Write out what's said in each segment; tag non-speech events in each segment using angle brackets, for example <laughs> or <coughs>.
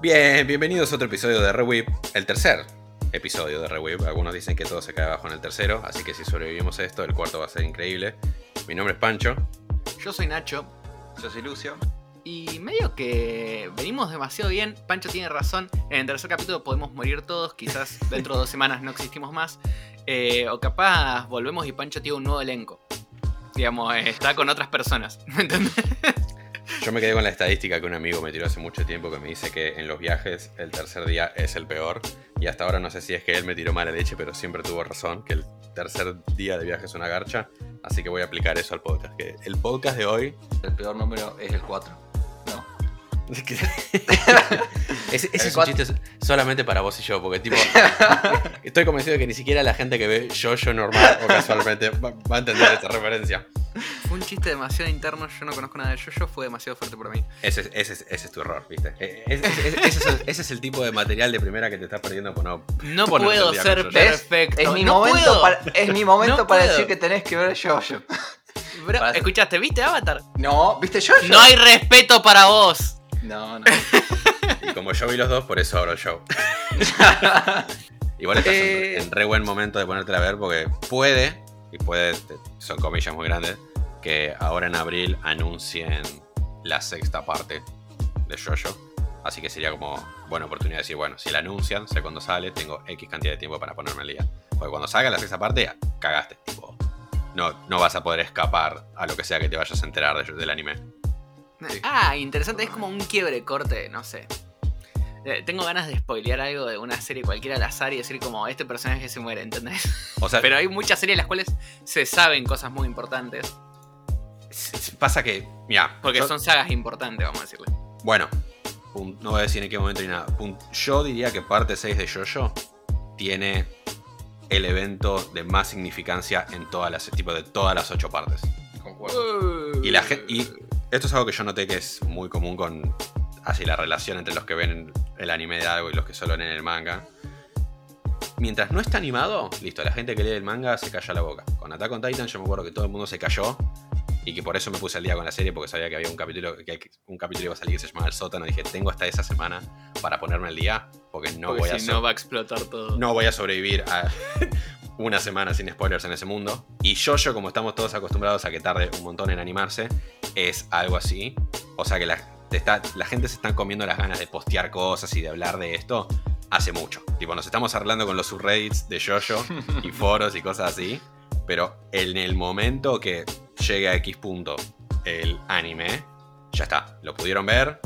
Bien, bienvenidos a otro episodio de Rewip, el tercer episodio de Rewip. Algunos dicen que todo se cae abajo en el tercero, así que si sobrevivimos a esto, el cuarto va a ser increíble. Mi nombre es Pancho. Yo soy Nacho. Yo soy Lucio. Y medio que venimos demasiado bien. Pancho tiene razón. En el tercer capítulo podemos morir todos. Quizás <laughs> dentro de dos semanas no existimos más. Eh, o capaz volvemos y Pancho tiene un nuevo elenco. Digamos, eh, está con otras personas. ¿Me <laughs> entendés? Yo me quedé con la estadística que un amigo me tiró hace mucho tiempo que me dice que en los viajes el tercer día es el peor. Y hasta ahora no sé si es que él me tiró mala leche, pero siempre tuvo razón, que el tercer día de viaje es una garcha. Así que voy a aplicar eso al podcast. Que el podcast de hoy... El peor número es el 4. <laughs> Ese, ese es un chiste solamente para vos y yo, porque tipo, <laughs> estoy convencido de que ni siquiera la gente que ve yo, yo normal o casualmente va, va a entender esta referencia. Fue un chiste demasiado interno, yo no conozco nada de Jojo, fue demasiado fuerte para mí. Ese, es- ese, es- ese es tu error, ¿viste? Eh, Ese, ese- ese es el, ese es el tipo de material de primera que te estás perdiendo por no... No puedo ser yo- perfecto. Es mi no momento, puedo. para, es mi momento No para puedo. decir que tenés que ver Jojo. Bro, para- ¿Escuchaste? ¿Viste Avatar? No, ¿viste Jojo? No hay respeto para vos. No, no. <laughs> Y como yo vi los dos, por eso abro el show. <laughs> Igual estás en- Eh. en, re buen momento de ponértela a ver porque puede, y puede, son comillas muy grandes, que ahora en abril anuncien la sexta parte de Jojo. Así que sería como buena oportunidad de decir, bueno, si la anuncian, sé cuándo sale, tengo X cantidad de tiempo para ponerme al día. Porque cuando salga la sexta parte, cagaste. Tipo, no, no vas a poder escapar a lo que sea que te vayas a enterar de- del anime. Sí. Ah, interesante, es como un quiebre corte, no sé. Eh, Tengo ganas de spoilear algo de una serie cualquiera al azar y decir como este personaje se muere, ¿entendés? O sea, <laughs> Pero hay muchas series en las cuales se saben cosas muy importantes. pasa que, mira, Porque son sagas importantes, vamos a decirle. Bueno, no voy a decir en qué momento ni nada. Yo diría que parte 6 de Jojo tiene el evento de más significancia en todas las tipo de todas las ocho partes. Concuerdo. Y la gen- y esto es algo que yo noté que es muy común con así la relación entre los que ven el anime de algo y los que solo leen el manga. Mientras no está animado, listo, la gente que lee el manga se calla la boca. Con Attack on Titan yo me acuerdo que todo el mundo se cayó y que por eso me puse al día con la serie porque sabía que había un capítulo que un capítulo iba a salir que se llamaba El sótano. Dije, tengo hasta esa semana para ponerme al día porque no Porque voy a si so- no va a explotar todo. no voy a sobrevivir a <laughs> una semana sin spoilers en ese mundo. Y Jojo, como estamos todos acostumbrados a que tarde un montón en animarse, es algo así. O sea que la, te está- la gente se está comiendo las ganas de postear cosas y de hablar de esto hace mucho. Tipo, nos estamos hablando con los subreddits de Jojo <laughs> y foros y cosas así. Pero en el momento que llegue a X punto el anime, ya está. Lo pudieron ver.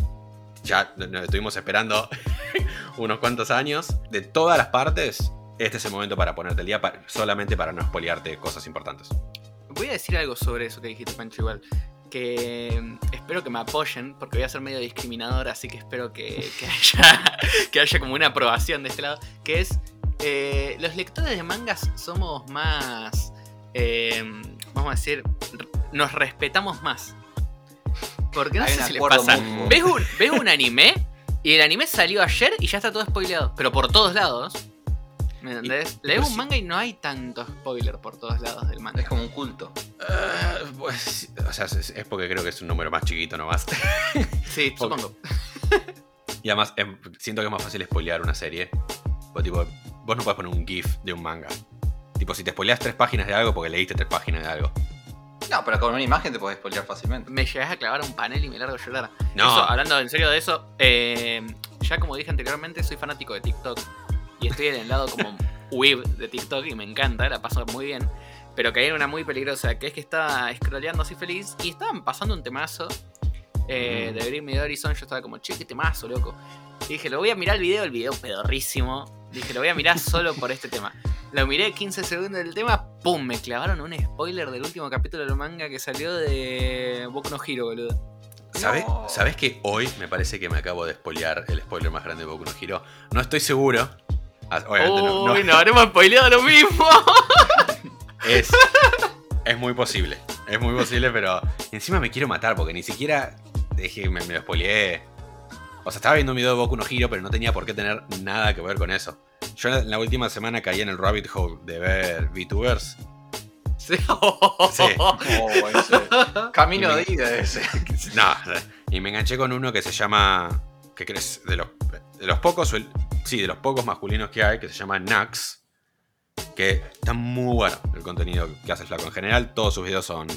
Ya nos estuvimos esperando <laughs> unos cuantos años. De todas las partes, este es el momento para ponerte el día pa- solamente para no spoilearte cosas importantes. Voy a decir algo sobre eso que dijiste, Pancho, igual. Que mm, espero que me apoyen, porque voy a ser medio discriminador, así que espero que, que <laughs> haya, que haya como una aprobación de este lado. Que es, eh, los lectores de mangas somos más, eh, vamos a decir, nos respetamos más. Porque no Hay sé si les pasa. ¿Ves un, ves un anime y el anime salió ayer y ya está todo spoileado, pero por todos lados. ¿Me entendés? Lees pero un manga y no hay tanto spoiler por todos lados del manga. Es como un culto. Ah, pues, o sea, es, es porque creo que es un número más chiquito nomás. <laughs> Sí, supongo. y además, em, siento que es más fácil spoilear una serie. Porque, tipo, vos no puedes poner un GIF de un manga. Tipo, si te spoileas tres páginas de algo porque leíste tres páginas de algo. No, pero con una imagen te podés spoilear fácilmente. Me llegas a clavar un panel y me largo a llorar. No. Eso, hablando en serio de eso, eh, ya como dije anteriormente, soy fanático de TikTok. Y estoy en el lado como weeb de TikTok y me encanta, la paso muy bien. Pero caí en una muy peligrosa, que es que estaba scrolleando así feliz y estaban pasando un temazo eh, Mm. de Bring Me the Horizon. Yo estaba como, che, qué temazo, loco. Y dije, lo voy a mirar el video, el video pedorrísimo. Dije, lo voy a mirar <laughs> solo por este tema. Lo miré 15 segundos del tema, ¡pum! Me clavaron un spoiler del último capítulo del manga que salió de Boku no Hero, boludo. ¿Sabes No. ¿Sabes que hoy me parece que me acabo de spoilear el spoiler más grande de Boku no Hero? No estoy seguro. Ah, Obviamente no- no, Uy, no, habremos spoileado lo mismo. <laughs> Es, es muy posible. Es muy posible, pero encima me quiero matar porque ni siquiera dejé, me, me lo spoileé. O sea, estaba viendo un video de Boku no Hero, pero no tenía por qué tener nada que ver con eso. Yo en la última semana caí en el rabbit hole de ver VTubers. Sí. Sí. <laughs> Oh, ese. Camino me- de ida ese. <laughs> No, y me enganché con uno que se llama. Que crees? De los de los pocos, sí, de los pocos masculinos que hay, que se llama Nax, que está muy bueno el contenido que hace el flaco. En general, todos sus videos son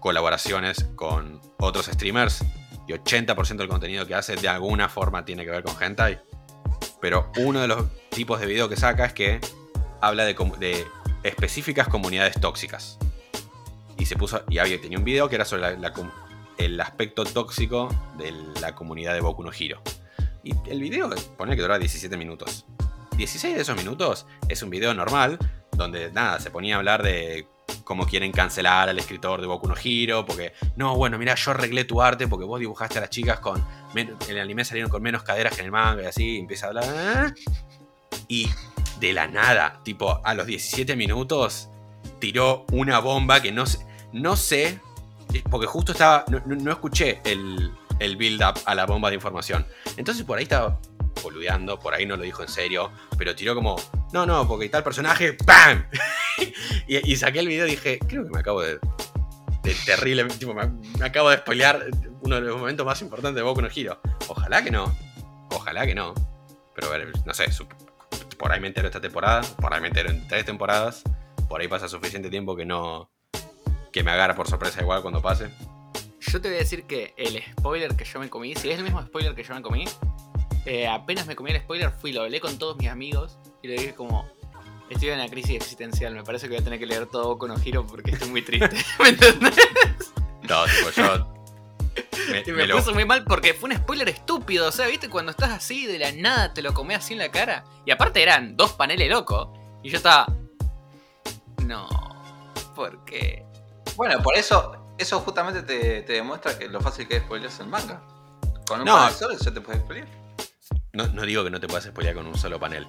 colaboraciones con otros streamers y 80% del contenido que hace de alguna forma tiene que ver con hentai. Pero uno de los tipos de video que saca es que habla de, específicas comunidades tóxicas. Y se puso. Y había, tenía un video que era sobre el aspecto tóxico de la comunidad de Boku no Hero. Y el video, pone que dura 17 minutos. 16 de esos minutos es un video normal, donde nada, se ponía a hablar de cómo quieren cancelar al escritor de Boku no Hero, porque, no, bueno, mira, yo arreglé tu arte porque vos dibujaste a las chicas con, en el anime salieron con menos caderas que en el manga y así, empieza a hablar. Y de la nada, tipo, a los 17 minutos, tiró una bomba que no sé, no sé, porque justo estaba, no, escuché el, el build-up a la bomba de información. Entonces por ahí estaba boludeando, por ahí no lo dijo en serio, pero tiró como, no, no, porque tal personaje, ¡pam! <laughs> y, saqué el video y dije, creo que me acabo de... terrible, me, acabo de spoilear uno de los momentos más importantes de Boku no Hero. Ojalá que no, ojalá que no, pero no sé, por ahí me entero esta temporada, por ahí me entero en tres temporadas, por ahí pasa suficiente tiempo que no... que me agarra por sorpresa igual cuando pase. Yo te voy a decir que el spoiler que yo me comí, si es el mismo spoiler que yo me comí, eh, apenas me comí el spoiler, fui, lo hablé con todos mis amigos y le dije como, estoy en una crisis existencial, me parece que voy a tener que leer todo con Ojiro porque estoy muy triste. <laughs> ¿Me entendés? No, tipo, yo... <laughs> Me, y me, puso muy mal porque fue un spoiler estúpido. O sea, viste, cuando estás así de la nada te lo comés así en la cara. Y aparte eran dos paneles locos. Y yo estaba. No. ¿Por qué? Bueno, por eso. Eso justamente te, demuestra que lo fácil que es spoilerse el manga. Con un no, panel solo ya te puedes spoiler. No, digo que no te puedas spoilear con un solo panel,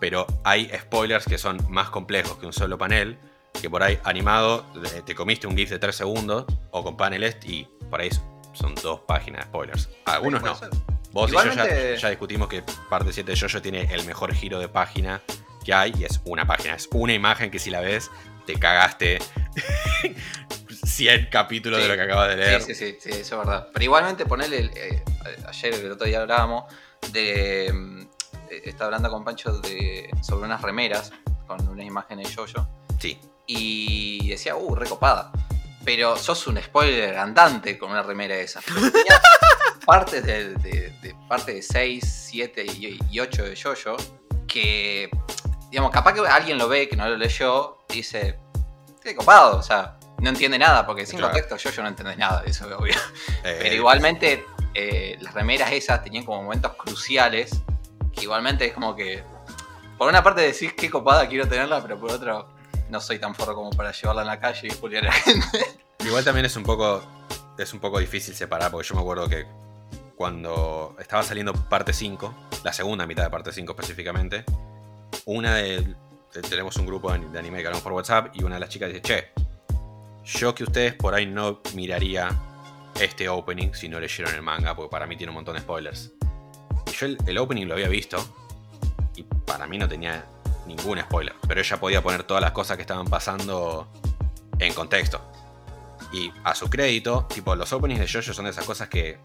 pero hay spoilers que son más complejos que un solo panel, que por ahí animado te comiste un GIF de 3 segundos o con paneles y por ahí son dos páginas de spoilers. Algunos no. Vos y yo ya, discutimos que parte 7 de Jojo tiene el mejor giro de página que hay y es una página, es una imagen que si la ves te cagaste <laughs> 100 capítulos de lo que acabas de leer. Sí, sí, sí, eso es verdad. Pero igualmente ponerle, eh, ayer el otro día hablábamos, de. Mm, eh, estaba hablando con Pancho de, sobre unas remeras con una imagen de Jojo. Sí. Y decía, uh, recopada. Pero sos un spoiler andante con una remera esa. <laughs> partes de, parte de 6, 7 y, 8 de Jojo que, digamos, capaz que alguien lo ve que no lo leyó y dice, qué copado, o sea, no entiende nada, porque sin claro. contexto Jojo no entiende nada, eso es obvio. <laughs> Eh, Pero igualmente eh, las remeras esas tenían como momentos cruciales, que igualmente es como que, por una parte decís qué copada quiero tenerla, pero por otro no soy tan forro como para llevarla en la calle y juliar a la <laughs> gente. Igual también es un poco, es un poco difícil separar, porque yo me acuerdo que cuando estaba saliendo parte 5, la segunda mitad de parte 5 específicamente, una de, tenemos un grupo de anime que hablamos por WhatsApp y una de las chicas dice, che, yo que ustedes por ahí no miraría este opening si no leyeron el manga, porque para mí tiene un montón de spoilers. Y yo el, opening lo había visto y para mí no tenía ningún spoiler, pero ella podía poner todas las cosas que estaban pasando en contexto. Y a su crédito, tipo, los openings de JoJo son de esas cosas que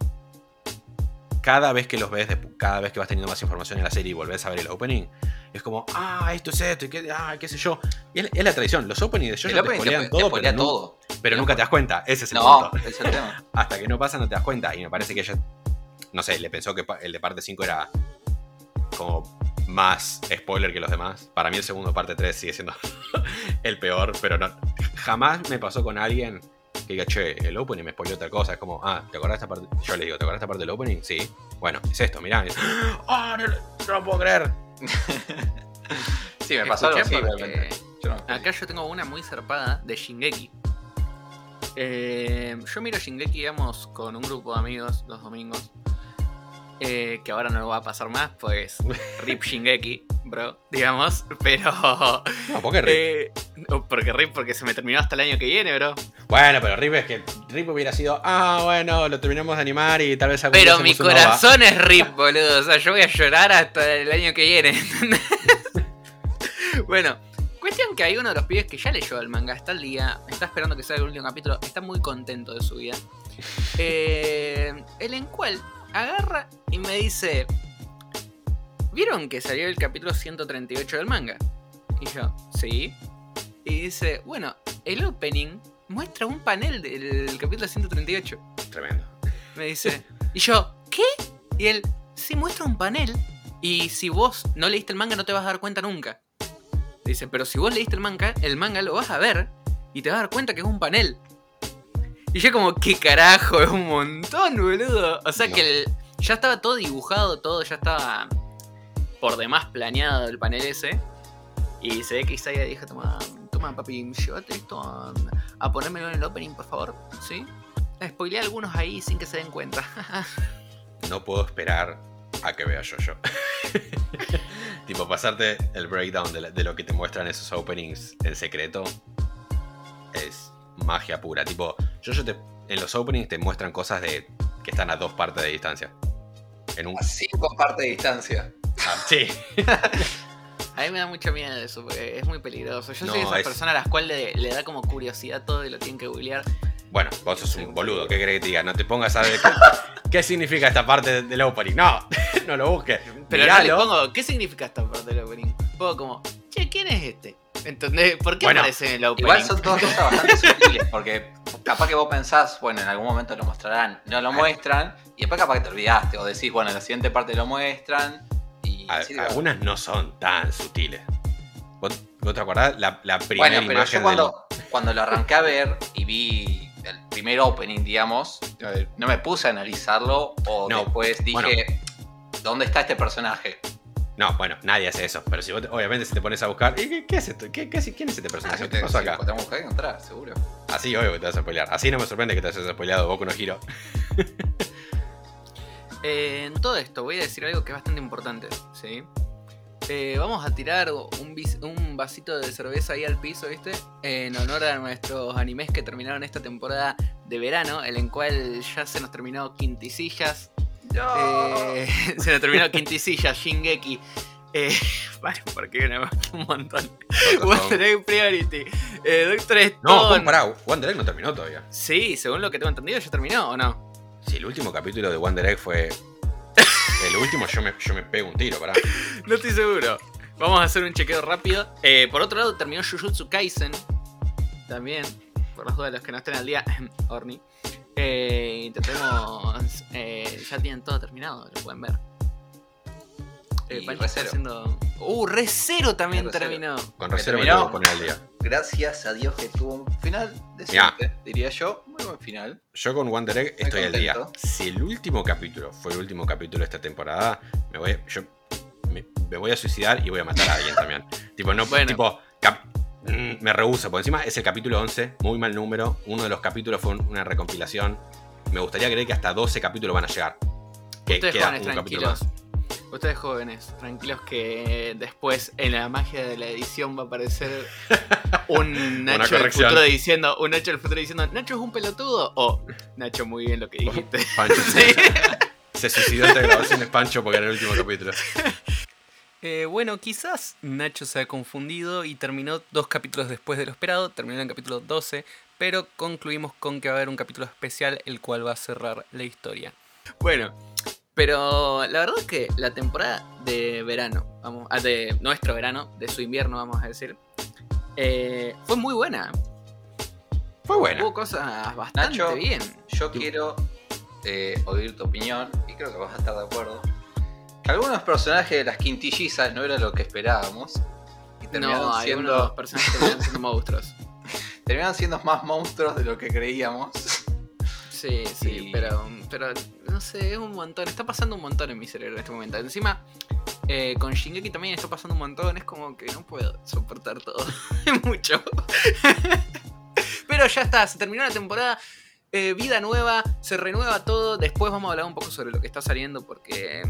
cada vez que los ves, cada vez que vas teniendo más información en la serie y volvés a ver el opening, es como, ah, esto es esto, y qué, ah, qué sé yo. Y es, la tradición, los openings de JoJo te spoilean todo, pero, todo. pero nunca te das cuenta, ese es el no, punto. Es el tema. <laughs> Hasta que no pasa no te das cuenta, y me parece que ella, no sé, le pensó que el de parte 5 era como más spoiler que los demás. Para mí el segundo parte 3 sigue siendo <laughs> el peor, pero no, jamás me pasó con alguien que diga, che, el opening me spoiló tal cosa. Es como, ah, ¿te acordás de esta parte? Yo le digo, ¿te acordás de esta parte del opening? Sí. Bueno, es esto, mirá. ¡Ah, no, lo puedo creer! <laughs> sí, me pasó algo así, Acá yo tengo una muy zarpada de Shingeki. Eh, yo miro Shingeki, digamos, con un grupo de amigos los domingos. Eh, que ahora no lo va a pasar más, pues <laughs> Rip Shingeki, bro, digamos, pero... <laughs> No, ¿por qué Rip? Eh, porque Rip, porque se me terminó hasta el año que viene, bro. Bueno, pero Rip es que Rip hubiera sido, ah, bueno, lo terminamos de animar y tal vez... Pero mi corazón es <laughs> Rip, boludo, o sea, yo voy a llorar hasta el año que viene, bueno, cuestión que hay uno de los pibes que ya leyó el manga, está al día, está esperando que salga el último capítulo, está muy contento de su vida. Eh, el en cual agarra y me dice, ¿vieron que salió el capítulo 138 del manga? Y yo, sí. Y dice, bueno, el opening muestra un panel del capítulo 138. Tremendo. Me dice, y yo, ¿qué? Y él, sí, muestra un panel. Y si vos no leíste el manga no te vas a dar cuenta nunca. Dice, pero si vos leíste el manga, el manga lo vas a ver y te vas a dar cuenta que es un panel. Y yo como, ¿qué carajo? Es un montón, boludo. O sea No. que el- ya estaba todo dibujado, todo ya estaba por demás planeado el panel ese. Y se ve que Isaiah dijo, toma, toma papi, llévate esto a, a ponérmelo en el opening, por favor. ¿Sí? Spoileé algunos ahí sin que se den cuenta. <laughs> No puedo esperar a que vea yo <laughs> tipo, pasarte el breakdown de, la- de lo que te muestran esos openings en secreto es magia pura. Tipo, yo te, en los openings te muestran cosas de que están a dos partes de distancia. En un. A cinco partes de distancia. Ah, sí. <laughs> A mí me da mucho miedo eso, porque es muy peligroso. Yo soy No, esa es- persona a las cuales le, le da como curiosidad todo y lo tienen que googlear. Bueno, vos sos un boludo. ¿Qué querés que te diga? No te pongas a ver qué, <laughs> qué significa esta parte del opening. No, <laughs> no lo busques. Pero no le pongo, ¿qué significa esta parte del opening? Pongo como, che, ¿quién es este? ¿Entendés? ¿Por qué Bueno, aparece en el opening? Igual son todas cosas bastante <laughs> sutiles, porque capaz que vos pensás, bueno, en algún momento lo mostrarán, no lo muestran, y después capaz que te olvidaste, o decís, bueno, en la siguiente parte lo muestran, y A- algunas no son tan sutiles. ¿Vos, vos te acordás? La, la primera Bueno, pero imagen yo cuando, cuando lo arranqué a ver y vi el primer opening, digamos, no me puse a analizarlo o No, después dije, bueno. ¿dónde está este personaje? No, bueno, nadie hace eso. Pero si vos, te- obviamente, si te pones a buscar. ¿y ¿Qué, qué es esto? ¿Qué, qué- quién es este Ah, personaje? yo ¿Qué te, pasó acá? pues tenemos que encontrar, seguro. Así, obvio que te vas a spoilear. Así no me sorprende que te hayas spoileado Boku no Hiro. Eh, en todo esto voy a decir algo que es bastante importante, ¿sí? Eh, vamos a tirar un, vis- un vasito de cerveza ahí al piso, ¿viste? En honor a nuestros animes que terminaron esta temporada de verano, en el cual ya se nos terminó Quintisillas. Eh, <laughs> se nos terminó Quintisillas, Shingeki. Eh, <laughs> vale, porque no, un montón. Wonder Egg Priority. Eh, Doctor Stone. No, ¿cómo pará? Wonder Egg no terminó todavía. Sí, según lo que tengo entendido, ya terminó, ¿o no? Si el último capítulo de Wonder Egg fue. <laughs> El último, yo me, yo me pego un tiro, pará. No estoy seguro. Vamos a hacer un chequeo rápido. Eh, por otro lado, terminó Jujutsu Kaisen. También. Por las dudas de los que no estén al día. Orni. Eh, intentemos. eh, ya tienen todo terminado, lo pueden ver. Eh, Y Pancho Re está Zero. haciendo. Uh, Recero también terminó. Con ¿Me reserva me terminó? tengo que poner al día. Gracias a Dios que tuvo un final decente, diría yo. Muy buen final. Yo con Wonder Egg estoy al día. Si el último capítulo fue el último capítulo de esta temporada, me voy, yo me, me voy a suicidar y voy a matar a alguien también. tipo, no, Bueno. tipo, cap- me rehuso, por encima es el capítulo 11, muy mal número. Uno de los capítulos fue un- una recompilación. Me gustaría creer que hasta 12 capítulos van a llegar. Que Ustedes queda jóvenes un capítulo tranquilos. más. Ustedes jóvenes, tranquilos que después en la magia de la edición va a aparecer un <laughs> Nacho del futuro diciendo, un Nacho del futuro diciendo, Nacho es un pelotudo o Nacho muy bien lo que dijiste. Pancho <laughs> Sí. se suicidó esta grabación es Pancho porque era el último capítulo. <laughs> Eh, bueno, quizás Nacho se ha confundido y terminó dos capítulos después de lo esperado, terminó en el capítulo 12, pero concluimos con que va a haber un capítulo especial el cual va a cerrar la historia. Bueno, pero la verdad es que la temporada de verano, vamos, ah, de nuestro verano, de su invierno vamos a decir, eh, fue muy buena. Fue buena. Hubo cosas bastante Nacho, bien. Yo quiero eh, oír tu opinión, y creo que vas a estar de acuerdo, algunos personajes de las quintillizas no era lo que esperábamos. Y terminaron, No, siendo, unos personajes terminaron siendo <laughs> monstruos. terminaron siendo más monstruos de lo que creíamos. Sí, sí, Y- pero, pero no sé, es un montón. Está pasando un montón en mi cerebro en este momento. Encima, eh, con Shingeki también está pasando un montón. Es como que no puedo soportar todo. <laughs> Es mucho. pero ya está, se terminó la temporada. eh, vida nueva, se renueva todo. Después vamos a hablar un poco sobre lo que está saliendo porque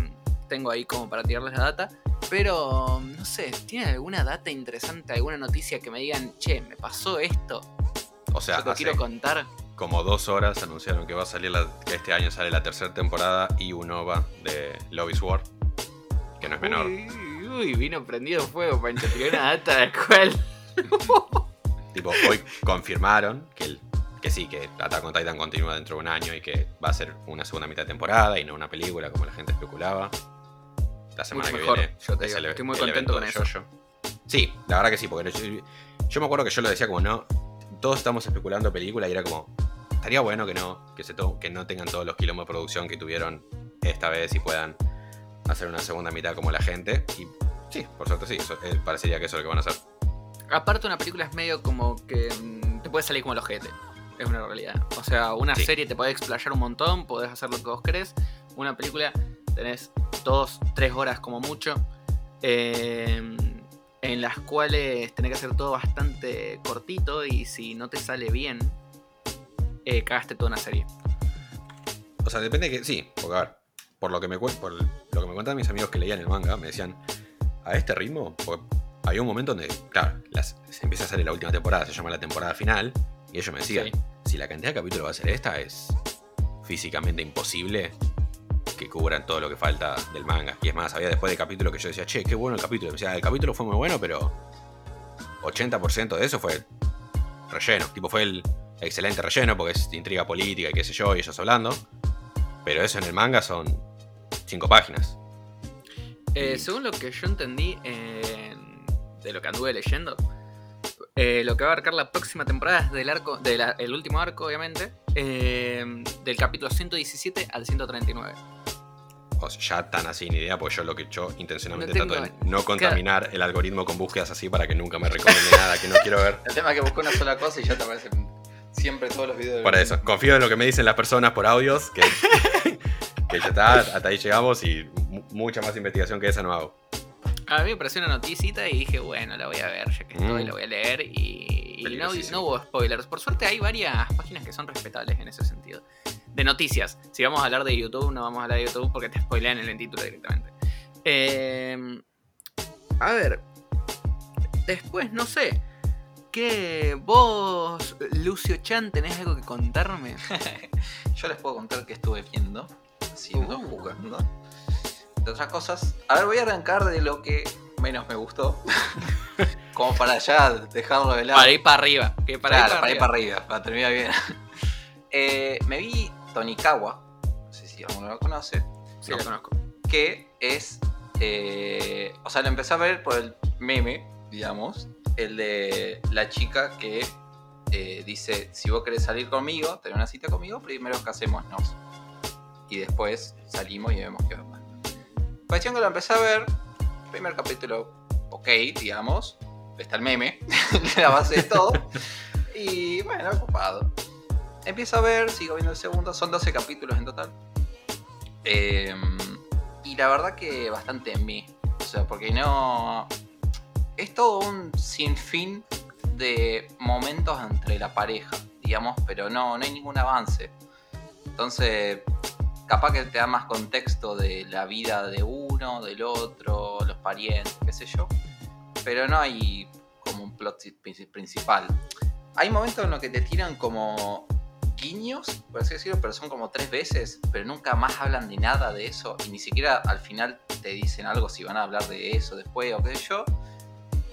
tengo ahí como para tirarles la data. Pero, no sé, ¿tienen alguna data interesante, alguna noticia que me digan, che, me pasó esto? O sea, te quiero contar. como dos horas anunciaron que va a salir la- que este año sale la tercera temporada y un OVA de Love is War. Que no es menor. Uy, uy, vino prendido fuego, Pancho. Tiró una data de cual. <laughs> Tipo, hoy confirmaron que, el- que sí, que Attack on Titan continúa dentro de un año y que va a ser una segunda mitad de temporada y no una película como la gente especulaba. La semana Mucho que mejor, viene. yo te digo, el- estoy muy contento con eso. JoJo. Sí, la verdad que sí, porque yo, yo me acuerdo que yo lo decía como no. Todos estamos especulando película y era como. Estaría bueno que no, que, se to- que no tengan todos los kilómetros de producción que tuvieron esta vez y puedan hacer una segunda mitad como la gente. Y sí, por suerte sí, eso, eh, parecería que eso es lo que van a hacer. Aparte, una película es medio como que mm, te puede salir como el ojete. Es una realidad. O sea, una Sí. serie te puede explayar un montón, podés hacer lo que vos querés. Una película tenés dos, tres horas como mucho. eh, en las cuales tenés que hacer todo bastante cortito y si no te sale bien, eh, cagaste toda una serie. O sea, depende que. Sí, porque a ver, por lo que me, por lo que me cuentan mis amigos que leían el manga, me decían, a este ritmo, porque había un momento donde, claro, las- se empieza a salir la última temporada, se llama la temporada final, y ellos me decían, Sí. si la cantidad de capítulos va a ser esta, es físicamente imposible que cubran todo lo que falta del manga. Y es más, había después de capítulo que yo decía, che, qué bueno el capítulo. O sea, el capítulo fue muy bueno, pero 80% de eso fue relleno. Tipo, fue el excelente relleno porque es intriga política y qué sé yo, y ellos hablando. Pero eso en el manga son 5 páginas. Eh, Y- según lo que yo entendí eh, de lo que anduve leyendo, eh, lo que va a abarcar la próxima temporada es del arco, del último arco, obviamente, eh, del capítulo 117 al 139. O sea, ya tan así ni idea, porque yo lo que yo intencionalmente No tengo- trato de no contaminar el algoritmo con búsquedas así para que nunca me recomiende nada que no <laughs> quiero ver. El tema es que busco una sola cosa y ya te aparecen siempre todos los videos. de Por eso, confío en lo que me dicen las personas por audios, que, <laughs> que ya está, hasta ahí llegamos y mu- mucha más investigación que esa no hago. A mí me pareció una noticita y dije, bueno, la voy a ver, ya que estoy, Mm. la voy a leer y, y no, no hubo spoilers. Por suerte hay varias páginas que son respetables en ese sentido. De noticias. Si vamos a hablar de YouTube, no vamos a hablar de YouTube porque te spoilean en el título directamente. Eh, a ver. Después, no sé. ¿Qué vos, Lucio Chan, tenés algo que contarme? <laughs> Yo les puedo contar que estuve viendo, haciendo, Uh. jugando. De otras cosas. A ver, voy a arrancar de lo que menos me gustó. <laughs> Como para ya dejarlo de lado. Para ir para arriba. Que para, Claro, ir para, para ir arriba. para arriba, para terminar bien. <laughs> Eh, me vi Tonikawa, no sé si alguno lo conoce, Sí, No. la conozco. que es. eh, o sea, lo empecé a ver por el meme, digamos, el de la chica que eh, dice: Si vos querés salir conmigo, tener una cita conmigo, primero casémonos. Y después salimos y vemos qué onda. Cuestión que lo empecé a ver, primer capítulo, ok, digamos, está el meme, <laughs> la base de todo. Y bueno, ocupado. Empiezo a ver, sigo viendo el segundo, son 12 capítulos en total. Eh, y la verdad que bastante en mí. O sea, porque no. Es todo un sinfín de momentos entre la pareja, digamos, pero no, no hay ningún avance. Entonces, capaz que te da más contexto de la vida de uno, del otro, los parientes, qué sé yo. Pero no hay como un plot pri- principal. Hay momentos en los que te tiran como guiños, por así decirlo, pero son como tres veces, pero nunca más hablan de nada de eso y ni siquiera al final te dicen algo si van a hablar de eso después o qué sé yo.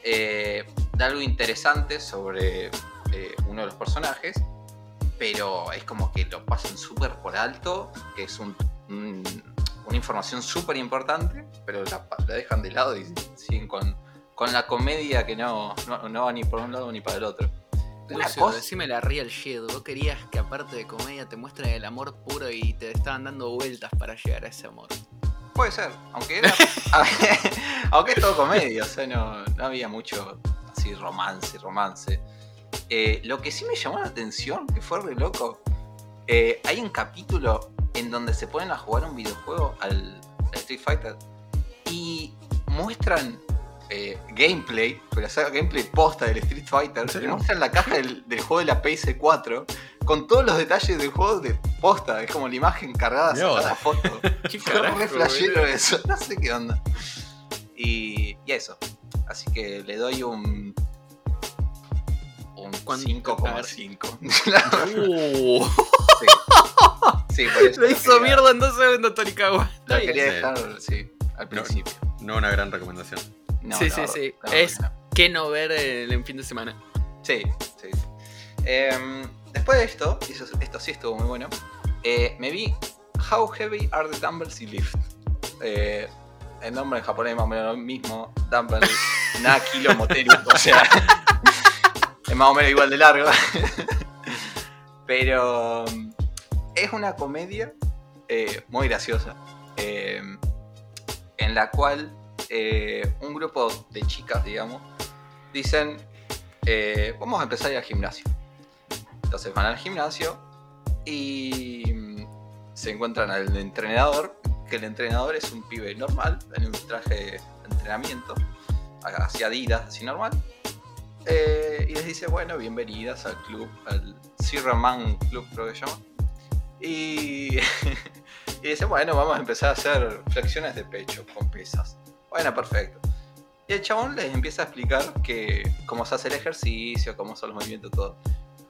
Eh, de algo interesante sobre eh, uno de los personajes, pero es como que lo pasan súper por alto, que es un- un- una información súper importante, pero la, dejan de lado y siguen con, con la comedia que no, no va ni por un lado ni para el otro. Una Lucio, cosa- decime la real shit. Vos querías que aparte de comedia te muestren el amor puro y te estaban dando vueltas para llegar a ese amor. Puede ser, aunque era. <laughs> aunque es todo comedia, o sea, no, no había mucho así romance, romance. Eh, lo que sí me llamó la atención, que fue re loco, eh, hay un capítulo en donde se ponen a jugar un videojuego al, al Street Fighter y muestran eh, gameplay, pero sea, gameplay posta del Street Fighter, ¿En y serio? muestran la caja del, del juego de la PS4 con todos los detalles del juego de posta, es como la imagen cargada a foto. <laughs> ¿Qué Fue re flashero eso, no sé qué onda. Y, y eso. Así que le doy un. Un ¿Cuánto? 5,5. <laughs> Uh, sí. sí, por eso. lo hizo quería- mierda en dos segundos, Torikawa. Lo quería Sí. dejar, sí, al principio. No una gran recomendación. No, Sí, sí, sí. Es- que no. ¿Qué no ver en, en fin de semana? Sí, sí. sí. Em, después de esto, y eso- esto sí estuvo muy bueno, eh, me vi How Heavy Are the Dumbbells y Lift. Eh, el nombre en japonés es más o menos lo mismo. Dumbbell <laughs> Nakilo Moteru. o sea, <laughs> es más o menos igual de largo. <laughs> Pero mm, es una comedia eh, muy graciosa. eh, en la cual eh, un grupo de chicas, digamos, dicen, eh, vamos a empezar a ir al gimnasio. Entonces van al gimnasio y mm, se encuentran al entrenador, que el entrenador es un pibe normal, en un traje de entrenamiento, así Adidas, así normal. Eh, y les dice, bueno, bienvenidas al club, al Man Club, creo que se llama. Y, <laughs> y dice, bueno, vamos a empezar a hacer flexiones de pecho con pesas. Bueno, perfecto. Y el chabón les empieza a explicar que cómo se hace el ejercicio, cómo son los movimientos, todo.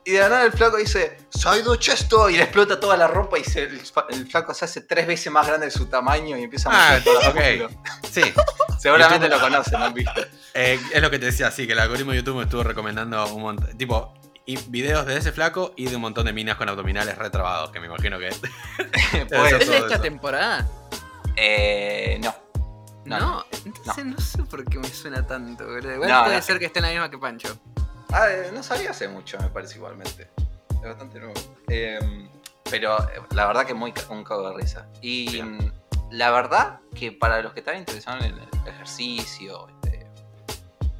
Y de la nada el flaco dice, soy duchesto, y le explota toda la ropa y se- el, el flaco se hace tres veces más grande de su tamaño y empieza a Ah, mostrar todos los ok. músculos. Sí, <laughs> Seguramente lo conocen, ¿no han visto? eh, es lo que te decía, sí, que el algoritmo de YouTube me estuvo recomendando un montón, tipo, y videos de ese flaco y de un montón de minas con abdominales retrabados, que me imagino que... <laughs> ¿Es de todo esta eso. temporada? Eh, no. No, entonces no. sé por qué me suena tanto, boludo. Igual No, puede ser que esté en la misma que Pancho. Ah, eh, no salía hace mucho, me parece igualmente. Es bastante nuevo. Eh, pero eh, la verdad que muy ca- un cago de risa. Y mm, la verdad que para los que están interesados en el ejercicio, este,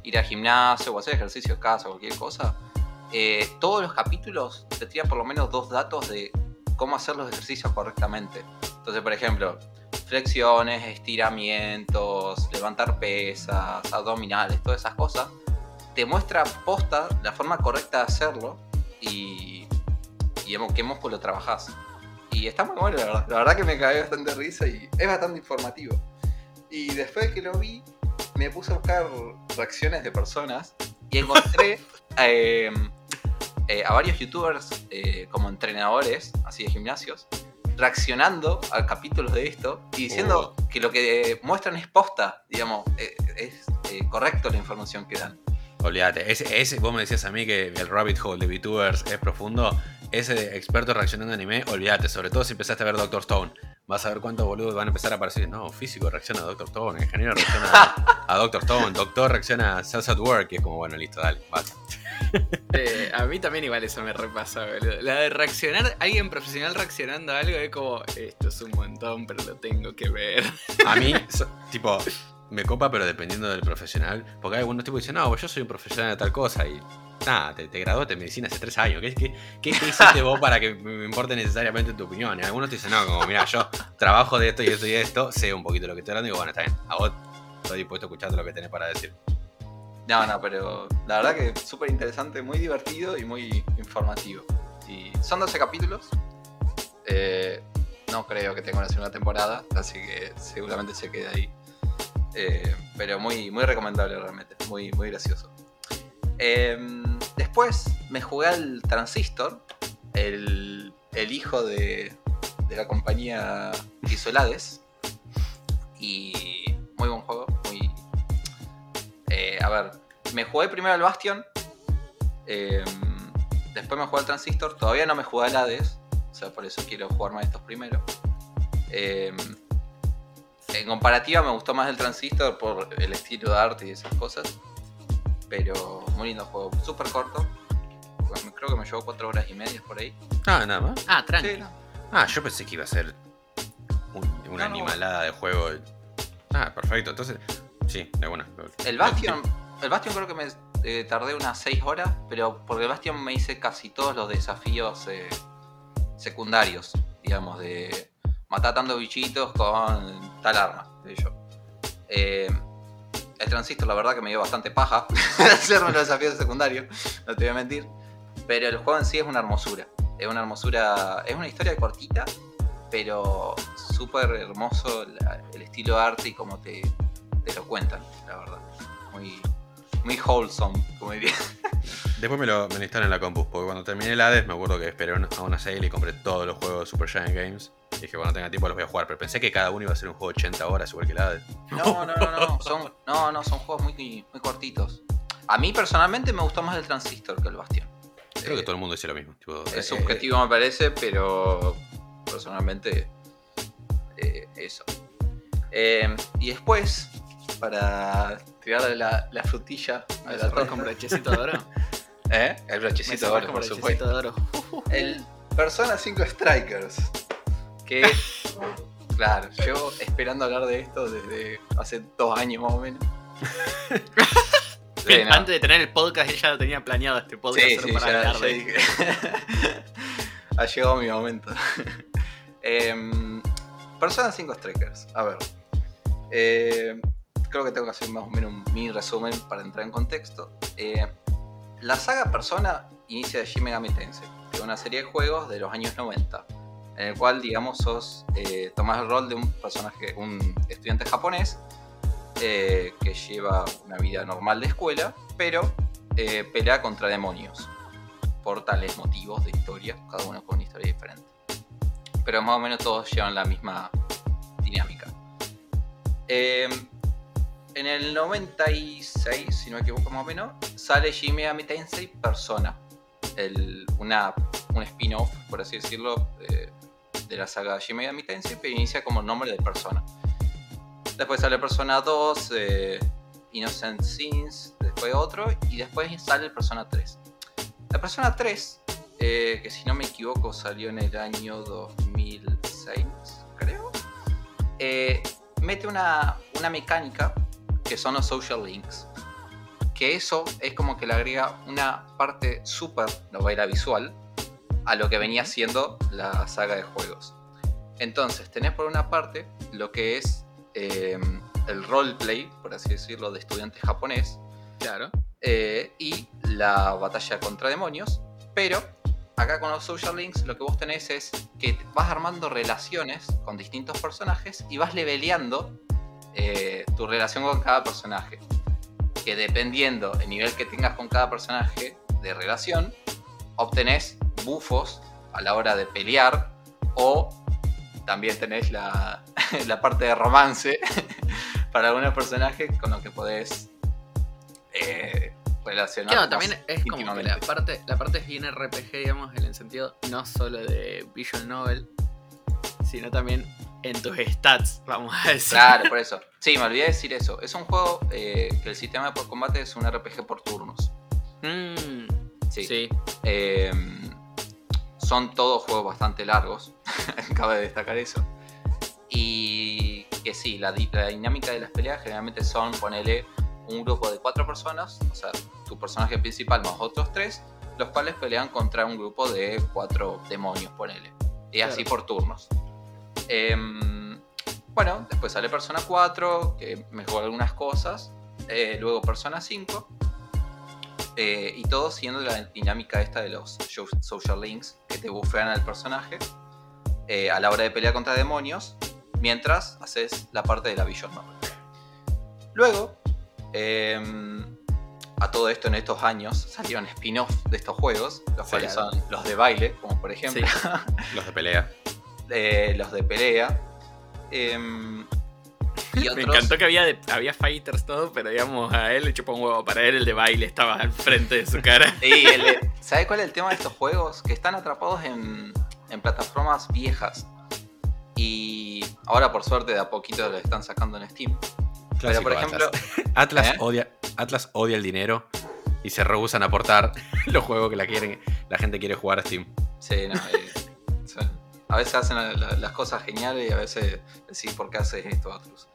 ir al gimnasio o hacer ejercicio en casa o cualquier cosa, eh, todos los capítulos te tiran por lo menos dos datos de cómo hacer los ejercicios correctamente. Entonces, por ejemplo, flexiones, estiramientos, levantar pesas, abdominales, todas esas cosas te muestra posta la forma correcta de hacerlo y, y qué músculo trabajás. Y está muy bueno, la verdad. La verdad que me cagué bastante de risa y es bastante informativo. Y después que lo vi, me puse a buscar reacciones de personas y encontré <laughs> eh, eh, a varios youtubers eh, como entrenadores, así de gimnasios, reaccionando a capítulos de esto y diciendo que lo que muestran es posta, digamos, eh, es eh, correcto la información que dan. Olvídate, ese, ese, vos me decías a mí que el rabbit hole de VTubers es profundo. Ese experto reaccionando a anime, olvídate, sobre todo si empezaste a ver Doctor Stone. Vas a ver cuántos boludos van a empezar a aparecer. No, físico reacciona a Doctor Stone, ingeniero reacciona a, a Doctor Stone, doctor reacciona a Cells at Work, y es como, bueno, listo, dale, vas. <laughs> Eh, a mí también igual eso me repasa, boludo. La de reaccionar, alguien profesional reaccionando a algo es como, esto es un montón, pero lo tengo que ver. A mí, <laughs> tipo, me copa, pero dependiendo del profesional. Porque hay algunos tipos que dicen, no, yo soy un profesional de tal cosa y. Nada, te, te graduaste en medicina hace tres años. ¿Qué, qué, qué- qué hiciste vos para que me importe necesariamente tu opinión? Y algunos te dicen, no, como, mira, yo trabajo de esto y esto y esto, sé un poquito lo que estoy hablando y digo, bueno, está bien, a vos estoy dispuesto a escucharte lo que tenés para decir. No, no, pero la verdad que súper interesante, muy divertido y muy informativo. Y son 12 capítulos. Eh, no creo que tenga una segunda temporada, así que seguramente se quede ahí. Eh, pero muy, muy recomendable realmente, muy, muy gracioso. Eh, después me jugué al Transistor, el, el hijo de, de la compañía Isolades. Y muy buen juego, muy, eh, a ver, me jugué primero al Bastion. eh, después me jugué al Transistor. Todavía no me jugué al Hades. O sea, por eso quiero jugarme a estos primero. Eh, en comparativa me gustó más el Transistor por el estilo de arte y esas cosas. Pero muy lindo juego. Súper corto. Creo que me llevó 4 horas y media por ahí. Ah, nada más. Ah, tranqui. Sí, no. Ah, yo pensé que iba a ser un- una No, no. animalada de juego. Ah, perfecto. Entonces, sí, de buena. El Bastion, el Bastion creo que me eh, tardé unas 6 horas, pero porque el Bastion me hice casi todos los desafíos eh, secundarios, digamos, de matar tantos bichitos con tal arma, de. Eh, el transistor, la verdad que me dio bastante paja <laughs> hacerme los desafíos secundarios, no te voy a mentir. Pero el juego en sí es una hermosura. Es una hermosura, es una historia cortita, pero súper hermoso el estilo de arte y cómo te, te lo cuentan, la verdad. Muy, muy wholesome, como diría. <laughs> Después me lo, me lo instalé en la compu, porque cuando terminé el Hades me acuerdo que esperé a una sale y compré todos los juegos de Super Giant Games. Y dije, cuando tenga tiempo los voy a jugar, pero pensé que cada uno iba a ser un juego de 80 horas igual que el Hades. No, no, no, no. Son, no, no, son juegos muy, muy cortitos. A mí personalmente me gustó más el Transistor que el Bastion. Creo Eh, que todo el mundo dice lo mismo. tipo, Es eh, subjetivo me parece, pero personalmente eh, eso. Eh, y después, para tirarle la, la frutilla a la torta, con brochecito de oro. <laughs> ¿eh? el brochecito de oro, por supuesto. de oro. <laughs> El Persona 5 Strikers. Que, <laughs> claro, yo esperando hablar de esto desde hace dos años más o menos. Sí, no. Antes de tener el podcast, él ya lo tenía planeado este podcast Sí, sí, para ya, hablar ya de- dije. ha llegado mi momento. Em, Persona 5 Strikers. A ver. Eh, creo que tengo que hacer más o menos un mini resumen para entrar en contexto. Eh, la saga Persona inicia de Shin Megami Tensei, es una serie de juegos de los años 90, en el cual, digamos, sos, eh, tomás el rol de un personaje, un estudiante japonés eh, que lleva una vida normal de escuela, pero eh, pelea contra demonios por tales motivos de historia, cada uno con una historia diferente. Pero más o menos todos llevan la misma dinámica. En el 96, si no me equivoco más o menos, sale Megami Tensei Persona, una, un spin-off, por así decirlo, eh, de la saga Megami Tensei, pero inicia como nombre de Persona. Después sale Persona 2, eh, Innocent Sins, después otro, y después sale Persona 3. La Persona 3, eh, que si no me equivoco salió en el año 2006, creo, eh, mete una, una mecánica que son los social links. Que eso es como que le agrega una parte súper novela visual a lo que venía siendo la saga de juegos. Entonces, tenés por una parte lo que es eh, el roleplay, por así decirlo, de estudiante japonés, Claro. eh, y la batalla contra demonios. Pero acá con los social links lo que vos tenés es que vas armando relaciones con distintos personajes y vas leveleando eh, tu relación con cada personaje. Que dependiendo el nivel que tengas con cada personaje de relación, obtenés bufos a la hora de pelear o también tenés la, <laughs> la parte de romance <laughs> para algunos personajes con los que podés eh, relacionar. Claro, también es como que la parte, la parte es bien RPG, digamos, en el sentido no solo de Visual Novel, sino también en tus stats, vamos a decir. Claro, por eso. <laughs> Sí, me olvidé de decir eso. Es un juego eh, que el sistema de combate es un RPG por turnos. Mm, Sí. sí. Eh, son todos juegos bastante largos, <laughs> cabe destacar eso. Y que sí, la, la dinámica de las peleas generalmente son ponerle un grupo de cuatro personas, o sea, tu personaje principal más otros tres, los cuales pelean contra un grupo de cuatro demonios, ponele. Y así Claro. por turnos. Em, bueno, después sale Persona 4, que mejora algunas cosas. eh, luego Persona 5. eh, y todo siguiendo la dinámica esta de los social links que te bufean al personaje eh, a la hora de pelear contra demonios, mientras haces la parte de la Vision Novel. Luego, em, a todo esto en estos años salieron spin-off de estos juegos, los Sí, cuales son los de baile, como por ejemplo Los de pelea. <laughs> eh, los de pelea. em, y Me encantó que había, de- había fighters todo, pero digamos, a él le chupó un huevo. Para él el de baile estaba al frente de su cara. <laughs> Y el de- ¿Sabe cuál es el tema de estos juegos? Que están atrapados en, en plataformas viejas. Y ahora por suerte de a poquito lo están sacando en Steam. Pero Clásico por ejemplo, <laughs> Atlas, ¿Eh? odia, Atlas odia el dinero y se rehusan a aportar <laughs> los juegos que la, quieren, la gente quiere jugar a Steam. sí, no, eh, a veces hacen la- la- las cosas geniales y a veces decís por qué haces esto otros.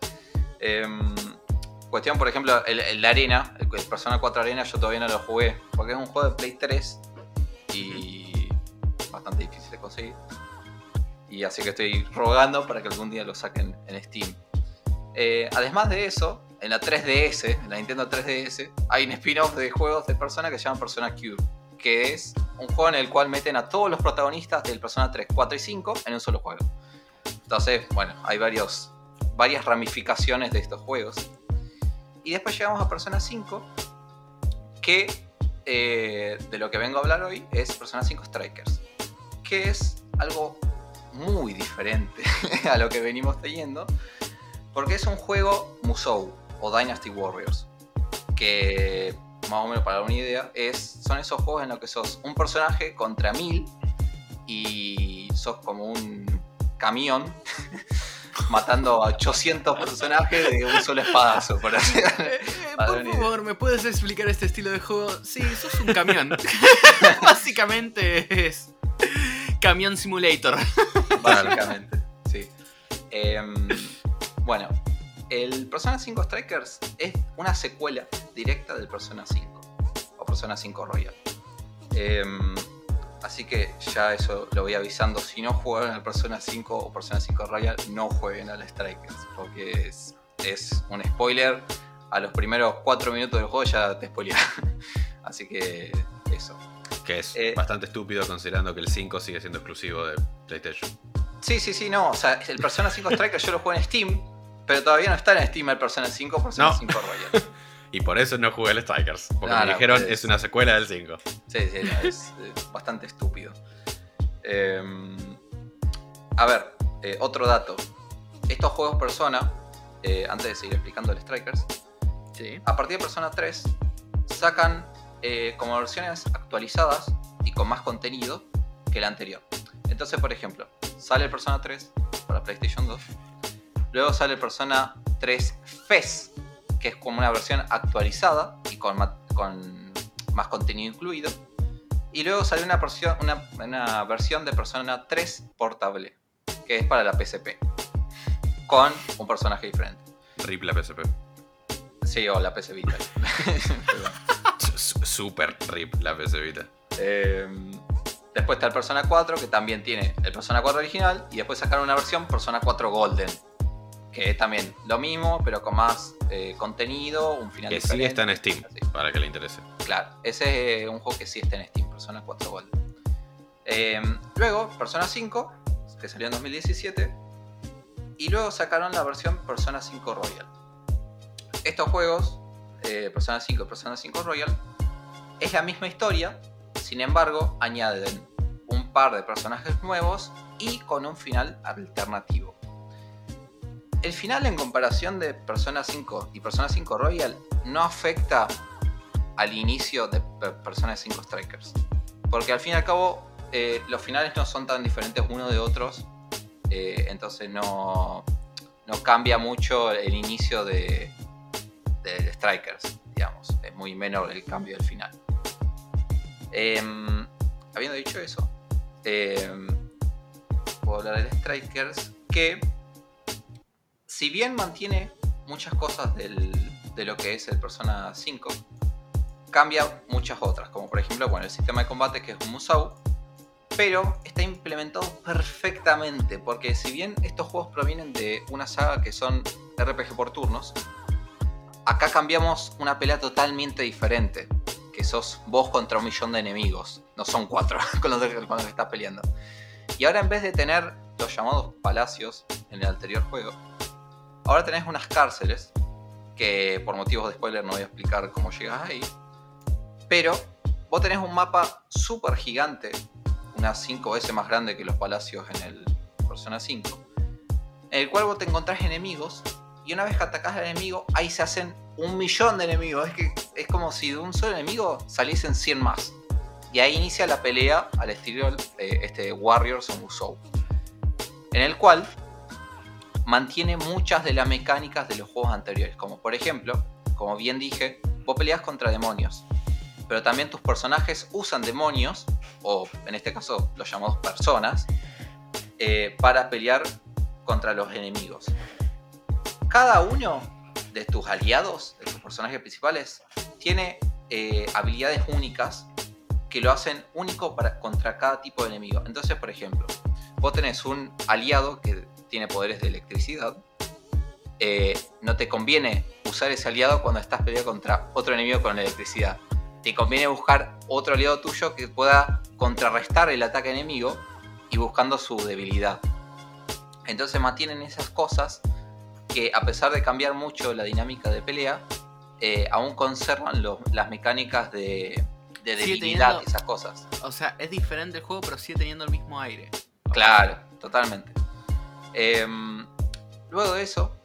Em, cuestión, por ejemplo, el, el Arena, el, Persona 4 Arena, yo todavía no lo jugué. Porque es un juego de Play 3 y bastante difícil de conseguir. Y así que estoy rogando para que algún día lo saquen en Steam. Eh, además de eso, en la 3DS, en la Nintendo 3DS, hay un spin-off de juegos de Persona que se llama Persona Cube. Que es un juego en el cual meten a todos los protagonistas del Persona 3, 4 y 5 en un solo juego. Entonces, bueno, hay varios, varias ramificaciones de estos juegos. Y después llegamos a Persona 5, que eh, de lo que vengo a hablar hoy es Persona 5 Strikers, que es algo muy diferente <laughs> a lo que venimos teniendo, porque es un juego Musou o Dynasty Warriors, que más o menos para dar una idea, es, son esos juegos en los que sos un personaje contra mil y sos como un camión <laughs> matando a 800 personajes de un solo espadazo. Por, así. Eh, <laughs> eh, por favor, ¿me puedes explicar este estilo de juego? Sí, sos un camión. <laughs> Básicamente es Camión Simulator. Básicamente, sí. Em, bueno, el Persona 5 Strikers es una secuela directa del Persona 5 o Persona 5 Royal. Em, así que ya eso lo voy avisando. Si no juegan al Persona 5 o Persona 5 Royal, no jueguen al Strikers porque es, es un spoiler. A los primeros 4 minutos del juego ya te spoilea. <laughs> así que eso. Que es eh, bastante estúpido considerando que el 5 sigue siendo exclusivo de PlayStation. Sí, sí, sí, no. O sea, el Persona 5 Strikers yo lo juego en Steam, pero todavía no está en Steam el Persona 5 o Persona 5 Royal. y por eso no jugué el Strikers. Porque me dijeron es una secuela del 5. Sí, sí, es, bastante estúpido. Em, a ver, eh, otro dato. Estos juegos Persona, eh, antes de seguir explicando el Strikers, a partir de Persona 3 sacan eh, como versiones actualizadas y con más contenido que la anterior. Entonces, por ejemplo, sale el Persona 3 para PlayStation 2. Luego sale Persona 3 FES, que es como una versión actualizada y con, con más contenido incluido. Y luego sale una versión, una, versión de Persona 3 portable, que es para la PSP, con un personaje diferente. Rip la PSP. Sí, o la PS Vita. <laughs> Super rip la PS Vita. Em, después está el Persona 4, que también tiene el Persona 4 original, y después sacaron una versión Persona 4 Golden, que es también lo mismo, pero con más eh, contenido, un final Que sí está en Steam, para que le interese. Claro, ese es un juego que sí está en Steam, Persona 4 Golden. Em, luego, Persona 5, que salió en 2017, y luego sacaron la versión Persona 5 Royal. Estos juegos, eh, Persona 5 y Persona 5 Royal, es la misma historia, sin embargo, añaden un par de personajes nuevos y con un final alternativo. El final en comparación de Persona 5 y Persona 5 Royal no afecta al inicio de Persona 5 Strikers. Porque al fin y al cabo eh, los finales no son tan diferentes unos de otros. Eh, entonces no, no cambia mucho el inicio de, de Strikers, digamos. Es muy menor el cambio del final. Em, habiendo dicho eso, em, puedo hablar del Strikers que, si bien mantiene muchas cosas de lo que es el Persona 5, cambia muchas otras, como por ejemplo bueno, el sistema de combate que es un Musou, pero está implementado perfectamente, porque si bien estos juegos provienen de una saga que son RPG por turnos, acá cambiamos una pelea totalmente diferente que sos vos contra un millón de enemigos. No son cuatro <laughs> con los, que, estás peleando. Y ahora en vez de tener los llamados palacios en el anterior juego, ahora tenés unas cárceles, que por motivos de spoiler no voy a explicar cómo llegas ahí. Pero vos tenés un mapa súper gigante, unas 5 veces más grande que los palacios en el Persona 5, en el cual vos te encontrás enemigos y una vez que atacás al enemigo, ahí se hacen un millón de enemigos. Es, que, es como si de un solo enemigo saliesen 100 más. Y ahí inicia la pelea al estilo de este Warriors of Musou. En el cual mantiene muchas de las mecánicas de los juegos anteriores. Como por ejemplo, como bien dije, vos peleas contra demonios. Pero también tus personajes usan demonios, o en este caso los llamados personas, eh, para pelear contra los enemigos cada uno de tus aliados, de tus personajes principales, tiene eh, habilidades únicas que lo hacen único para, contra cada tipo de enemigo. Entonces, por ejemplo, vos tenés un aliado que tiene poderes de electricidad. Eh, no te conviene usar ese aliado cuando estás peleando contra otro enemigo con electricidad. Te conviene buscar otro aliado tuyo que pueda contrarrestar el ataque enemigo y buscando su debilidad. Entonces mantienen esas cosas que a pesar de cambiar mucho la dinámica de pelea, eh, aún conservan las mecánicas de, debilidad y esas cosas. O sea, es diferente el juego, pero sigue teniendo el mismo aire. Claro, totalmente. Em, luego de eso,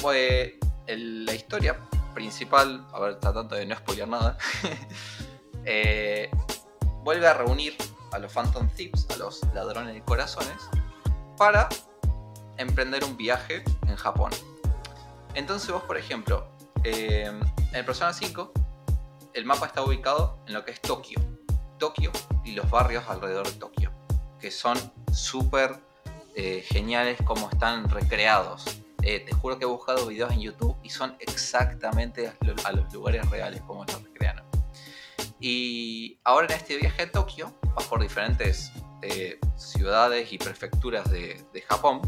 pues, la historia principal, a ver, tratando de no spoiler nada, <laughs> eh, vuelve a reunir a los Phantom Thieves, a los ladrones de corazones, para emprender un viaje en Japón. Entonces vos, por ejemplo, eh, en Persona 5, el mapa está ubicado en lo que es Tokio. Tokio y los barrios alrededor de Tokio, que son súper eh, geniales como están recreados. Eh, te juro que he buscado videos en YouTube y son exactamente a lo- a los lugares reales como los recrearon. Y ahora en este viaje a Tokio vas por diferentes eh, ciudades y prefecturas de, Japón,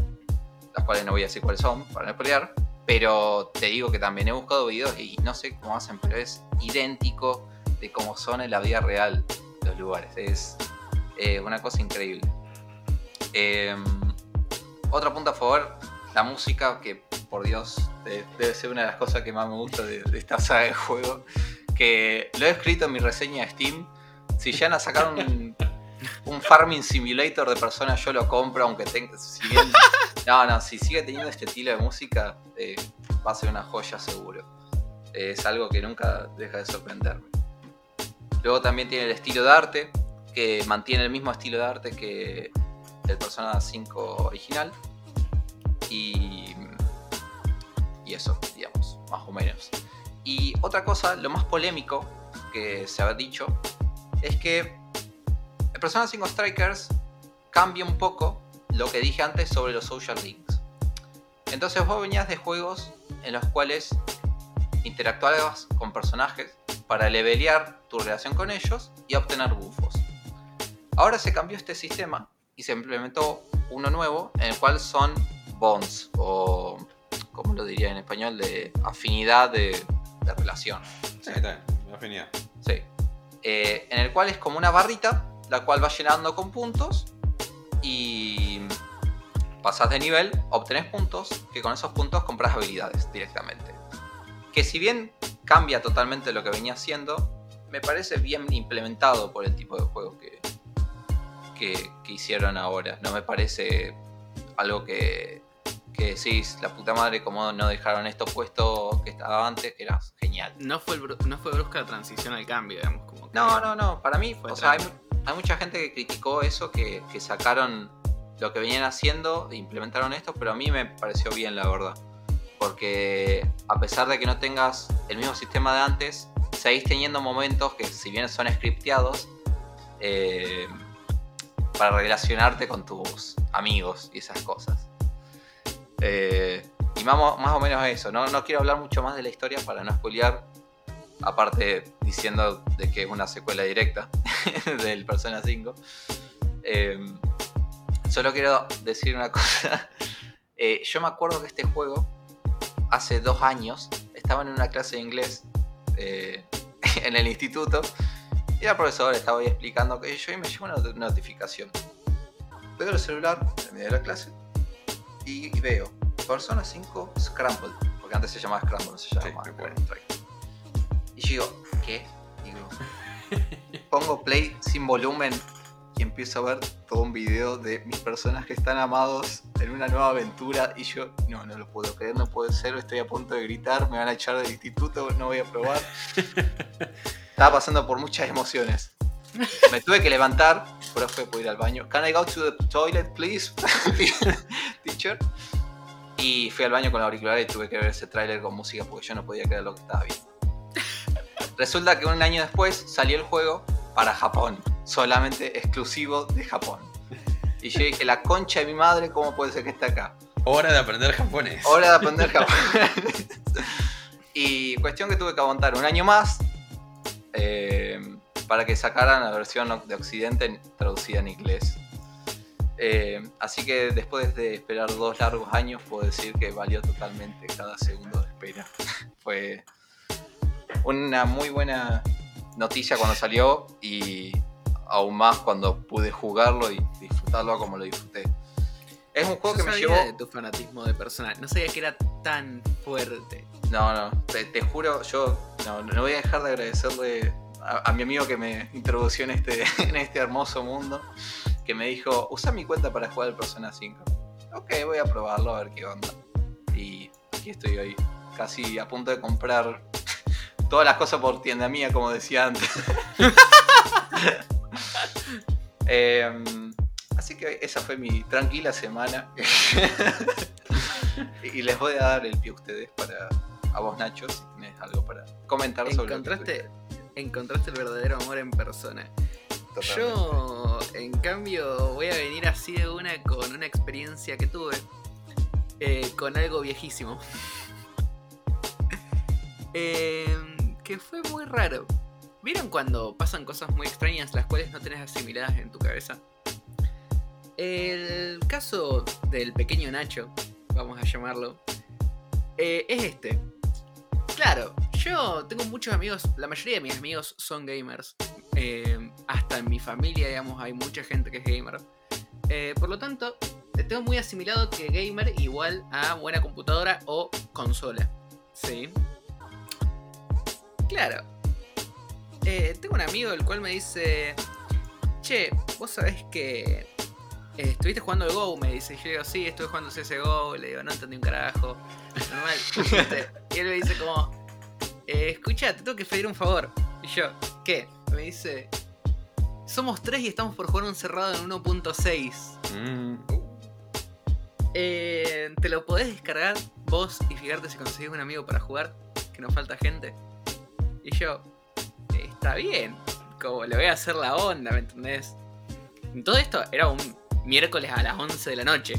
las cuales no voy a decir cuáles son para no pelear, pero te digo que también he buscado videos y no sé cómo hacen, pero es idéntico de cómo son en la vida real los lugares. Es una cosa increíble. Eh, otro punto a favor, la música, que por Dios de- debe ser una de las cosas que más me gusta de, de esta saga de juego. Que lo he escrito en mi reseña de Steam. Si ya a sacar un, un Farming Simulator de personas, yo lo compro, aunque tenga. Si bien, <laughs> no, no, si sigue teniendo este estilo de música, eh, va a ser una joya seguro. Es algo que nunca deja de sorprenderme. Luego también tiene el estilo de arte, que mantiene el mismo estilo de arte que el Persona 5 original. Y, eso, digamos, más o menos. Y otra cosa, lo más polémico que se ha dicho, es que el Persona 5 Strikers cambia un poco lo que dije antes sobre los social links. Entonces vos venías de juegos en los cuales interactuabas con personajes para levelear tu relación con ellos y obtener buffos. Ahora se cambió este sistema y se implementó uno nuevo en el cual son bonds o, como lo diría en español, de afinidad de, de relación. Sí, está bien, afinidad. Sí. Eh, en el cual es como una barrita, la cual va llenando con puntos y pasas de nivel, obtenés puntos, que con esos puntos compras habilidades directamente. Que si bien cambia totalmente lo que venía haciendo, me parece bien implementado por el tipo de juego que, que, que hicieron ahora. No me parece algo que, que decís, la puta madre, como no dejaron esto puesto que estaba antes, que era genial. No fue, el no fue brusca la transición al cambio, digamos. Como que- No, no, no. Para mí, o sea, hay, hay mucha gente que criticó eso, que, que sacaron lo que venían haciendo e implementaron esto, pero a mí me pareció bien, la verdad. Porque a pesar de que no tengas el mismo sistema de antes, seguís teniendo momentos que, si bien son scripteados, eh, para relacionarte con tus amigos y esas cosas. Eh, y más, más o menos eso. No, no quiero hablar mucho más de la historia para no spoilear. Aparte diciendo de que es una secuela directa <laughs> del Persona 5. Eh, solo quiero decir una cosa. <laughs> Eh, yo me acuerdo que este juego, hace dos años, estaba en una clase de inglés eh, <laughs> en el instituto. Y el profesor estaba ahí explicando que yo y me llegó una not- notificación. Veo el celular en medio de la clase y, y veo Persona 5 Scramble. Porque antes se llamaba Scramble, no se Sí, llamaba. Strike. Y yo digo, ¿qué? Digo, pongo play sin volumen y empiezo a ver todo un video de mis personajes tan amados en una nueva aventura. Y yo, no, no lo puedo creer, no puede ser, estoy a punto de gritar, me van a echar del instituto, no voy a probar. <laughs> Estaba pasando por muchas emociones. Me tuve que levantar, profe, puedo ir al baño. Can I go to the toilet, please? <laughs> Y fui al baño con la auricular y tuve que ver ese tráiler con música porque yo no podía creer lo que estaba viendo. <laughs> Resulta que un año después salió el juego para Japón, solamente exclusivo de Japón. Y yo dije, la concha de mi madre, ¿cómo puede ser que esté acá? Hora de aprender japonés. Hora de aprender <laughs> japonés. y cuestión que tuve que aguantar un año más eh, para que sacaran la versión de Occidente traducida en inglés. Eh, así que después de esperar dos largos años, puedo decir que valió totalmente cada segundo de espera. <laughs> Fue una muy buena noticia cuando salió y aún más cuando pude jugarlo y disfrutarlo como lo disfruté. Es un juego Yo que me sabía llevó... de tu fanatismo de persona. No sabía que era tan fuerte. No, no, te, te juro, yo no, no voy a dejar de agradecerle a, a mi amigo que me introdució en este, <laughs> en este hermoso mundo, que me dijo, usa mi cuenta para jugar el Persona 5. Ok, voy a probarlo a ver qué onda. Y aquí estoy hoy, casi a punto de comprar <laughs> todas las cosas por tienda mía, como decía antes. <laughs> Em, Así que esa fue mi tranquila semana. <laughs> y les voy a dar el pie a ustedes para. A vos, Nacho, si tienes algo para comentar sobre lo que Encontraste, encontraste el verdadero amor en persona. Yo, en cambio, voy a venir así de una con una experiencia que tuve eh, con algo viejísimo. <laughs> Em, que fue muy raro. ¿Vieron cuando pasan cosas muy extrañas las cuales no tenés asimiladas en tu cabeza? El caso del pequeño Nacho, vamos a llamarlo, eh, es este. Claro, yo tengo muchos amigos, la mayoría de mis amigos son gamers. Eh, hasta en mi familia, digamos, hay mucha gente que es gamer. Eh, por lo tanto, tengo muy asimilado que gamer igual a buena computadora o consola. Sí. Claro. Eh, tengo un amigo el cual me dice, che, vos sabés que estuviste jugando al Go, me dice. Y yo digo, sí, estuve jugando CSGO. Le digo, no entendí un carajo. Normal. <laughs> y él me dice como, escucha, te tengo que pedir un favor. Y yo, ¿qué? Me dice, somos tres y estamos por jugar un cerrado en 1.6. Mm, Eh, ¿Te lo podés descargar vos y fijarte si conseguís un amigo para jugar? Que nos falta gente. Y yo, "Eh, está bien. Como le voy a hacer la onda, ¿me entendés? Todo esto era un miércoles a las 11 de la noche.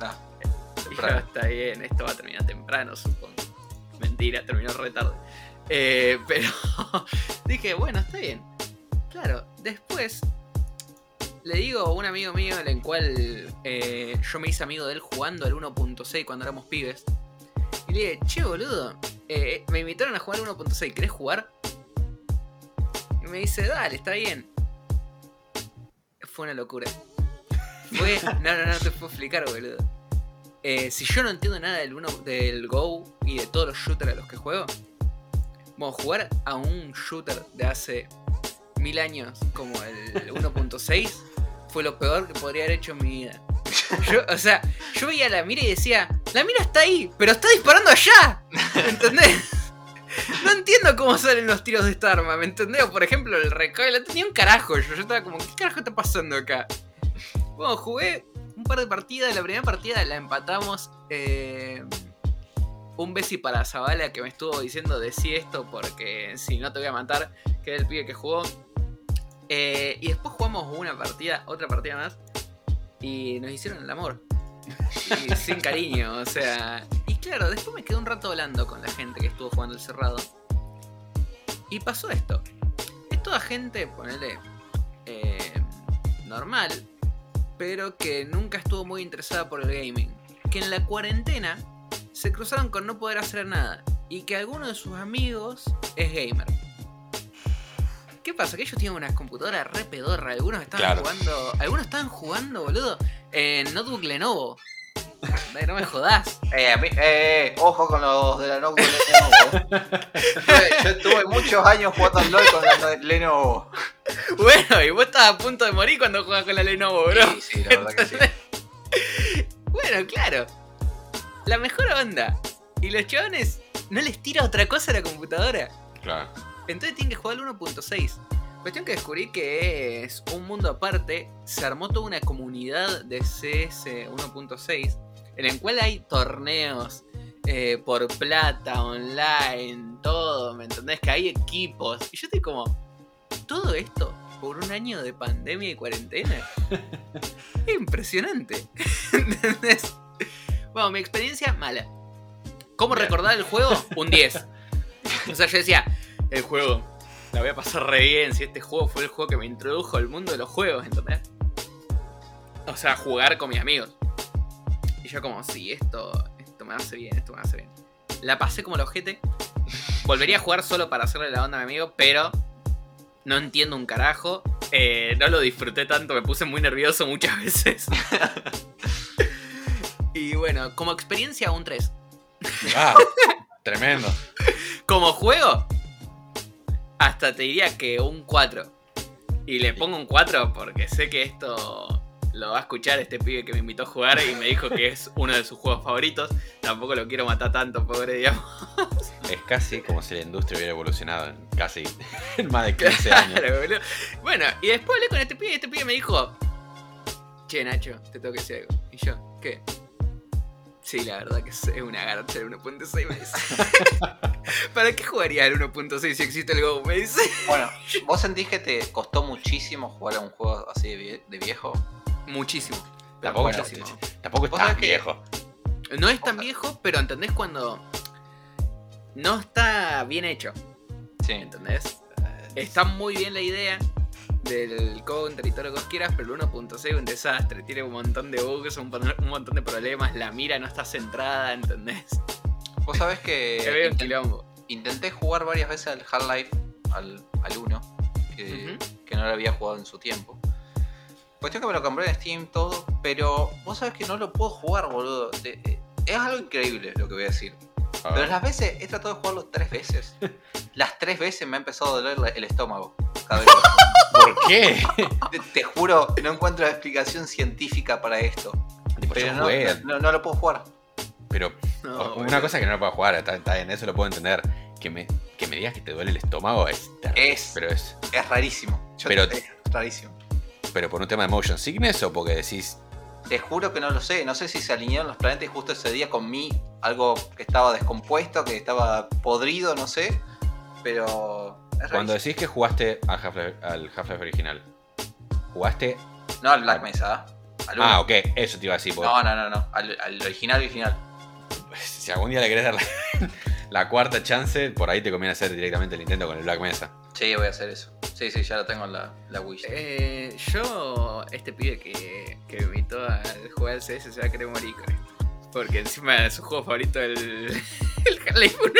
Ah, Y yo, temprano. está bien, esto va a terminar temprano, supongo. Mentira, terminó re tarde. Eh, <laughs> pero dije, bueno, está bien. Claro, después le digo a un amigo mío, en el cual eh, yo me hice amigo de él jugando al 1.6 cuando éramos pibes. Y le dije, che, boludo, eh, me invitaron a jugar al 1.6, ¿querés jugar? Y me dice, dale, está bien. Fue una locura. Fue. <laughs> No, no, no te puedo explicar, boludo. Eh, si yo no entiendo nada del, uno, del Go y de todos los shooters a los que juego, bueno, jugar a un shooter de hace mil años como el <laughs> 1.6 fue lo peor que podría haber hecho en mi vida. Yo, o sea, yo veía la mira y decía, la mira está ahí, pero está disparando allá. ¿Me entendés? No entiendo cómo salen los tiros de esta arma, ¿me entendés? O, por ejemplo, el recoil, tenía un carajo yo. Yo estaba como, ¿qué carajo está pasando acá? Bueno, jugué un par de partidas. La primera partida la empatamos. eh, un besi para Zavala que me estuvo diciendo decí esto porque si no te voy a matar, que era el pibe que jugó. Eh, y después jugamos una partida, otra partida más. Y nos hicieron el amor. Y <laughs> sin cariño, o sea. Y claro, después me quedé un rato hablando con la gente que estuvo jugando el cerrado. Y pasó esto. Es toda gente, ponele. eh, normal. Pero que nunca estuvo muy interesada por el gaming. Que en la cuarentena se cruzaron con no poder hacer nada. Y que alguno de sus amigos es gamer. ¿Qué pasa? Que ellos tienen unas computadoras re pedorra. Algunos estaban Claro. jugando. Algunos estaban jugando, boludo. En notebook Lenovo. No me jodas. Eh, a mí- eh, ojo con los de la notebook Lenovo. Tuve- <laughs> Yo estuve muchos años jugando al LOL con la no- Lenovo. Bueno, y vos estabas a punto de morir cuando jugabas con la Lenovo, bro. Sí, sí, la verdad que sí. <laughs> Bueno, claro. La mejor onda. Y los chabones no les tira otra cosa a la computadora. claro. Entonces tienen que jugar al 1.6. Cuestión que descubrí que es un mundo aparte. Se armó toda una comunidad de CS 1.6 en el cual hay torneos eh, por plata, online, todo. ¿Me entendés? Que hay equipos. Y yo estoy como, ¿todo esto por un año de pandemia y cuarentena? <laughs> es impresionante. <laughs> ¿Entendés? Bueno, mi experiencia mala. ¿Cómo recordar el juego? Un 10. O sea, yo decía, el juego, la voy a pasar re bien si este juego fue el juego que me introdujo al mundo de los juegos, ¿entendés? O sea, jugar con mis amigos. Y yo como, sí, esto, esto me hace bien, esto me hace bien. La pasé como el ojete. Volvería a jugar solo para hacerle la onda a mi amigo, pero no entiendo un carajo. Eh, no lo disfruté tanto, me puse muy nervioso muchas veces. <laughs> y bueno, como experiencia un 3. Ah, <laughs> tremendo. Como juego, hasta te diría que un 4. Y le pongo un 4 porque sé que esto lo va a escuchar este pibe que me invitó a jugar y me dijo que es uno de sus juegos favoritos. Tampoco lo quiero matar tanto, pobre, digamos. Es casi como si la industria hubiera evolucionado en casi <laughs> en más de 15 años. Claro, boludo. Bueno, y después hablé con este pibe y este pibe me dijo, che Nacho, te tengo que decir algo. Y yo, ¿qué? Sí, la verdad que es una garcha el 1.6, me dice. <laughs> ¿Para qué jugaría el 1.6 si existe el Go? Me dice. Bueno, <laughs> ¿vos sentís que te costó muchísimo jugar a un juego así de, vie- de viejo? Muchísimo. Tampoco, Bueno, muchísimo. tampoco es tan viejo. No es tan viejo, pero ¿entendés cuando no está bien hecho? Sí. ¿Entendés? Está muy bien la idea del counter y todo lo que quieras, pero el 1.6 es un desastre. Tiene un montón de bugs, un, montón de problemas. La mira no está centrada, ¿entendés? Vos sabés que <laughs> Te veo un intent- quilombo. intenté jugar varias veces al Half-Life, al, al 1, que, que no lo había jugado en su tiempo. Cuestión que me lo compré en Steam todo, pero vos sabés que no lo puedo jugar, boludo. Eh, es algo increíble lo que voy a decir. Ah. Pero las veces, he tratado de jugarlo tres veces. <laughs> Las tres veces me ha empezado a doler la- el estómago. Cada vez <laughs> ¿Por qué? te, te juro, no encuentro explicación científica para esto. Tipo, Pero no, no, no lo puedo jugar. pero No, una cosa que no lo puedo jugar, está, está bien, eso lo puedo entender. Que me, que me digas que te duele el estómago es terrible, Es- Pero es. Es rarísimo. Yo- Pero- es rarísimo. Pero por un tema de motion sickness o porque decís. Te juro que no lo sé. No sé si se alinearon los planetas justo ese día con mí algo que estaba descompuesto, que estaba podrido, no sé. Pero. Es Cuando decís que jugaste al Half-Life al Half-Life original, ¿jugaste? No al Black Mesa, ¿ah? Al uno. Ah, ok, eso te iba a decir. porque No, no, no, no. Al, al original original. <laughs> Si algún día le querés dar la, <laughs> la cuarta chance, por ahí te conviene hacer directamente el intento con el Black Mesa. Sí, voy a hacer eso. Sí, sí, ya lo tengo en la, la Wii. Eh, yo, este pibe que, que me invitó a jugar al CS se va a querer morir con esto. Porque encima de su juego favorito el, el Half-Life 1.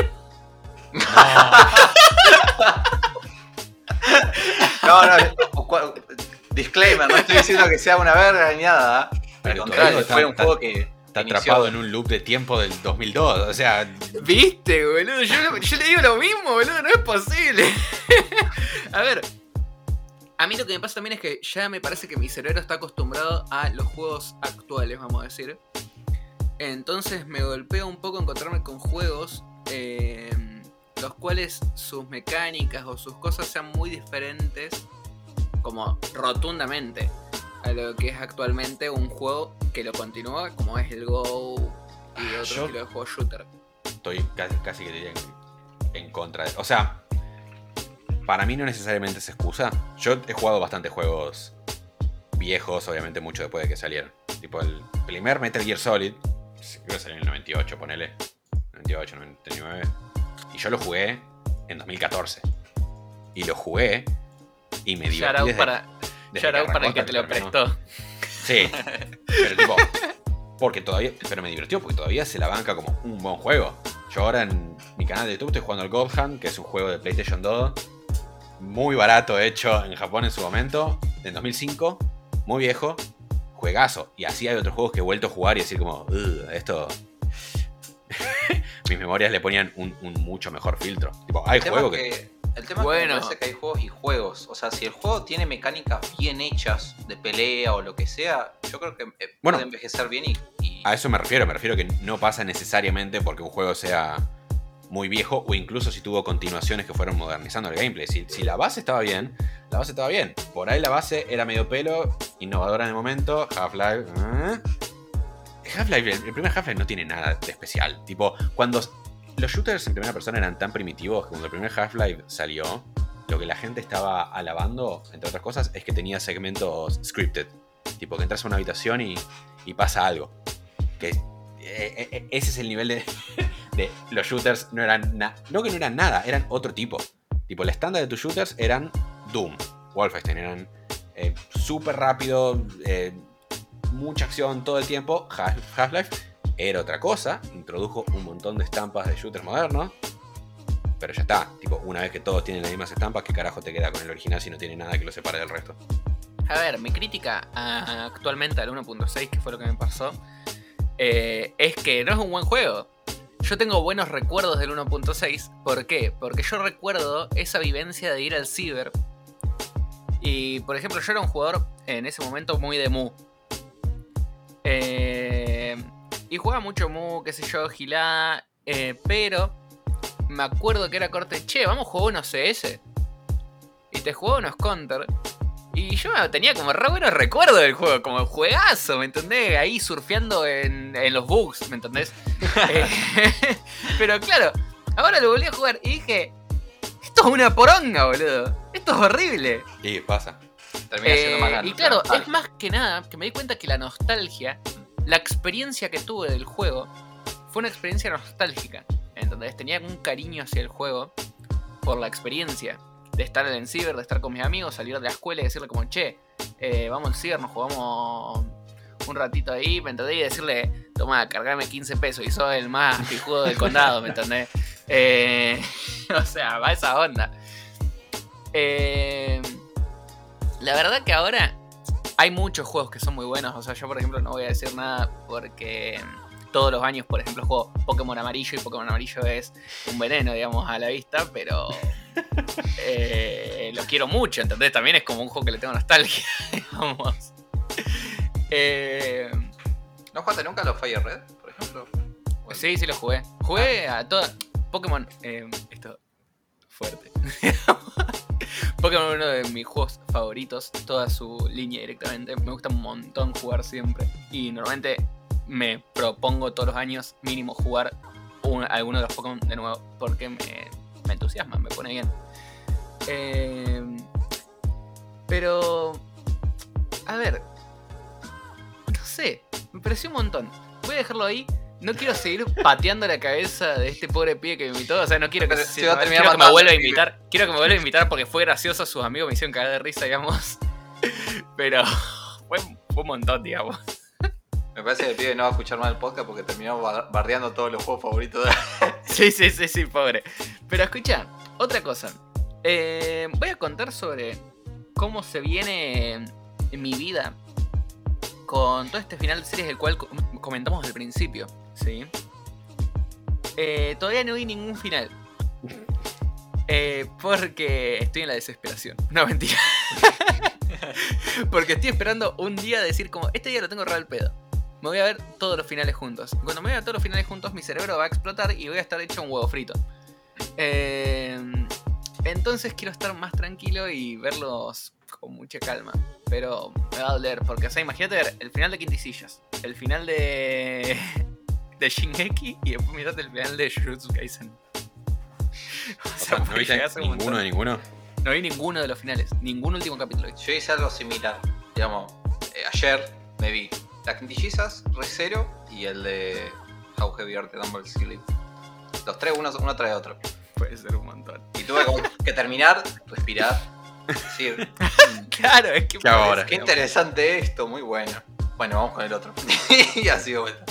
No, no, cu- disclaimer, no estoy diciendo que sea una verga ni nada. ¿ah? Al Pero contrario, fue un juego que. Está atrapado en un loop de tiempo del 2002. O sea, ¿Viste, boludo? Yo le digo lo mismo, boludo, no es posible. <laughs> a ver, a mí lo que me pasa también es que ya me parece que mi cerebro está acostumbrado a los juegos actuales, vamos a decir. Entonces me golpea un poco encontrarme con juegos eh, los cuales sus mecánicas o sus cosas sean muy diferentes, como rotundamente, a lo que es actualmente un juego que lo continúa, como es el Go y otro Yo- estilo de juego shooter. estoy casi, casi que diría en, en contra de. O sea, para mí no necesariamente es excusa. Yo he jugado bastante juegos viejos, obviamente mucho después de que salieron. Tipo el primer Metal Gear Solid, creo que salió en el 98, ponele. 98, 99. Y yo lo jugué en 2014. Y lo jugué y me divertí desde- para, shout out para el que te lo prestó. Sí, <laughs> pero tipo, porque todavía, pero me divirtió porque todavía se la banca como un buen juego. Yo ahora en mi canal de YouTube estoy jugando al God Hand, que es un juego de PlayStation 2, muy barato hecho en Japón en su momento, en 2005, muy viejo, juegazo. Y así hay otros juegos que he vuelto a jugar y decir como, "Ugh, esto... <laughs> Mis memorias le ponían un, un mucho mejor filtro. Tipo, hay juegos que, el tema Bueno. es que me parece que hay juegos y juegos. O sea, si el juego tiene mecánicas bien hechas de pelea o lo que sea, yo creo que eh, Bueno. puede envejecer bien y. y- A eso me refiero, me refiero que no pasa necesariamente porque un juego sea muy viejo o incluso si tuvo continuaciones que fueron modernizando el gameplay. Si, si la base estaba bien, la base estaba bien. Por ahí la base era medio pelo, innovadora en el momento, Half-Life... ¿eh? Half-Life, el primer Half-Life no tiene nada de especial. Tipo, cuando los shooters en primera persona eran tan primitivos que cuando el primer Half-Life salió, lo que la gente estaba alabando, entre otras cosas, es que tenía segmentos scripted. Tipo, que entras a una habitación y, y pasa algo. Que eh, eh, ese es el nivel <laughs> de, los shooters. No eran na- no que no eran nada, eran otro tipo. Tipo, el estándar de tus shooters eran Doom, Wolfenstein, eran eh, súper rápido, eh, mucha acción todo el tiempo. Half- Half-Life era otra cosa, introdujo un montón de estampas de shooters modernos. Pero ya está, tipo, una vez que todos tienen las mismas estampas, ¿qué carajo te queda con el original si no tiene nada que lo separe del resto? A ver, mi crítica actualmente al 1.6, que fue lo que me pasó, eh, es que no es un buen juego. Yo tengo buenos recuerdos del 1.6. ¿Por qué? Porque yo recuerdo esa vivencia de ir al ciber. Y, por ejemplo, yo era un jugador en ese momento muy de Mu. Eh, y jugaba mucho Mu, qué sé yo, gilada. eh, pero me acuerdo que era corte, che, vamos a jugar unos CS. Y te jugaba unos counter. Y yo tenía como re buenos recuerdos del juego, como juegazo, ¿me entendés? Ahí surfeando en, en los bugs, ¿me entendés? <laughs> Eh, <laughs> pero claro, ahora lo volví a jugar y dije, esto es una poronga, boludo. Esto es horrible. Y pasa. Termina siendo Eh, más la y claro, es más que nada que me di cuenta que la nostalgia, la experiencia que tuve del juego, fue una experiencia nostálgica. Entonces tenía un cariño hacia el juego por la experiencia de estar en el ciber, de estar con mis amigos, salir de la escuela y decirle como, che, eh, vamos al ciber, nos jugamos un ratito ahí, ¿me entendés? Y decirle, toma, cargame 15 pesos y soy el más pijudo del condado, ¿me entendés? <laughs> Eh, <laughs> o sea, va esa onda. Eh, la verdad que ahora hay muchos juegos que son muy buenos. O sea, yo por ejemplo no voy a decir nada porque todos los años, por ejemplo, juego Pokémon Amarillo y Pokémon Amarillo es un veneno, digamos, a la vista, pero <laughs> eh, lo quiero mucho, ¿entendés? También es como un juego que le tengo nostalgia, <laughs> digamos. Eh, ¿No jugaste nunca a los Fire Red, por ejemplo? Bueno, sí, sí lo jugué. Jugué a todas. Pokémon. eh, esto. Fuerte. <laughs> <laughs> Pokémon uno de mis juegos favoritos. Toda su línea directamente. Me gusta un montón jugar siempre. Y normalmente me propongo todos los años mínimo jugar un- alguno de los Pokémon de nuevo. Porque me, entusiasma, me pone bien. Eh, pero. A ver. No sé. Me pareció un montón. Voy a dejarlo ahí. No quiero seguir pateando la cabeza de este pobre pibe que me invitó. O sea, no quiero que, se- se va a terminar quiero que me vuelva a invitar. Quiero que me vuelva a invitar porque fue gracioso. Sus amigos me hicieron cagar de risa, digamos. <laughs> Pero fue, <laughs> fue un montón, digamos. Me parece que el pibe no va a escuchar más el podcast porque terminó bar- bardeando todos los juegos favoritos de <laughs> Sí, sí, sí, sí, pobre. Pero escucha, otra cosa. Eh, voy a contar sobre cómo se viene en mi vida con todo este final de series del cual co- comentamos al principio. ¿Sí? Eh, todavía no vi ningún final. Eh, porque estoy en la desesperación. No, mentira. <laughs> porque estoy esperando un día decir como, este día lo tengo re al pedo. Me voy a ver todos los finales juntos. Cuando me vea todos los finales juntos, mi cerebro va a explotar y voy a estar hecho un huevo frito. Eh, entonces quiero estar más tranquilo y verlos con mucha calma. Pero me va a doler, porque, o sea, imagínate ver el final de Quintillas, el final de. De Shingeki y después mirate el final de Jujutsu Kaisen. O <laughs> O sea, ¿no viste ninguno de ninguno? No vi ninguno de los finales, ningún último capítulo. Yo hice algo similar. Digamos, eh, ayer me vi La Quintillizas, Recero y el de How Heavy Art the Dumble Sleep. Los tres, uno, uno tras otro. Puede ser un montón. Y tuve como <laughs> que terminar, respirar, decir, <laughs> Claro, es que. ¿Qué ahora? qué interesante esto, muy bueno. Bueno, vamos con el otro. y así de vuelta.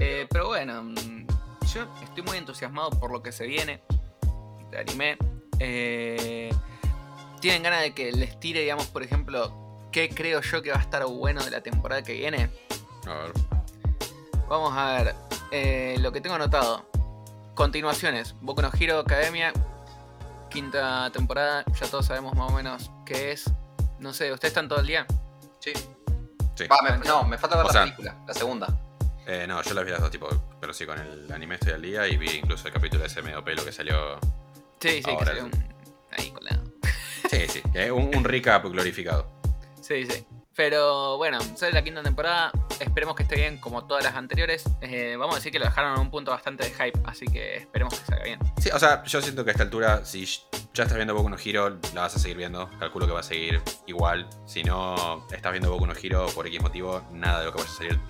Eh, pero bueno, mm, yo estoy muy entusiasmado por lo que se viene de anime. Eh, ¿Tienen ganas de que les tire, digamos, por ejemplo, qué creo yo que va a estar bueno de la temporada que viene? A ver. Vamos a ver eh, lo que tengo anotado. Continuaciones. Boku no Hero Academia. Quinta temporada. Ya todos sabemos más o menos qué es. No sé, ¿ustedes están todo el día? Sí. Sí. Va, me- no, me falta ver O la sea- película, la segunda. Eh, no, yo las vi las dos, tipo, pero sí, con el anime estoy al día y vi incluso el capítulo de ese medio pelo que salió. Sí, sí, que salió un- ahí colado. Sí, sí, un, un recap glorificado. Sí, sí. Pero bueno, sale la quinta temporada. Esperemos que esté bien como todas las anteriores. Eh, vamos a decir que lo dejaron en un punto bastante de hype, así que esperemos que salga bien. Sí, o sea, yo siento que a esta altura, si ya estás viendo Boku no Hero, la vas a seguir viendo. Calculo que va a seguir igual. Si no estás viendo Boku no Hero por X motivo, nada de lo que vaya a salir.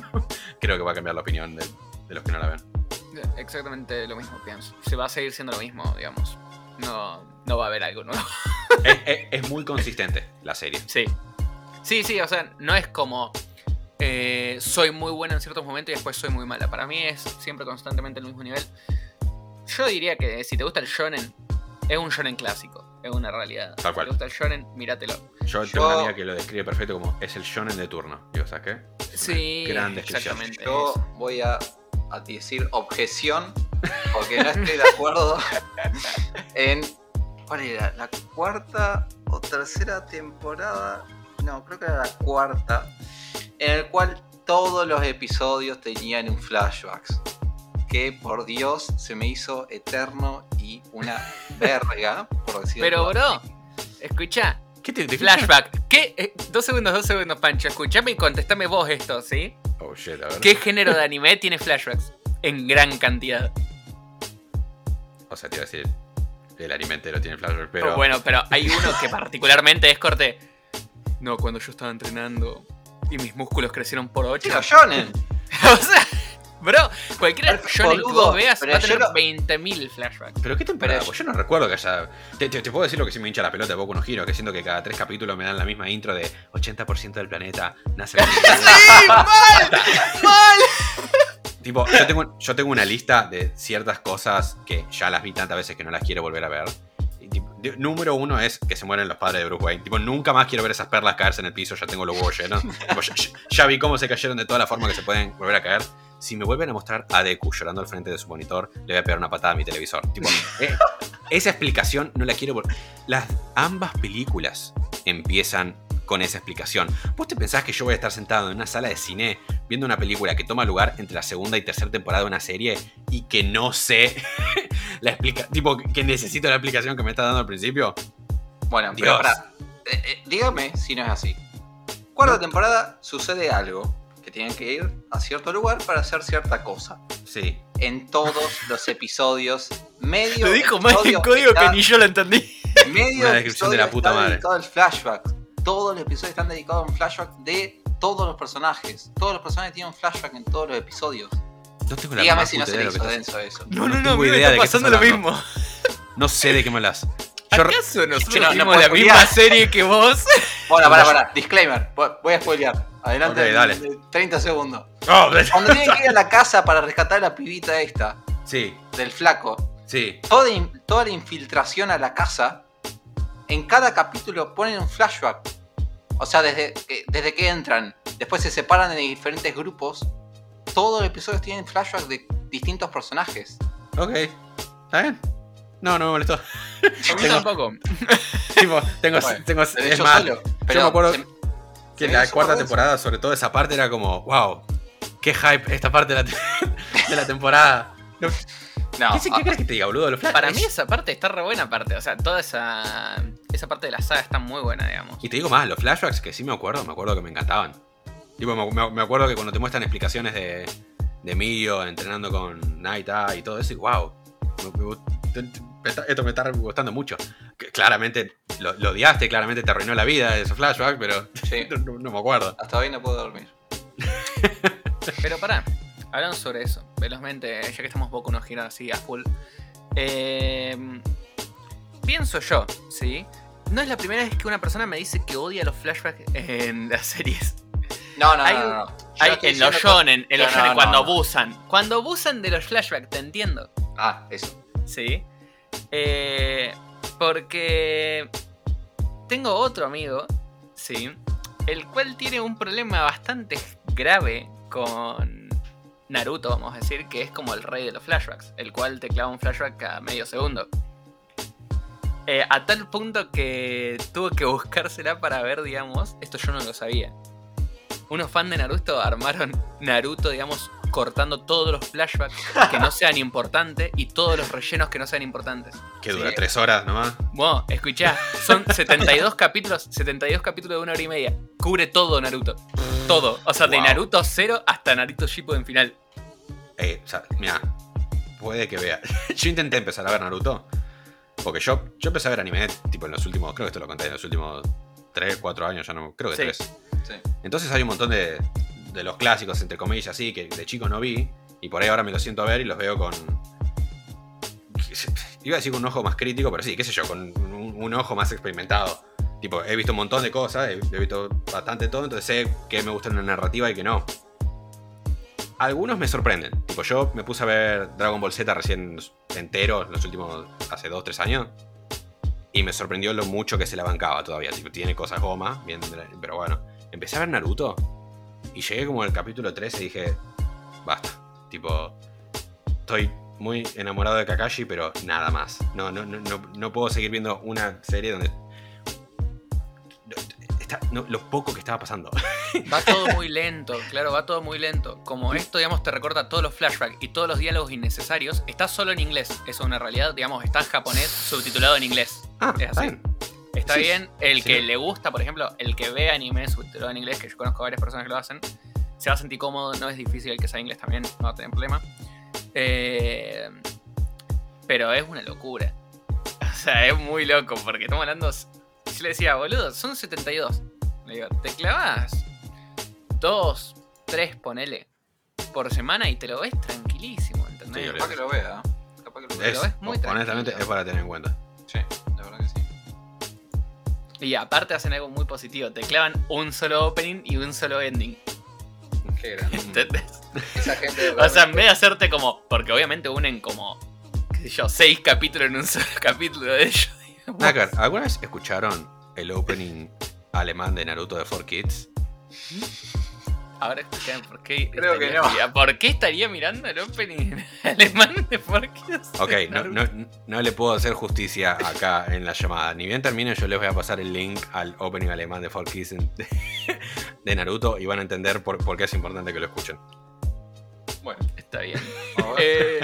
<laughs> Creo que va a cambiar la opinión de, de los que no la ven. Exactamente lo mismo pienso. Se va a seguir siendo lo mismo, digamos. No, no va a haber algo nuevo. es, es- es muy consistente la serie. Sí. Sí, sí, o sea, no es como eh, soy muy buena en ciertos momentos y después soy muy mala. Para mí es siempre constantemente el mismo nivel. Yo diría que si te gusta el shonen, es un shonen clásico. Es una realidad. Tal cual. Si te gusta el shonen, míratelo. Yo, tengo una amiga que lo describe perfecto como es el shonen de turno. Digo, ¿sabes qué? Es una Sí, gran exactamente. Yo voy a, a decir objeción, porque no estoy de acuerdo <laughs> en. ¿Cuál era? ¿La cuarta o tercera temporada? No, creo que era la cuarta. En el cual todos los episodios tenían un flashbacks. Que por Dios se me hizo eterno y una verga, por decirlo Pero, bro, escucha, ¿Qué te, te- Flashback. ¿Qué? eh, dos segundos, dos segundos, Pancho. Escuchame y contestame vos esto, ¿sí? Oh shit, a ver. ¿Qué género de anime tiene flashbacks? En gran cantidad. O sea, te iba a decir. El anime entero tiene flashback, pero. Oh, bueno, pero hay uno que particularmente es corte. No, cuando yo estaba entrenando y mis músculos crecieron por 8. Chicos, shonen. <laughs> o sea, bro, cualquier Pero, shonen que vos veas pero va a tener lo- 20.000 flashbacks. ¿Pero qué temporada? Pero- Pues yo no recuerdo que haya. Te, te- te puedo decir lo que sí me hincha la pelota de Boku no Hero, que siento que cada tres capítulos me dan la misma intro de 80% del planeta nace <laughs> ¡Sí! ¡Mal! <laughs> ¡Mal! Tipo, yo tengo, yo tengo una lista de ciertas cosas que ya las vi tantas veces que no las quiero volver a ver. Número uno es que se mueren los padres de Bruce Wayne. Tipo, nunca más quiero ver esas perlas caerse en el piso, ya tengo los huevos llenos. <laughs> Ya, vi cómo se cayeron de toda la forma que se pueden volver a caer. Si me vuelven a mostrar a Deku llorando al frente de su monitor, le voy a pegar una patada a mi televisor. Tipo, <laughs> eh, esa explicación no la quiero. Las ambas películas empiezan con esa explicación. ¿Vos te pensás que yo voy a estar sentado en una sala de cine viendo una película que toma lugar entre la segunda y tercera temporada de una serie y que no sé <laughs> la explica tipo que necesito la explicación que me está dando al principio? Bueno, Dios. pero pará. Eh, eh, dígame si no es así. Cuarta temporada sucede algo. Que tienen que ir a cierto lugar para hacer cierta cosa. Sí. En todos los episodios. Medio Lo dijo más en código que ni yo lo entendí. Medio Una descripción de la puta madre. dedicado al flashback. Todos los episodios están dedicados a un flashback de todos los personajes. Todos los personajes tienen un flashback en todos los episodios. No tengo la Dígame si no se le hizo denso eso. No, No no, no, me idea está pasando lo mismo. No sé de qué me hablas. <laughs> Yo- ¿Acaso nosotros no- vimos la misma serie que vos? <laughs> Bueno, pará, pará. Disclaimer. Voy a spoilear. Adelante. Ok, dale. en 30 segundos. Oh, Cuando tienen que ir a la casa para rescatar a la pibita esta, sí, del flaco, sí. toda, in- toda la infiltración a la casa, en cada capítulo ponen un flashback. O sea, desde que, desde que entran, después se separan en diferentes grupos, todos los episodios tienen flashbacks de distintos personajes. Ok. ¿Está bien? No, no me molestó. A mí Tengo- tampoco. <laughs> tipo, tengo, Bueno, tengo de es hecho, más, solo. yo me acuerdo se- que se la cuarta temporada, sobre todo esa parte, era como, wow, qué hype esta parte de la, te- <laughs> de la temporada. <laughs> No, ¿Qué, se- ah, crees que te diga, boludo? Los Para mí esa parte está re buena parte. O sea, toda esa, esa parte de la saga está muy buena, digamos. Y te digo más, los flashbacks que sí me acuerdo, me acuerdo que me encantaban. Tipo, me, me- acuerdo que cuando te muestran explicaciones de, de Mio entrenando con Naita y todo eso, y wow, me- me está- esto me está gustando mucho. Que claramente lo, lo odiaste, claramente te arruinó la vida esos flashbacks, pero sí, <laughs> no- no me acuerdo. hasta hoy no puedo dormir. <laughs> Pero pará, hablando sobre eso, velozmente, ya que estamos poco unos giros así a full. eh, pienso yo, ¿sí? No es la primera vez que una persona me dice que odia los flashbacks en <laughs> las series. No, no, Hay no, no, Hay, en los shonen, en los shonen cuando abusan. Cuando abusan de los flashbacks, te entiendo. Ah, eso. ¿sí? Eh, porque tengo otro amigo, ¿sí? El cual tiene un problema bastante grave con Naruto, vamos a decir, que es como el rey de los flashbacks, el cual te clava un flashback cada medio segundo. Eh, a tal punto que tuvo que buscársela para ver, digamos, esto yo no lo sabía. Unos fans de Naruto armaron Naruto, digamos, cortando todos los flashbacks que no sean importantes y todos los rellenos que no sean importantes. Que dura Sí. tres horas nomás. Bueno, escuchá, son 72 capítulos, 72 capítulos de una hora y media. Cubre todo Naruto. Todo. O sea, de. Naruto 0 hasta Naruto Shippuden final. Eh, o sea, mira, puede que vea. <laughs> Yo intenté empezar a ver Naruto. Porque yo, yo empecé a ver anime, tipo en los últimos, creo que esto lo conté, en los últimos 3, 4 años, ya no, creo que Sí. 3. Sí. Entonces hay un montón de, de los clásicos, entre comillas, así, que de chico no vi. Y por ahí ahora me los siento a ver y los veo con. <laughs> Iba a decir con un ojo más crítico, pero sí, qué sé yo, con un, un ojo más experimentado. Tipo, he visto un montón de cosas, he, he visto bastante todo, entonces sé que me gusta una narrativa y que no. Algunos me sorprenden. Tipo, yo me puse a ver Dragon Ball Z recién entero, los últimos, hace 2, 3 años. Y me sorprendió lo mucho que se la bancaba todavía. Tipo, tiene cosas goma, bien, pero bueno. Empecé a ver Naruto y llegué como al capítulo 13 y dije, basta. Tipo, estoy muy enamorado de Kakashi, pero nada más. No, no, no, no, no puedo seguir viendo una serie donde... está- no, lo poco que estaba pasando. <laughs> Va todo muy lento, claro, va todo muy lento. Como esto, digamos, te recorta todos los flashbacks y todos los diálogos innecesarios, está solo en inglés. Eso es una realidad, digamos, está en japonés subtitulado en inglés. Ah, Es está así. bien. Está Sí, bien, el sí. que le gusta, por ejemplo, el que ve anime subtitulado en inglés, que yo conozco varias personas que lo hacen, se va a sentir cómodo, no es difícil el que sabe inglés también, no va a tener problema. Eh, pero es una locura. <laughs> O sea, es muy loco, porque estamos hablando. Yo <laughs> le decía, boludo, son 72. Le digo, te clavas dos, tres, ponele, por semana y te lo ves tranquilísimo, ¿entendés? Sí, Capaz que lo vea. Capaz que lo vea. Es, Lo ves muy honestamente, tranquilo. es para tener en cuenta. Sí, la verdad que sí. Y aparte hacen algo muy positivo, te clavan un solo opening y un solo ending. Qué grande. ¿Entendés? Esa gente. <laughs> O sea, en vez de hacerte como. Porque obviamente unen como. qué sé yo, seis capítulos en un solo <laughs> capítulo de ellos. Nácar, ¿alguna vez escucharon el opening alemán de Naruto de 4Kids? <laughs> Ahora explican por qué. Creo que estaría- no. ¿Por qué estaría mirando el opening <laughs> alemán de Forkids? Ok, no, no- no le puedo hacer justicia acá en la llamada. Ni bien termine, yo les voy a pasar el link al opening alemán de 4Kids en- <laughs> de Naruto y van a entender por, por qué es importante que lo escuchen. Bueno, Está bien. Eh,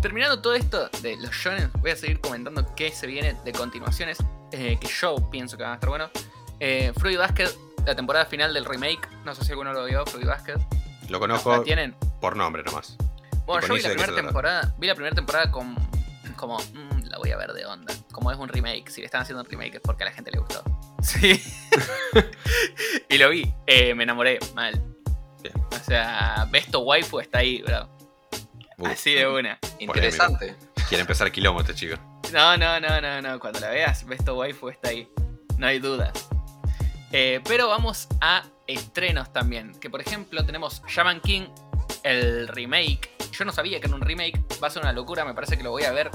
terminando todo esto de los shonen, voy a seguir comentando qué se viene de continuaciones. eh, que yo pienso que van a estar bueno. Eh, Fruit Basket, la temporada final del remake. No sé si alguno lo vio, Fruit Basket. Lo conozco ¿La tienen? por nombre nomás. Bueno, yo vi la primera temporada. Vi la primera temporada con. Como. mm, la voy a ver de onda. Como es un remake. Si le están haciendo un remake es porque a la gente le gustó. <laughs> Sí. <laughs> y lo vi. eh, me enamoré. Mal. Bien. O sea, Besto Waifu está ahí, bro. Así de una. Interesante. quiere empezar este chico. No, no, no, no, no. Cuando la veas, Besto Waifu está ahí. No hay dudas. Eh, pero vamos a estrenos también. Que por ejemplo tenemos Shaman King, el remake. Yo no sabía que era un remake. Va a ser una locura. Me parece que lo voy a ver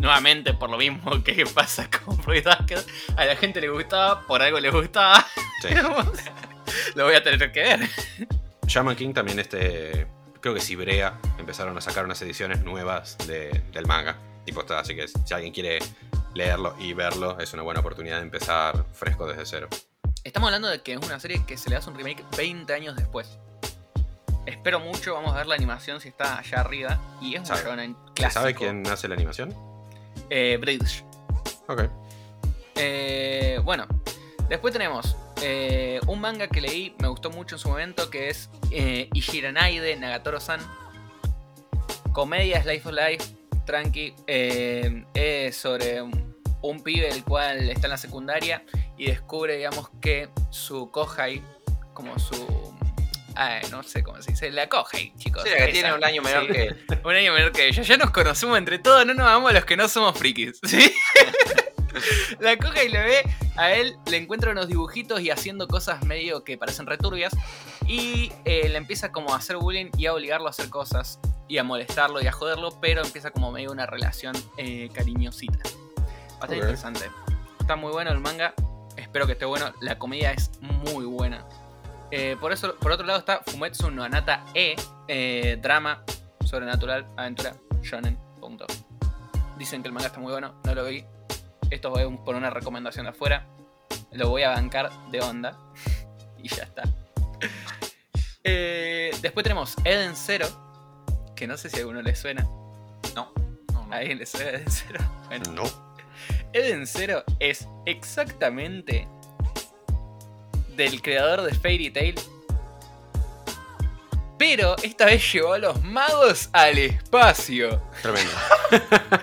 nuevamente por lo mismo que <laughs> pasa con Fruit Basket. A la gente le gustaba, por algo le gustaba. Sí. <laughs> lo voy a tener que ver. Shaman King también este. Creo que Cibrea empezaron a sacar unas ediciones nuevas de- del manga. Tipo está, así que si alguien quiere leerlo y verlo, es una buena oportunidad de empezar fresco desde cero. Estamos hablando de que es una serie que se le hace un remake 20 años después. Espero mucho, vamos a ver la animación si está allá arriba. Y es un shonen ¿Se clásico. sabe quién hace la animación? Eh, Bridge. Ok. Eh, bueno, después tenemos eh, un manga que leí, me gustó mucho en su momento, que es eh, Ishiranaide Nagatoro-san. Comedia Life of Life, tranqui. eh, es sobre un, un pibe el cual está en la secundaria y descubre, digamos, que su kohai, como su... No sé cómo se dice, la kohai, chicos. Sí, la que esa, tiene un año menor sí. que él. <laughs> Un año menor que ella. Ya nos conocemos entre todos, no nos vamos a los que no somos frikis. ¿Sí? <laughs> <laughs> la coja y le ve a él, le encuentra unos dibujitos y haciendo cosas medio que parecen returbias. Y eh, le empieza como a hacer bullying y a obligarlo a hacer cosas. Y a molestarlo y a joderlo, pero empieza como medio una relación eh, cariñosita. Bastante interesante. Está muy bueno el manga. Espero que esté bueno. La comedia es muy buena. Eh, por eso, por otro lado está Fumetsu no Anata E, drama, sobrenatural, aventura, shonen, punto. Dicen que el manga está muy bueno, no lo vi. Esto es un- por una recomendación de afuera. Lo voy a bancar de onda. <laughs> y ya está. Eh, después tenemos Eden Zero, que no sé si a alguno le suena. No, no, no. ¿A alguien le suena Eden Zero? <laughs> Bueno, No. Eden Zero es exactamente del creador de Fairy Tail. Pero esta vez llevó a los magos al espacio. Tremendo. <laughs>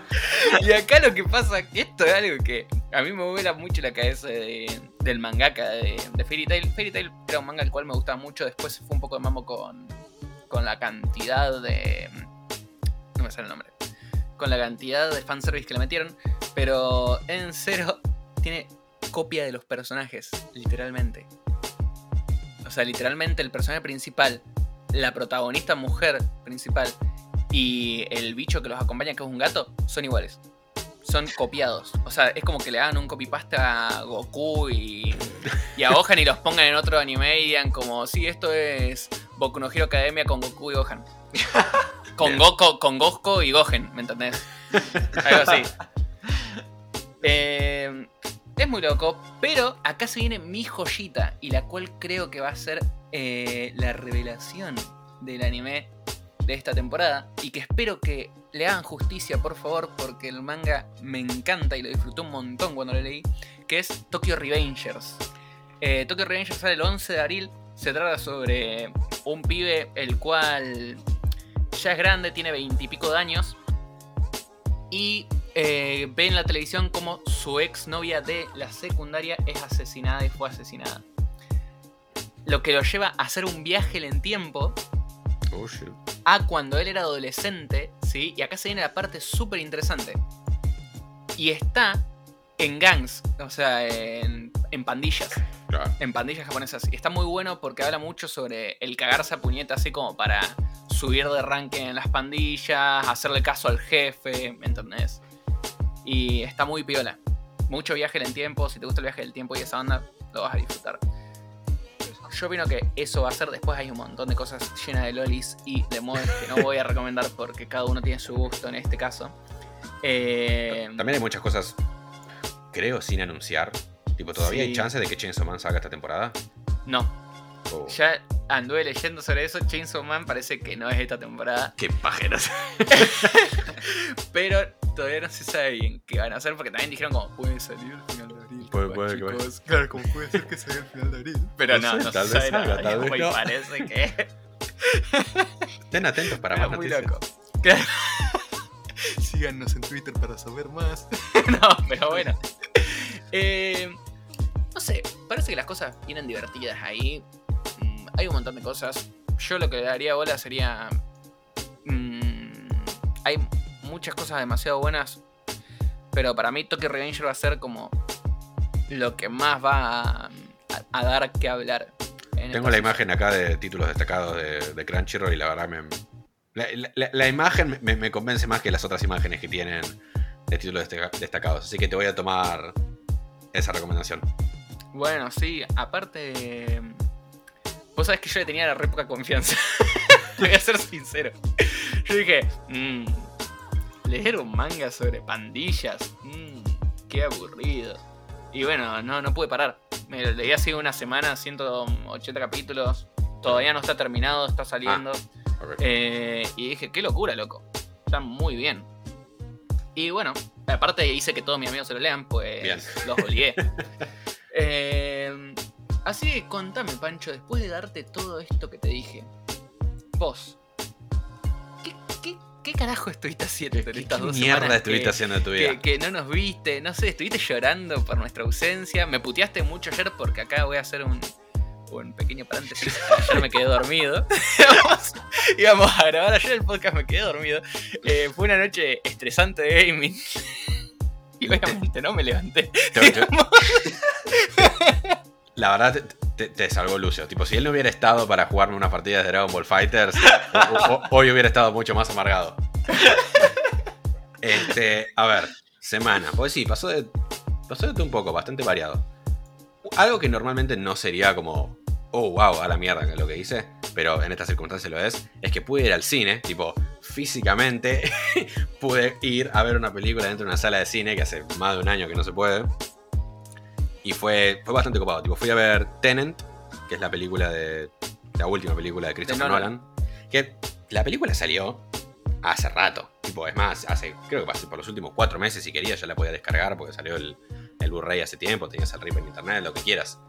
Y acá lo que pasa, esto es algo que a mí me vuela mucho la cabeza de- del mangaka de, de Fairy Tail. Fairy Tail era un manga al cual me gustaba mucho, después se fue un poco de mambo con, con la cantidad de... No me sale el nombre. Con la cantidad de fanservice que le metieron. Pero en Zero tiene copia de los personajes, literalmente. O sea, literalmente el personaje principal, la protagonista mujer principal y el bicho que los acompaña, que es un gato, son iguales. Son copiados. O sea, es como que le hagan un copypaste a Goku y, y a Gohan y los pongan en otro anime y digan como, sí, esto es Boku no Hero Academia con Goku y Gohan. <laughs> Con. Goku, con Goku y Gohan, ¿me entendés? Algo así. Eh, es muy loco, pero acá se viene mi joyita y la cual creo que va a ser eh, la revelación del anime de esta temporada y que espero que le hagan justicia, por favor, porque el manga me encanta y lo disfruté un montón cuando lo leí, que es Tokyo Revengers. Eh, Tokyo Revengers sale el 11 de abril, se trata sobre un pibe el cual ya es grande, tiene veintipico de años y eh, ve en la televisión como su ex novia de la secundaria es asesinada y fue asesinada. Lo que lo lleva a hacer un viaje en tiempo Oh, shit. a cuando él era adolescente, ¿sí? Y acá se viene la parte súper interesante. Y está en gangs, o sea, en, en pandillas, Claro. en pandillas japonesas. Y está muy bueno porque habla mucho sobre el cagarse a puñeta, así como para subir de ranking en las pandillas, hacerle caso al jefe, ¿me entendés? Y está muy piola. Mucho viaje en el tiempo, si te gusta el viaje del tiempo y esa onda, lo vas a disfrutar. Yo opino que eso va a ser. Después hay un montón de cosas llenas de lolis y de mods que no voy a recomendar porque cada uno tiene su gusto en este caso. Eh, También hay muchas cosas, creo, sin anunciar. Tipo, ¿todavía Sí. hay chances de que Chainsaw Man salga esta temporada? no, Oh, ya anduve leyendo sobre eso. Chainsaw Man parece que no es esta temporada. Qué pajeros. <laughs> Pero todavía no se sabe bien qué van a hacer porque también dijeron como puede salir el final de abril. Puede- Pues, puede que chicos, Claro, como puede ser que salga el final de abril. Pero No no, sé, no, tal se vez sabe salga, nada. tal vez no. parece que <laughs> Estén atentos para es más muy noticias. loco. Claro. <laughs> Síganos en Twitter para saber más. <laughs> no, pero bueno. Eh, no sé, parece que las cosas vienen divertidas ahí. Mm, hay un montón de cosas. Yo lo que le daría bola sería. mm, hay muchas cosas demasiado buenas. Pero para mí Tokyo Revenger va a ser como lo que más va a, dar que hablar. en Tengo la imagen acá de títulos destacados de, de Crunchyroll y la verdad me. La, la- la- la imagen me, me convence más que las otras imágenes que tienen de títulos destaca- destacados. Así que te voy a tomar esa recomendación. Bueno, sí, aparte. Vos sabés que yo le tenía la re poca confianza. <laughs> Te voy a ser sincero. Yo dije, mmm, leer un manga sobre pandillas, mmm, qué aburrido. Y bueno, no, no pude parar. Me leí así una semana, 180 capítulos. Todavía no está terminado, está saliendo. Ok. Eh, y dije, qué locura, loco. Está muy bien. Y bueno, aparte hice que todos mis amigos se lo lean, pues Bien. los obligué. <laughs> Eh, así que contame, Pancho, después de darte todo esto que te dije, vos, ¿qué, qué, qué carajo estuviste haciendo en ¿Qué, estas qué dos mierda semanas estuviste que- haciendo en tu vida? que, que no nos viste, no sé, estuviste llorando por nuestra ausencia. Me puteaste mucho ayer porque acá voy a hacer un, un pequeño paréntesis. Ayer me quedé dormido. <laughs> íbamos, a grabar ayer el podcast, me quedé dormido. Eh, fue una noche estresante de gaming. <laughs> Y obviamente no me levanté. <laughs> La verdad te, te- salvó Lucio. Tipo, si él no hubiera estado para jugarme unas partidas de Dragon Ball Fighters, <laughs> hoy hubiera estado mucho más amargado. Este, a ver, semana. Pues sí, pasó de, pasó de un poco, bastante variado. Algo que normalmente no sería como, oh, wow, a la mierda que es lo que hice, pero en estas circunstancias lo es, es que pude ir al cine, tipo, físicamente <laughs> pude ir a ver una película dentro de una sala de cine que hace más de un año que no se puede. Y fue, fue bastante copado. Tipo, fui a ver Tenant, que es la película de. La última película de Christopher Nolan. Nolan. Que la película salió hace rato. Tipo, es más, hace. Creo que pasé por los últimos cuatro meses si quería, ya la podía descargar porque salió el, el Blu-ray hace tiempo, tenías el rip en internet, lo que quieras.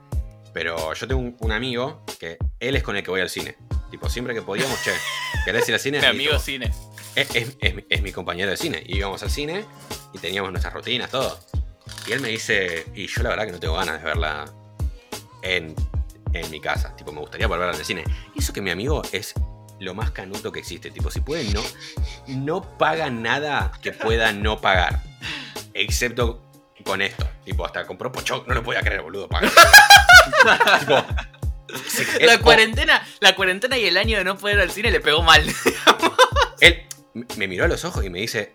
Pero yo tengo un, un amigo que él es con el que voy al cine. Tipo, siempre que podíamos, che, ¿querés ir al cine? <laughs> Mi amigo cine. Es, es- es mi- es mi compañero de cine. Y íbamos al cine y teníamos nuestras rutinas, todo. Y él me dice, y yo la verdad que no tengo ganas de verla en, en mi casa. Tipo, me gustaría volver al cine. Y eso que mi amigo es lo más canuto que existe. Tipo, si puede, no, no paga nada que pueda no pagar. Excepto con esto. Tipo, hasta compró Pochoc, no lo podía creer, boludo. Paga. <laughs> tipo, se- La él- cuarentena, la cuarentena y el año de no poder ir al cine le pegó mal. <laughs> Él me miró a los ojos y me dice,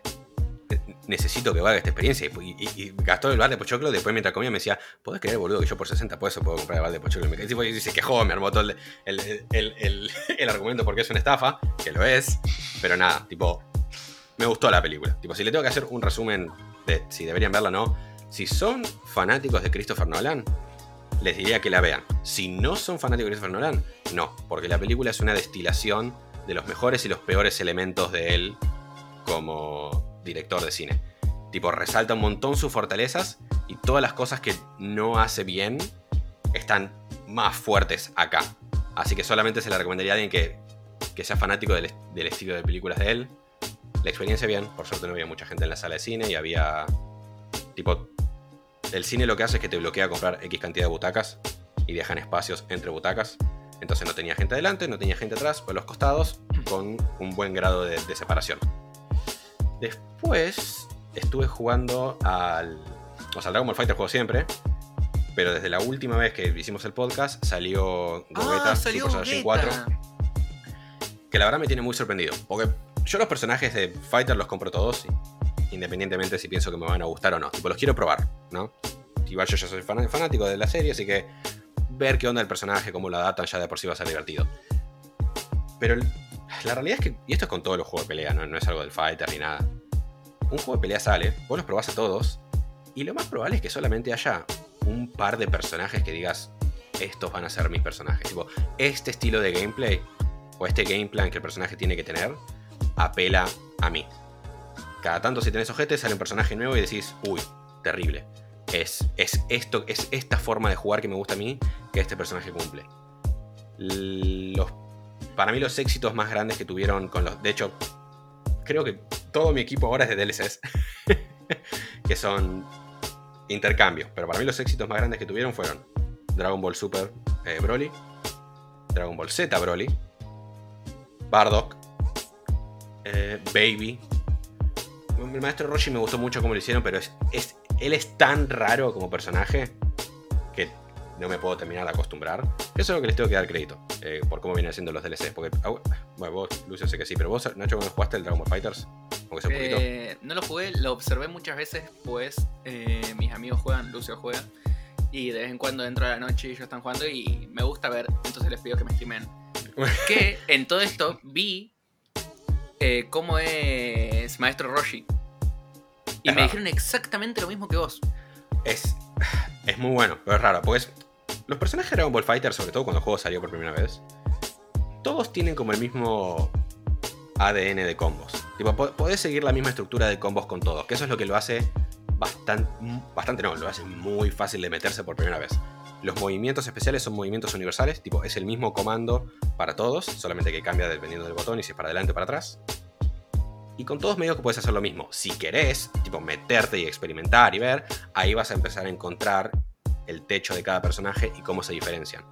necesito que valga esta experiencia. Y, gastó el bar de pochoclo, después mientras comía me decía, ¿podés creer, boludo, que yo por 60 pesos puedo comprar el bar de pochoclo? Y me quedé y se quejó, me armó todo el, el- el- <laughs> el argumento porque es una estafa, que lo es, pero nada, tipo, me gustó la película. Tipo, si le tengo que hacer un resumen de si deberían verla o no, si son fanáticos de Christopher Nolan, les diría que la vean. Si no son fanáticos de Christopher Nolan, no, porque la película es una destilación de los mejores y los peores elementos de él como director de cine. Tipo, resalta un montón sus fortalezas y todas las cosas que no hace bien están más fuertes acá. Así que solamente se le recomendaría a alguien que, que sea fanático del, estilo de películas de él. La experiencia bien, por suerte no había mucha gente en la sala de cine y había tipo el cine lo que hace es que te bloquea comprar X cantidad de butacas y dejan espacios entre butacas. Entonces no tenía gente adelante, no tenía gente atrás, por los costados, con un buen grado de, separación. Después estuve jugando al. O sea, al Dragon Ball Fighter juego siempre. Pero desde la última vez que hicimos el podcast salió Gogeta ah, Super Saiyajin 4. Que la verdad me tiene muy sorprendido. Porque yo los personajes de Fighter los compro todos independientemente si pienso que me van a gustar o no. Tipo, los quiero probar, ¿no? Igual yo ya soy fanático de la serie, así que ver qué onda el personaje, cómo lo adaptan, ya de por sí va a ser divertido. Pero la realidad es que, y esto es con todos los juegos de pelea, ¿no? no es algo del fighter ni nada. Un juego de pelea sale, vos los probás a todos, y lo más probable es que solamente haya un par de personajes que digas, estos van a ser mis personajes. Tipo, este estilo de gameplay, o este game plan que el personaje tiene que tener, apela a mí. Cada tanto si tenés ojetes sale un personaje nuevo y decís, uy, terrible. Es, es, esto, es esta forma de jugar que me gusta a mí que este personaje cumple. Los, para mí los éxitos más grandes que tuvieron con los... De hecho, creo que todo mi equipo ahora es de DLCs. <laughs> que son intercambios. Pero para mí los éxitos más grandes que tuvieron fueron Dragon Ball Super eh, Broly, Dragon Ball Z Broly, Bardock, eh, Baby, el maestro Roshi me gustó mucho cómo lo hicieron, pero es, él es tan raro como personaje no me puedo terminar de acostumbrar. Eso es lo que les tengo que dar crédito eh, por cómo vienen haciendo los DLCs. Porque, bueno, vos, Lucio, sé que sí, pero vos, Nacho, ¿cómo jugaste el Dragon Ball Fighters? Eh, no lo jugué, lo observé muchas veces, pues eh, mis amigos juegan, Lucio juega, y de vez en cuando dentro de la noche ellos están jugando y me gusta ver, entonces les pido que me streamen. <laughs> que en todo esto vi cómo es Maestro Roshi. Y me dijeron exactamente lo mismo que vos. Es, es muy bueno, pero es raro. Pues los personajes de Dragon Ball Fighter, sobre todo cuando el juego salió por primera vez, todos tienen como el mismo ADN de combos. Tipo, podés seguir la misma estructura de combos con todos, que eso es lo que lo hace bastante, bastante no, lo hace muy fácil de meterse por primera vez. Los movimientos especiales son movimientos universales, tipo es el mismo comando para todos, solamente que cambia dependiendo del botón y si es para adelante o para atrás. Y con todos medios que puedes hacer lo mismo. Si querés, tipo meterte y experimentar y ver, ahí vas a empezar a encontrar el techo de cada personaje y cómo se diferencian.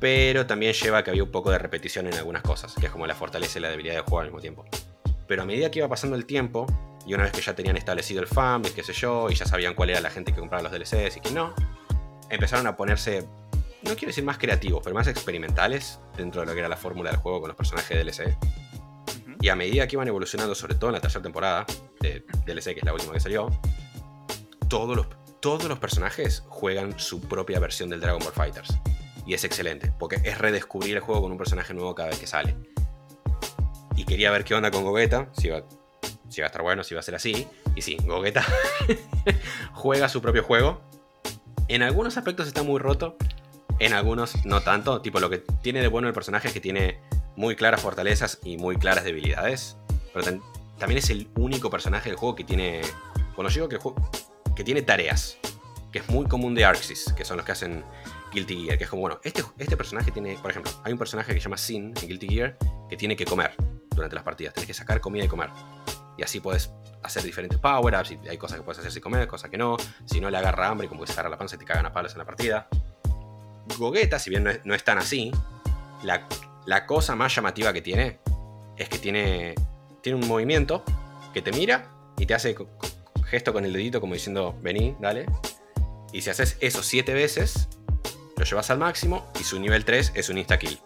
Pero también lleva a que había un poco de repetición en algunas cosas, que es como la fortaleza y la debilidad de juego al mismo tiempo. Pero a medida que iba pasando el tiempo, y una vez que ya tenían establecido el FAM y qué sé yo, y ya sabían cuál era la gente que compraba los DLCs y quién no, empezaron a ponerse, no quiero decir más creativos, pero más experimentales dentro de lo que era la fórmula del juego con los personajes de DLC. Y a medida que iban evolucionando, sobre todo en la tercera temporada de DLC, que es la última que salió, todos los, todos los personajes juegan su propia versión del Dragon Ball Fighters. Y es excelente, porque es redescubrir el juego con un personaje nuevo cada vez que sale. Y quería ver qué onda con Gogeta, si iba, si iba a estar bueno, si iba a ser así. Y sí, Gogeta <laughs> juega su propio juego en algunos aspectos está muy roto, en algunos no tanto. Tipo, lo que tiene de bueno el personaje es que tiene muy claras fortalezas y muy claras debilidades. Pero también es el único personaje del juego que tiene. Bueno, yo digo que, que tiene tareas. Que es muy común de Arxis, que son los que hacen Guilty Gear. Que es como, bueno, este, este personaje tiene. Por ejemplo, hay un personaje que se llama Sin en Guilty Gear que tiene que comer durante las partidas. Tienes que sacar comida y comer. Y así puedes hacer diferentes power-ups. Y hay cosas que puedes hacer sin comer, cosas que no. Si no le agarra hambre, como que se agarra la panza y te cagan a palos en la partida. Gogeta, si bien no es, tan así, la, la, cosa más llamativa que tiene es que tiene, tiene un movimiento que te mira y te hace gesto con el dedito como diciendo, vení, dale. Y si haces eso siete veces, lo llevas al máximo y su nivel 3 es un insta-kill.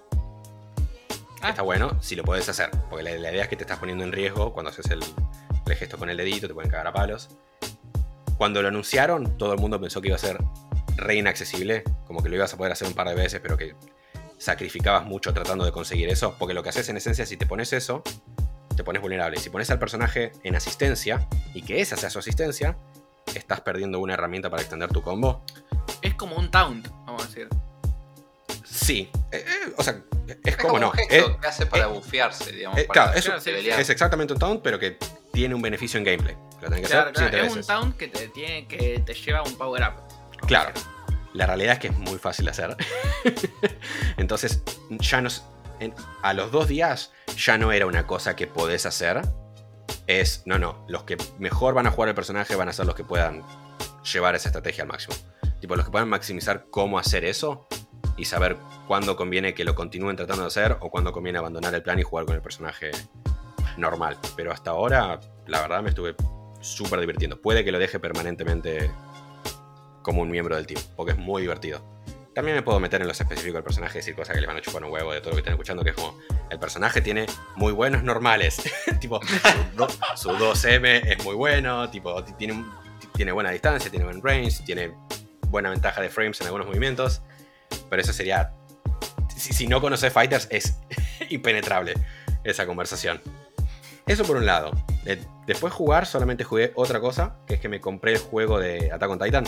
Ah. Está bueno si lo puedes hacer, porque la, idea es que te estás poniendo en riesgo cuando haces el, el gesto con el dedito, te pueden cagar a palos. Cuando lo anunciaron, todo el mundo pensó que iba a ser re inaccesible, como que lo ibas a poder hacer un par de veces, pero que sacrificabas mucho tratando de conseguir eso, porque lo que haces en esencia, si te pones eso, te pones vulnerable. Si pones al personaje en asistencia y que esa sea su asistencia, estás perdiendo una herramienta para extender tu combo. Es como un taunt, vamos a decir. Sí. Eh, eh, o sea, es, Es como como no. un gesto Eh, que hace para eh, bufearse, digamos. eh, para claro, eso Claro, sí, levelear. es exactamente un taunt, pero que tiene un beneficio en gameplay. Lo tenés que Claro, hacer claro, es un taunt que te, tiene, que te lleva a un power up. Claro. La realidad es que es muy fácil hacer. <laughs> Entonces, ya nos. en- a los dos días ya no era una cosa que podés hacer. Es. No, no. Los que mejor van a jugar el personaje van a ser los que puedan llevar esa estrategia al máximo. Tipo, los que puedan maximizar cómo hacer eso y saber cuándo conviene que lo continúen tratando de hacer o cuándo conviene abandonar el plan y jugar con el personaje normal. Pero hasta ahora, la verdad, me estuve súper divirtiendo. Puede que lo deje permanentemente como un miembro del team, porque es muy divertido. También me puedo meter en los específicos del personaje y decir cosas que le van a chupar un huevo de todo lo que están escuchando, que es como, el personaje tiene muy buenos normales. <laughs> tipo, su, do- su 2M es muy bueno, tipo, tiene, tiene buena distancia, tiene buen range, tiene buena ventaja de frames en algunos movimientos. Pero eso sería... Si, no conoces Fighters, es <laughs> impenetrable esa conversación. Eso por un lado. Eh, después jugar, solamente jugué otra cosa, que es que me compré el juego de Attack on Titan.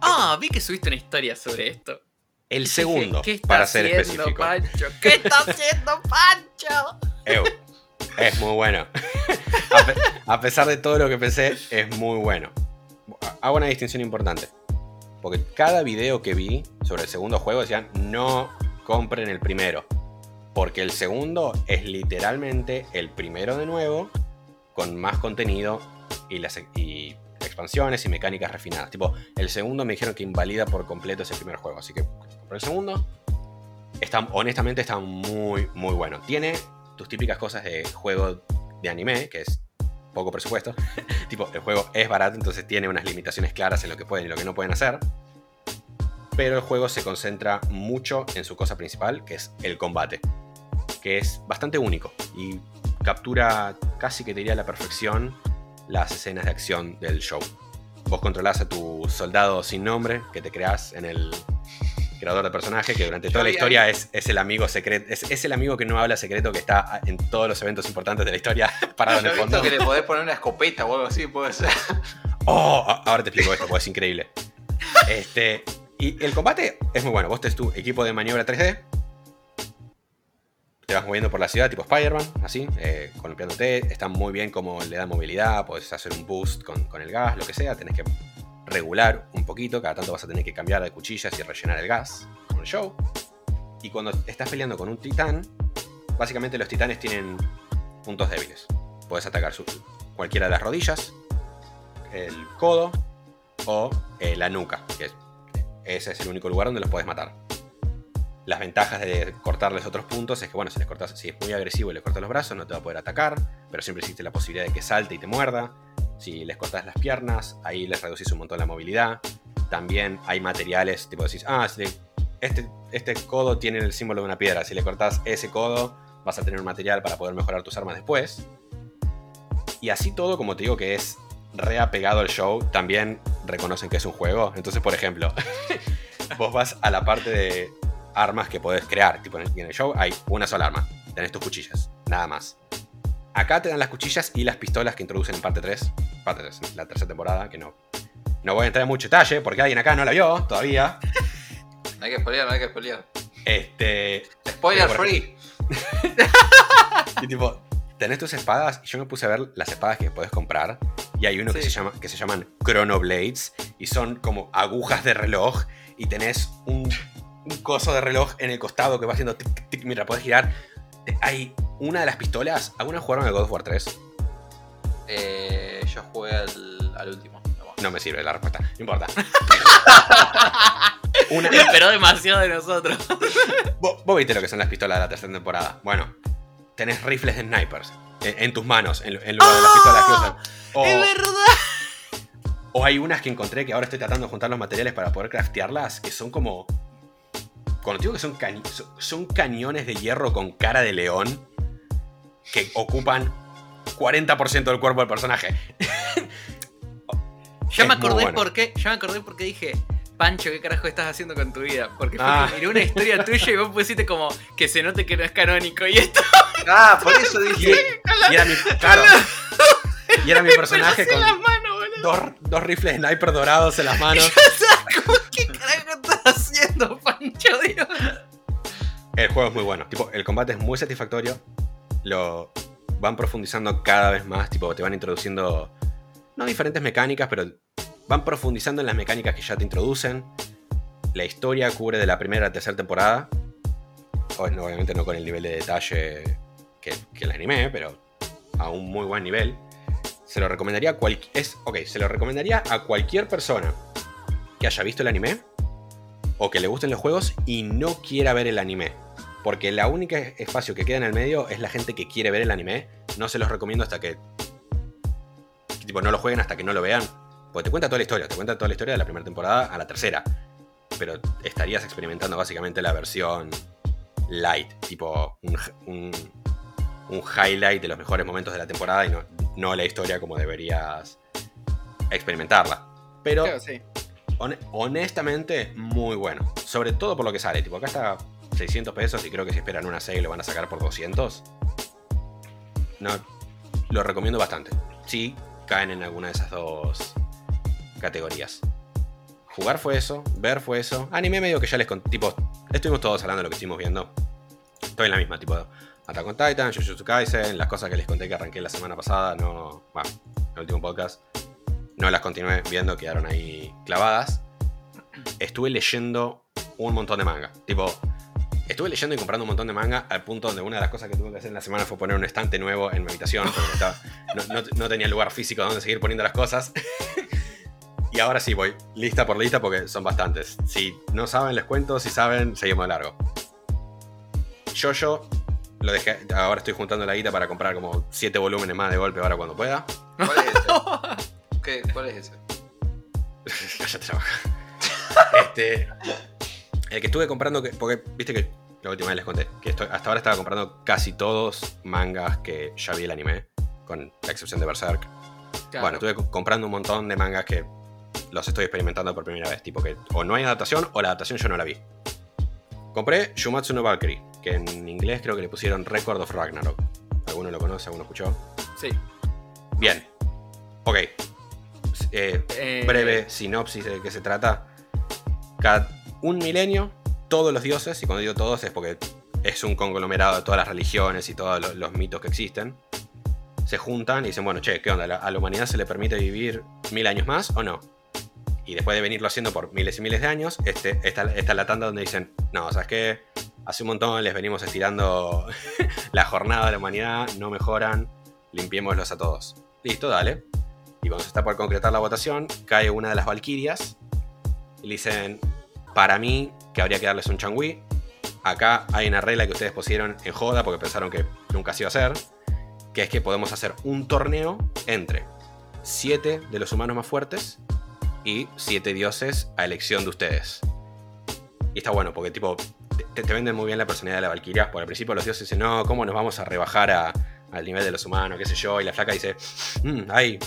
Ah, vi que subiste una historia sobre esto. El segundo, ¿Qué para ser haciendo específico. Pancho? ¿Qué está haciendo Pancho? Ew, es muy bueno. A, pe- a pesar de todo lo que pensé, es muy bueno. Hago una distinción importante. Porque cada video que vi sobre el segundo juego decían, no compren el primero. Porque el segundo es literalmente el primero de nuevo, con más contenido y, las, y expansiones y mecánicas refinadas. Tipo, el segundo me dijeron que invalida por completo ese primer juego. Así que compré el segundo. Está, honestamente está muy, muy bueno. Tiene tus típicas cosas de juego de anime, que es poco presupuesto. <laughs> tipo, el juego es barato, entonces tiene unas limitaciones claras en lo que pueden y lo que no pueden hacer. Pero el juego se concentra mucho en su cosa principal, que es el combate. Que es bastante único y captura casi que diría la perfección las escenas de acción del show. Vos controlás a tu soldado sin nombre que te creás en el creador de personaje, que durante toda la historia es, es el amigo secreto, es, es el amigo que no habla secreto que está en todos los eventos importantes de la historia <laughs> parado en el fondo. que le podés poner una escopeta o algo así, puede ser. <laughs> Oh, ahora te explico esto, porque es increíble. Este, y el combate es muy bueno. Vos tenés tu equipo de maniobra 3D. Te vas moviendo por la ciudad, tipo Spider-Man, así, eh, columpiándote. Está muy bien como le da movilidad. Podés hacer un boost con, con el gas, lo que sea. Tenés que regular un poquito. Cada tanto vas a tener que cambiar de cuchillas y rellenar el gas con el show. Y cuando estás peleando con un titán, básicamente los titanes tienen puntos débiles. Puedes atacar cualquiera de las rodillas, el codo o eh, la nuca, que es- ese es el único lugar donde los puedes matar. Las ventajas de cortarles otros puntos es que, bueno, si les cortas, si es muy agresivo y le cortas los brazos, no te va a poder atacar, pero siempre existe la posibilidad de que salte y te muerda. Si les cortas las piernas, ahí les reducís un montón la movilidad. También hay materiales, tipo decís, ah, si este, este codo tiene el símbolo de una piedra, si le cortas ese codo, vas a tener un material para poder mejorar tus armas después. Y así todo, como te digo, que es reapegado al show, también reconocen que es un juego. Entonces, por ejemplo, <laughs> vos vas a la parte de armas que podés crear. Tipo, en el, show hay una sola arma. Tenés tus cuchillas, nada más. Acá te dan las cuchillas y las pistolas que introducen en parte 3. Parte 3, la tercera temporada, que no. No voy a entrar en mucho detalle porque alguien acá no la vio todavía. No hay que spoilear, no hay que spoilear. Este. Spoiler free. <laughs> Y tipo, tenés tus espadas. Yo me puse a ver las espadas que podés comprar. Y hay uno que, Sí. se llama, que se llaman Chronoblades. Y son como agujas de reloj. Y tenés un, un coso de reloj en el costado que va haciendo tic, tic, mientras podés girar. Hay una de las pistolas. ¿Alguna jugaron al God of War 3? Eh, yo jugué al, al último. No me sirve la respuesta. No importa. <laughs> una, Esperó demasiado de nosotros. <laughs> Vos, vos viste lo que son las pistolas de la tercera temporada. Bueno, tenés rifles de snipers en, en tus manos, en, en lugar de las pistolas que usan. O, ¡Es verdad! o hay unas que encontré que ahora estoy tratando de juntar los materiales para poder craftearlas, que son como. Cuando digo que son, cañi- son, cañones de hierro con cara de león que ocupan 40% del cuerpo del personaje. <laughs> Ya me acordé bueno. por qué. Ya me acordé por qué dije. Pancho, ¿qué carajo estás haciendo con tu vida? Porque fue Ah. que miré una historia tuya y vos pusiste como que se note que no es canónico. Y esto <laughs> Ah, por eso <laughs> dije. y era mi. Claro. Y era mi personaje con manos, dos, dos rifles sniper dorados en las manos. ¿Cómo, ¿Qué carajo estás haciendo, Pancho? Digo. El juego es muy bueno. Tipo, el combate es muy satisfactorio. Lo van profundizando cada vez más. Tipo, te van introduciendo. No diferentes mecánicas, pero van profundizando en las mecánicas que ya te introducen. La historia cubre de la primera a la tercera temporada. Obviamente no con el nivel de detalle que, que el anime, pero a un muy buen nivel. Se lo recomendaría a cual- es, ok, se lo recomendaría a cualquier persona que haya visto el anime o que le gusten los juegos y no quiera ver el anime. Porque la única espacio que queda en el medio es la gente que quiere ver el anime. No se los recomiendo hasta que. Tipo, no lo jueguen hasta que no lo vean. Porque te cuenta toda la historia. Te cuenta toda la historia de la primera temporada a la tercera. Pero estarías experimentando básicamente la versión light. Tipo, un, un, highlight de los mejores momentos de la temporada y no, no la historia como deberías experimentarla. Pero Claro, sí. Hon- honestamente, muy bueno. Sobre todo por lo que sale. Tipo, acá está 600 pesos y creo que si esperan una sale lo van a sacar por 200. No, lo recomiendo bastante. Sí, caen en alguna de esas dos categorías. Jugar fue eso, ver fue eso. Anime medio que ya les conté. Tipo, estuvimos todos hablando de lo que estuvimos viendo. Estoy en la misma, tipo, Attack on Titan, Jujutsu Kaisen, las cosas que les conté que arranqué la semana pasada, no. Bueno, el último podcast. No las continué viendo, quedaron ahí clavadas. Estuve leyendo un montón de manga. Tipo, estuve leyendo y comprando un montón de manga al punto donde una de las cosas que tuve que hacer en la semana fue poner un estante nuevo en mi habitación porque estaba- no, no- no tenía lugar físico donde seguir poniendo las cosas. <laughs> y ahora sí voy lista por lista porque son bastantes. Si no saben, les cuento. Si saben, seguimos de largo. Yo, yo lo dejé. Ahora estoy juntando la guita para comprar como 7 volúmenes más de golpe ahora cuando pueda. <laughs> ¿Cuál es ese? ¿Qué? ¿Cuál es ese? <laughs> La boca. este. El que estuve comprando, que, porque viste que la última vez les conté, que estoy- hasta ahora estaba comprando casi todos mangas que ya vi el anime, con la excepción de Berserk. Claro. Bueno, estuve co- comprando un montón de mangas que los estoy experimentando por primera vez, tipo que o no hay adaptación o la adaptación yo no la vi. Compré Shumatsu no Valkyrie, que en inglés creo que le pusieron Record of Ragnarok. ¿Alguno lo conoce? ¿Alguno escuchó? Sí. Bien. Ok. Eh, Eh, breve sinopsis de qué se trata. Cada un milenio, todos los dioses, y cuando digo todos es porque es un conglomerado de todas las religiones y todos lo- los mitos que existen, se juntan y dicen, bueno, che, ¿qué onda? ¿La- ¿A la humanidad se le permite vivir mil años más o no? Y después de venirlo haciendo por miles y miles de años, este, esta, esta es la tanda donde dicen, no, ¿sabes qué? Hace un montón les venimos estirando <laughs> la jornada de la humanidad, no mejoran, limpiémoslos a todos. Listo, dale. Y cuando se está por concretar la votación, cae una de las valquirias y le dicen, para mí, que habría que darles un changüí. Acá hay una regla que ustedes pusieron en joda porque pensaron que nunca se iba a hacer, que es que podemos hacer un torneo entre siete de los humanos más fuertes y siete dioses a elección de ustedes. Y está bueno porque tipo te, te venden muy bien la personalidad de la valquiria. Por al principio los dioses dicen, no, ¿cómo nos vamos a rebajar a- al nivel de los humanos? qué sé yo. Y la flaca dice, "Mm, hay,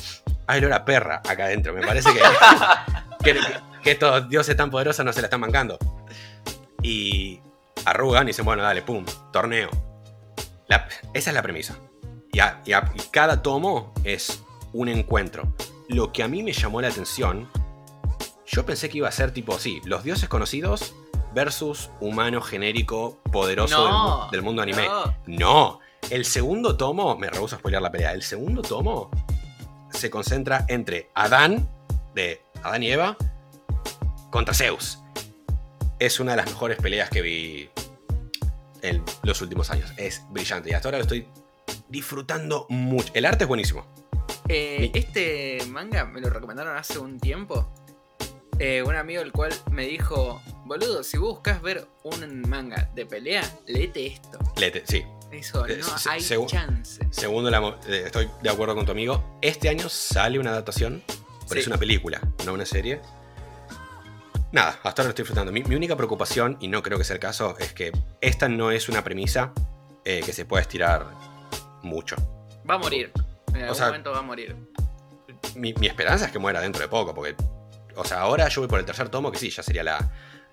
hay olor a perra acá adentro. Me parece que, <laughs> que, que estos dioses tan poderosos no se la están mancando. Y arrugan y dicen, bueno, dale, pum, torneo. La- esa es la premisa. Y, a- y a- y cada tomo es un encuentro. Lo que a mí me llamó la atención, yo pensé que iba a ser tipo así, los dioses conocidos versus humano genérico poderoso del, mu- del mundo anime. no. No, el segundo tomo, me rehuso a spoilear la pelea, el segundo tomo se concentra entre Adán, de Adán y Eva, contra Zeus. Es una de las mejores peleas que vi en los últimos años. Es brillante y hasta ahora lo estoy disfrutando mucho. El arte es buenísimo. Eh, este manga me lo recomendaron hace un tiempo. Eh, un amigo el cual me dijo, boludo, si vos buscas ver un manga de pelea, léete esto. Lete, sí. Dijo, Eh, no hay chance. Segundo, la eh, estoy de acuerdo con tu amigo. Este año sale una adaptación, pero Sí. es una película, no una serie. Nada, hasta ahora lo estoy disfrutando. Mi, mi única preocupación, y no creo que sea el caso, es que esta no es una premisa eh, que se pueda estirar mucho. Va a morir. En algún sea- momento va a morir. Mi, mi esperanza es que muera dentro de poco, porque, o sea, ahora yo voy por el tercer tomo, que sí, ya sería la,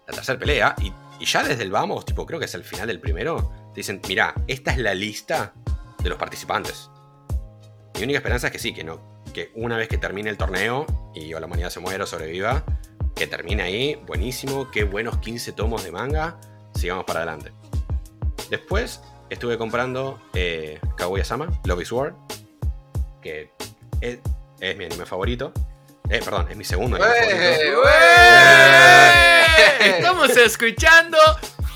la tercera pelea, y, y ya desde el vamos, tipo, creo que es el final del primero, te dicen, mira, esta es la lista de los participantes. Mi única esperanza es que sí, que no, que una vez que termine el torneo y o la humanidad se muera o sobreviva, que termina ahí, buenísimo, qué buenos 15 tomos de manga, sigamos para adelante. Después estuve comprando eh, Kaguya-sama, Love is War, que es, es mi anime favorito. Eh, perdón, es mi segundo anime favorito. <laughs> Estamos escuchando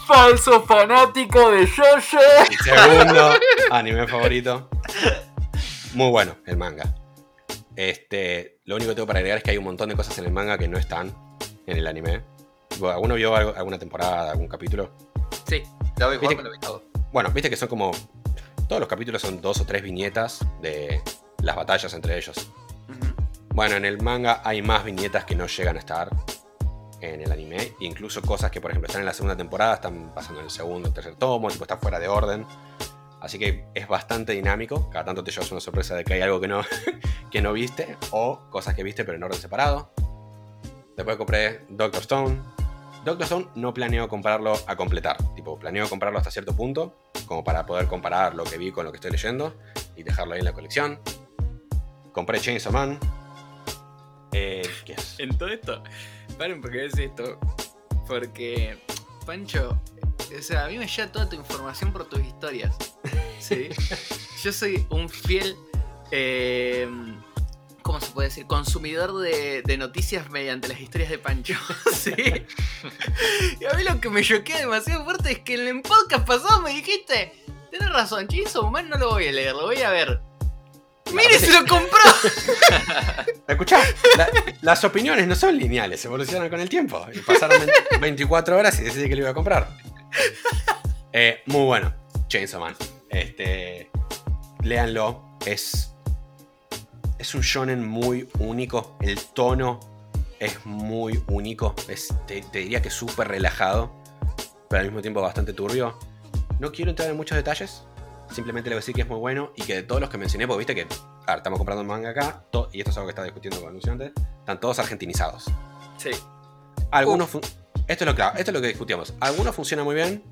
Falso Fanático de. Mi segundo anime favorito. Muy bueno el manga. Este, lo único que tengo para agregar es que hay un montón de cosas en el manga que no están en el anime. ¿Alguno vio algo- alguna temporada, algún capítulo? Sí, Lo voy a Viste lo vi todo. Bueno, viste que son como. Todos los capítulos son dos o tres viñetas de las batallas entre ellos. Bueno, en el manga hay más viñetas que no llegan a estar en el anime. Incluso cosas que, por ejemplo, están en la segunda temporada, están pasando en el segundo o tercer tomo, tipo, está fuera de orden. Así que es bastante dinámico. Cada tanto te llevas una sorpresa de que hay algo que no, <laughs> que no viste, o cosas que viste pero en orden separado. Después compré Doctor Stone. Doctor Stone no planeo comprarlo a completar. Tipo, planeo comprarlo hasta cierto punto, como para poder comparar lo que vi con lo que estoy leyendo y dejarlo ahí en la colección. Compré Chainsaw Man. Eh, ¿qué es? En todo esto, paren porque es esto. Porque, Pancho, o sea, a mí me llega toda tu información por tus historias. ¿Sí? <laughs> Yo soy un fiel. eh, ¿Cómo se puede decir? Consumidor de, de noticias mediante las historias de Pancho. <laughs> ¿Sí? Y a mí lo que me choquea demasiado fuerte es que en el podcast pasado me dijiste. Tienes razón, Chainsaw Man no lo voy a leer, lo voy a ver. ¡Mire, se lo compró! <laughs> Escuchá, la- las opiniones no son lineales, evolucionan con el tiempo. Y pasaron 20 24 horas y decidí que lo iba a comprar. Eh, muy bueno, Chainsaw Man. Este, léanlo, es, es un shonen muy único. El tono es muy único. Es, te, te diría que es súper relajado, pero al mismo tiempo bastante turbio. No quiero entrar en muchos detalles. Simplemente le voy a decir que es muy bueno y que de todos los que mencioné, porque viste que a ver, estamos comprando un manga acá, y esto es algo que estaba discutiendo con anunciantes, están todos argentinizados. Sí. Algunos esto es lo claro, esto es lo que discutíamos. Algunos funcionan muy bien,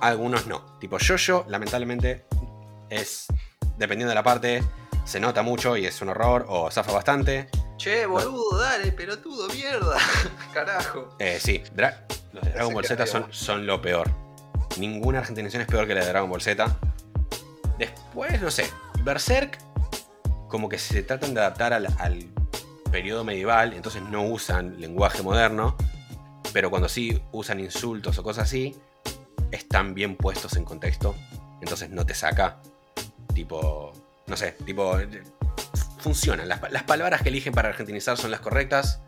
algunos no. Tipo Jojo, lamentablemente, es dependiendo de la parte, se nota mucho y es un horror o zafa bastante. Che, boludo, dale, pelotudo, mierda. <laughs> Carajo. Eh, sí, Dra- los de Dragon Ball que Z son, son lo peor. Ninguna argentinización es peor que la de Dragon Ball Z. Después, no sé, Berserk, como que se tratan de adaptar al, al periodo medieval, entonces no usan lenguaje moderno, pero cuando sí usan insultos o cosas así, están bien puestos en contexto, entonces no te saca. Tipo, no sé, tipo, funcionan. Las, las palabras que eligen para argentinizar son las correctas.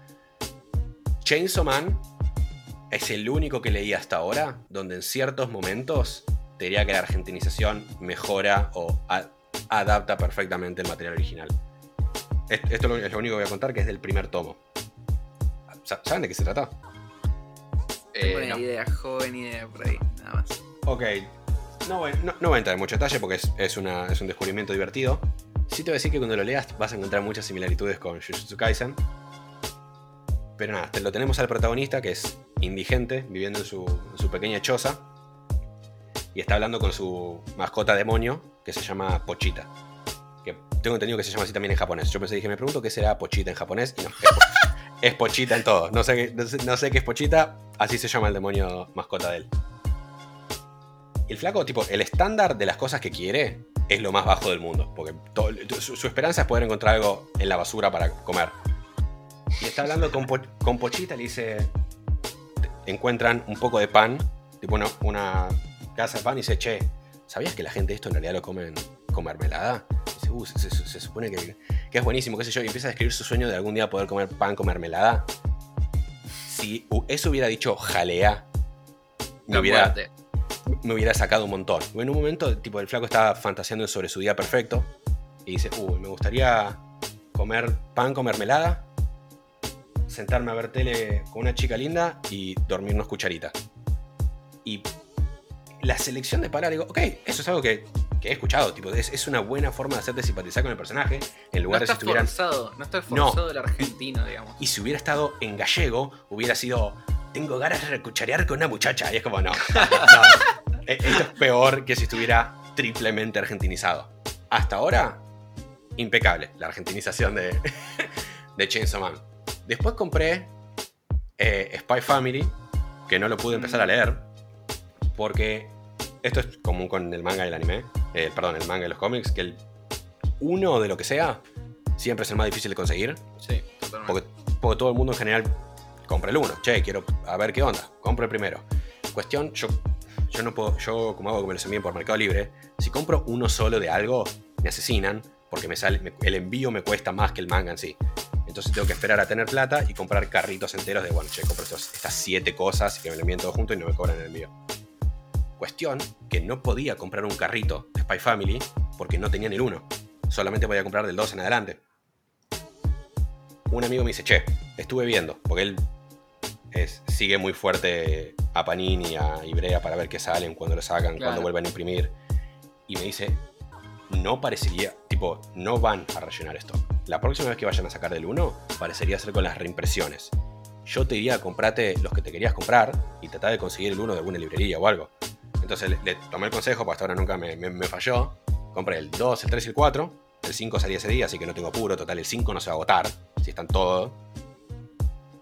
Chainsaw Man es el único que leí hasta ahora donde en ciertos momentos te diría que la argentinización mejora o a- adapta perfectamente el material original. Es- Esto es lo único que voy a contar, que es del primer tomo. Sa- ¿Saben de qué se trata? Eh, no. idea, joven idea por ahí, nada más. Ok, no voy, no, no voy a entrar en mucho detalle porque es, es una- es un descubrimiento divertido. Sí te voy a decir que cuando lo leas vas a encontrar muchas similitudes con Jujutsu Kaisen. Pero nada, te- lo tenemos al protagonista que es indigente, viviendo en su, en su pequeña choza. Y está hablando con su mascota demonio que se llama Pochita. Que tengo entendido que se llama así también en japonés. Yo pensé, dije, me pregunto qué será Pochita en japonés. Y no, es, Po- <laughs> es Pochita en todo. No sé, no, sé, no sé qué es Pochita, así se llama el demonio mascota de él. El flaco, tipo, el estándar de las cosas que quiere es lo más bajo del mundo. Porque to- su, esperanza es poder encontrar algo en la basura para comer. Y está hablando con, Po- con Pochita, le dice. Encuentran un poco de pan, tipo una casa de pan, y dice, che, ¿sabías que la gente esto en realidad lo comen con mermelada? Dice, uh, se, se- se supone que, que es buenísimo, qué sé yo. Y empieza a describir su sueño de algún día poder comer pan con mermelada. Si eso hubiera dicho jalea, me hubiera, me hubiera sacado un montón. En un momento, tipo, el flaco estaba fantaseando sobre su día perfecto. Y dice, uy, me gustaría comer pan con mermelada, sentarme a ver tele con una chica linda y dormirnos cucharita. Y la selección de palabras, digo, ok, eso es algo que, que he escuchado, tipo, es, es una buena forma de hacerte simpatizar con el personaje, en No lugar de si está estuvieran... forzado, no está No. forzado el argentino, digamos. Y si hubiera estado en gallego, hubiera sido. Tengo ganas de recucharear con una muchacha. Y es como, no. <laughs> no. E- Esto es peor que si estuviera triplemente argentinizado. Hasta ahora, impecable la argentinización de, <laughs> de Chainsaw Man. Después compré eh, Spy Family, que no lo pude empezar a leer, porque esto es común con el manga y el anime, eh, perdón, el manga y los cómics, que el uno de lo que sea siempre es el más difícil de conseguir, Sí, totalmente. porque, porque todo el mundo en general compra el uno. Che, quiero a ver qué onda, compro el primero. Cuestión, yo, yo no puedo, yo como hago que me los envíen por Mercado Libre, si compro uno solo de algo, me asesinan, porque me sale, me- el envío me cuesta más que el manga en sí. Entonces tengo que esperar a tener plata y comprar carritos enteros de, bueno, che, compro estos- estas siete cosas y que me lo envíen todo junto y no me cobran el envío. Cuestión que no podía comprar un carrito de Spy Family porque no tenían el uno. Solamente podía comprar del 2 en adelante. Un amigo me dice, che, estuve viendo, porque él es- sigue muy fuerte a Panini, a Ibrea para ver qué salen, cuándo lo sacan, Claro. cuándo vuelven a imprimir. Y me dice, no parecería, tipo, no van a rellenar esto. La próxima vez que vayan a sacar del 1, parecería ser con las reimpresiones. Yo te diría, comprate los que te querías comprar y tratá de conseguir el 1 de alguna librería o algo. Entonces le, le tomé el consejo, porque hasta ahora nunca me, me- me falló. Compré el 2, el 3 y el 4. El 5 salía ese día, así que no tengo apuro. Total, el 5 no se va a agotar, si están todos.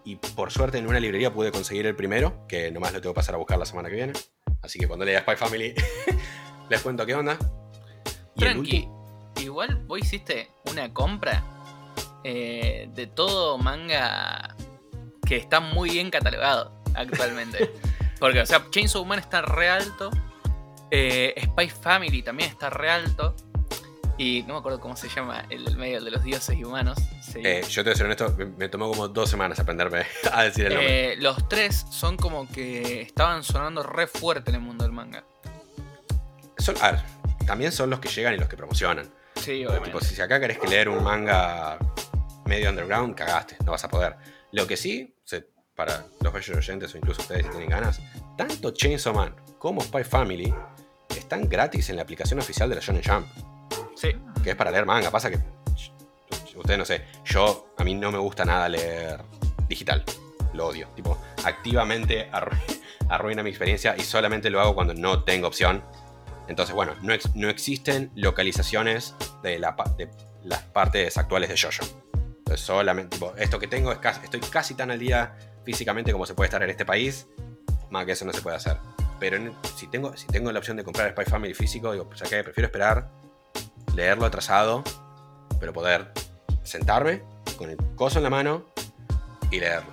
Y por suerte en una librería pude conseguir el primero, que nomás lo tengo que pasar a buscar la semana que viene. Así que cuando lea Spy Family, <laughs> les cuento qué onda. Y Tranqui, igual vos hiciste una compra eh, de todo manga que está muy bien catalogado actualmente. <laughs> Porque, o sea, Chainsaw Man está re alto. eh, Spy Family también está re alto. Y no me acuerdo cómo se llama el del medio el de los dioses y humanos. Sí. Eh, yo te voy a ser honesto, me, me tomó como dos semanas aprenderme <laughs> a decir el nombre. Eh, los tres son como que estaban sonando re fuerte en el mundo del manga. Son- a ver, también son los que llegan y los que promocionan. Sí, Tipo, si acá querés que leer un manga medio underground, cagaste, no vas a poder. Lo que sí, se- para los bellos oyentes o incluso ustedes si tienen ganas, tanto Chainsaw Man como Spy Family están gratis en la aplicación oficial de la Shonen Jump, Sí. que es para leer manga. Pasa que, ustedes no sé, yo, a mí no me gusta nada leer digital, lo odio. Tipo, activamente arru- arruina mi experiencia y solamente lo hago cuando no tengo opción. Entonces, bueno, no, ex- no existen localizaciones de, la, pa- de las partes actuales de JoJo. Entonces, solamente, tipo, esto que tengo es casi, estoy casi tan al día físicamente como se puede estar en este país, más que eso no se puede hacer. Pero en- si, tengo, si tengo la opción de comprar Spy Family físico, digo, pues que prefiero esperar, leerlo atrasado, pero poder sentarme con el coso en la mano y leerlo.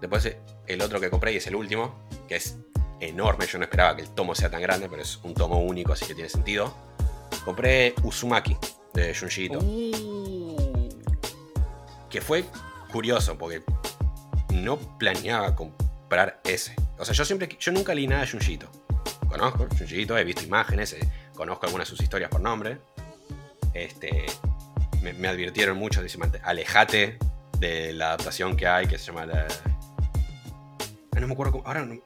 Después el otro que compré y es el último, que es enorme, yo no esperaba que el tomo sea tan grande, pero es un tomo único, así que tiene sentido. Compré Uzumaki de Junji Ito, Uh, que fue curioso porque no planeaba comprar ese. O sea, yo siempre, yo nunca leí nada de Junji Ito. Conozco Junji Ito, he visto imágenes, eh, conozco algunas de sus historias por nombre. Este, me, me advirtieron mucho, dice, "Mante- alejate de la adaptación que hay, que se llama la... Ah, No me acuerdo cómo, ahora no,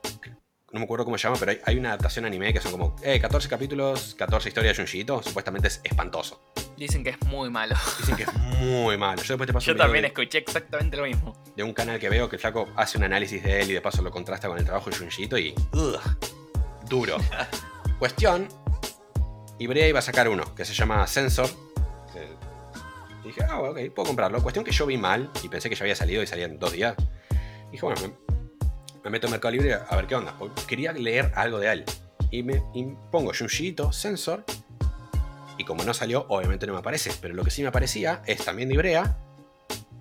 no me acuerdo cómo se llama, pero hay, hay una adaptación anime que son como eh, 14 capítulos, 14 historias de Junji Ito, supuestamente es espantoso. dicen que es muy malo. Dicen que es <laughs> muy malo. Yo después te paso Yo un video también de- escuché exactamente lo mismo. de un canal que veo que el flaco hace un análisis de él y de paso lo contrasta con el trabajo de Junjito y. ugh, duro. <laughs> Cuestión. Ibrea iba a sacar uno que se llama Sensor. Y dije, ah, ok, puedo comprarlo. Cuestión que yo vi mal y pensé que ya había salido y salía en dos días. Dije, bueno, me, me meto en Mercado Libre a ver qué onda. quería leer algo de él. Y me pongo Junjito, Sensor. Y como no salió, obviamente no me aparece. Pero lo que sí me aparecía es también de Ibrea,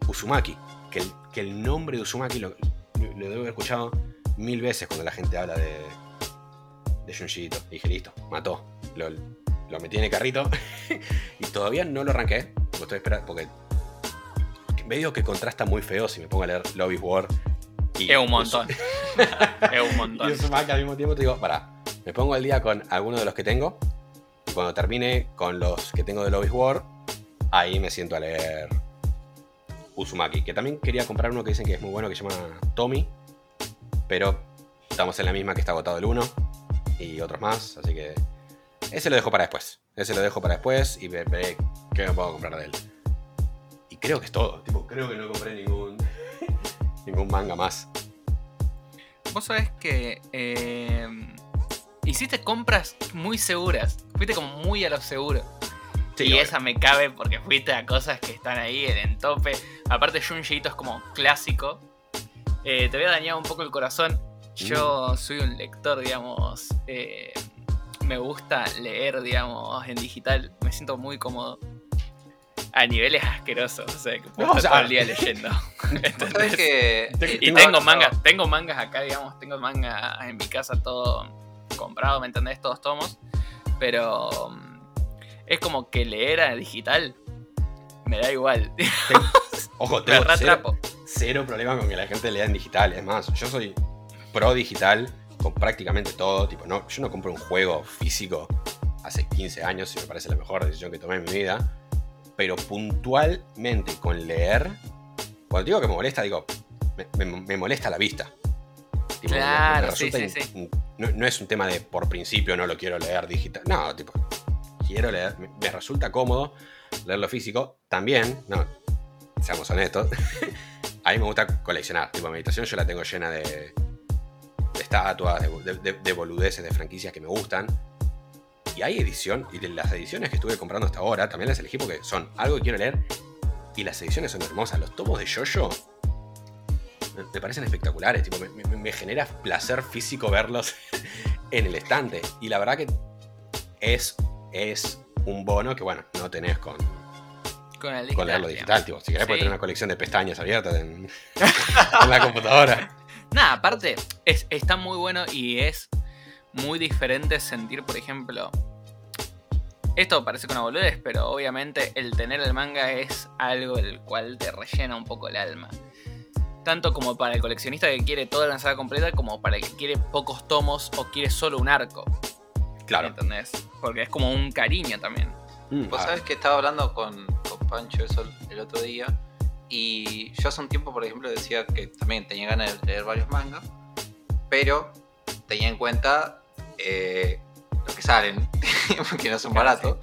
Uzumaki. Que el, que el nombre de Uzumaki lo, lo, debo haber escuchado mil veces cuando la gente habla de, de Junji Ito. Y dije, listo, mató. Lo, lo metí en el carrito <laughs> y todavía no lo arranqué. Porque estoy esperando. Porque que contrasta muy feo si me pongo a leer Lobby War. Y Es un montón. <laughs> es un y montón. Uzumaki al mismo tiempo te digo, para, me pongo al día con alguno de los que tengo. Y cuando termine con los que tengo de Lobby War, ahí me siento a leer Uzumaki. Que también quería comprar uno que dicen que es muy bueno, que se llama Tommy. Pero estamos en la misma que está agotado el 1 y otros más. Así que ese lo dejo para después. Ese lo dejo para después y ve- veré qué me puedo comprar de él. Y creo que es todo. Tipo, creo que no compré ningún, ningún manga más. Vos sabés que eh, hiciste compras muy seguras. Fuiste como muy a lo seguro. Sí, y esa me cabe porque fuiste a cosas que están ahí en el tope. Aparte, Junji Ito es como clásico. Eh, te voy a dañar un poco el corazón. Mm. Yo soy un lector, digamos. eh, me gusta leer, digamos, en digital. Me siento muy cómodo. A niveles asquerosos. O sea, que puedo No, o estar sea, todo el día leyendo. <laughs> Y Tengo- tengo mangas, tengo mangas acá, digamos, tengo mangas en mi casa todo comprado, ¿me entendés? Todos tomos. Pero mm, es como que leer a digital me da igual. <laughs> Ojo, me tengo cero problema con que la gente lea en digital. Es más, yo soy pro digital con prácticamente todo. Tipo, no, yo no compro un juego físico hace 15 años y me parece la mejor decisión que tomé en mi vida. Pero puntualmente con leer, cuando digo que me molesta, digo, me, me- me molesta la vista. Tipo, Claro, sí, sí, No, no es un tema de por principio no lo quiero leer digital. No, tipo, quiero leer. Me, me resulta cómodo leerlo físico. También, no, seamos honestos, <laughs> a mí me gusta coleccionar. Tipo, mi habitación yo la tengo llena de, de estatuas, de, de- de- de boludeces, de franquicias que me gustan. Hay edición, y de las ediciones que estuve comprando hasta ahora, también las elegí porque son algo que quiero leer. Y las ediciones son hermosas. Los tomos de Jojo me, me parecen espectaculares. Tipo, me, me- me genera placer físico verlos <laughs> en el estante. Y la verdad que es, es un bono que, bueno, no tenés con, Con el digital. con leerlo digital. Tipo, si querés, Sí. puedes tener una colección de pestañas abiertas en, <laughs> en la computadora. <laughs> Nada, aparte, es, está muy bueno y es muy diferente sentir, por ejemplo. Esto parece que una boludez, pero obviamente el tener el manga es algo el cual te rellena un poco el alma. Tanto como para el coleccionista que quiere toda la saga completa, como para el que quiere pocos tomos o quiere solo un arco. Claro. ¿Entendés? Porque es como un cariño también. Mm, Vos ah, sabés que estaba hablando con, con Pancho eso el- el otro día. Y yo hace un tiempo, por ejemplo, decía que también tenía ganas de leer varios mangas. Pero tenía en cuenta eh, los que salen, <laughs> porque no son baratos.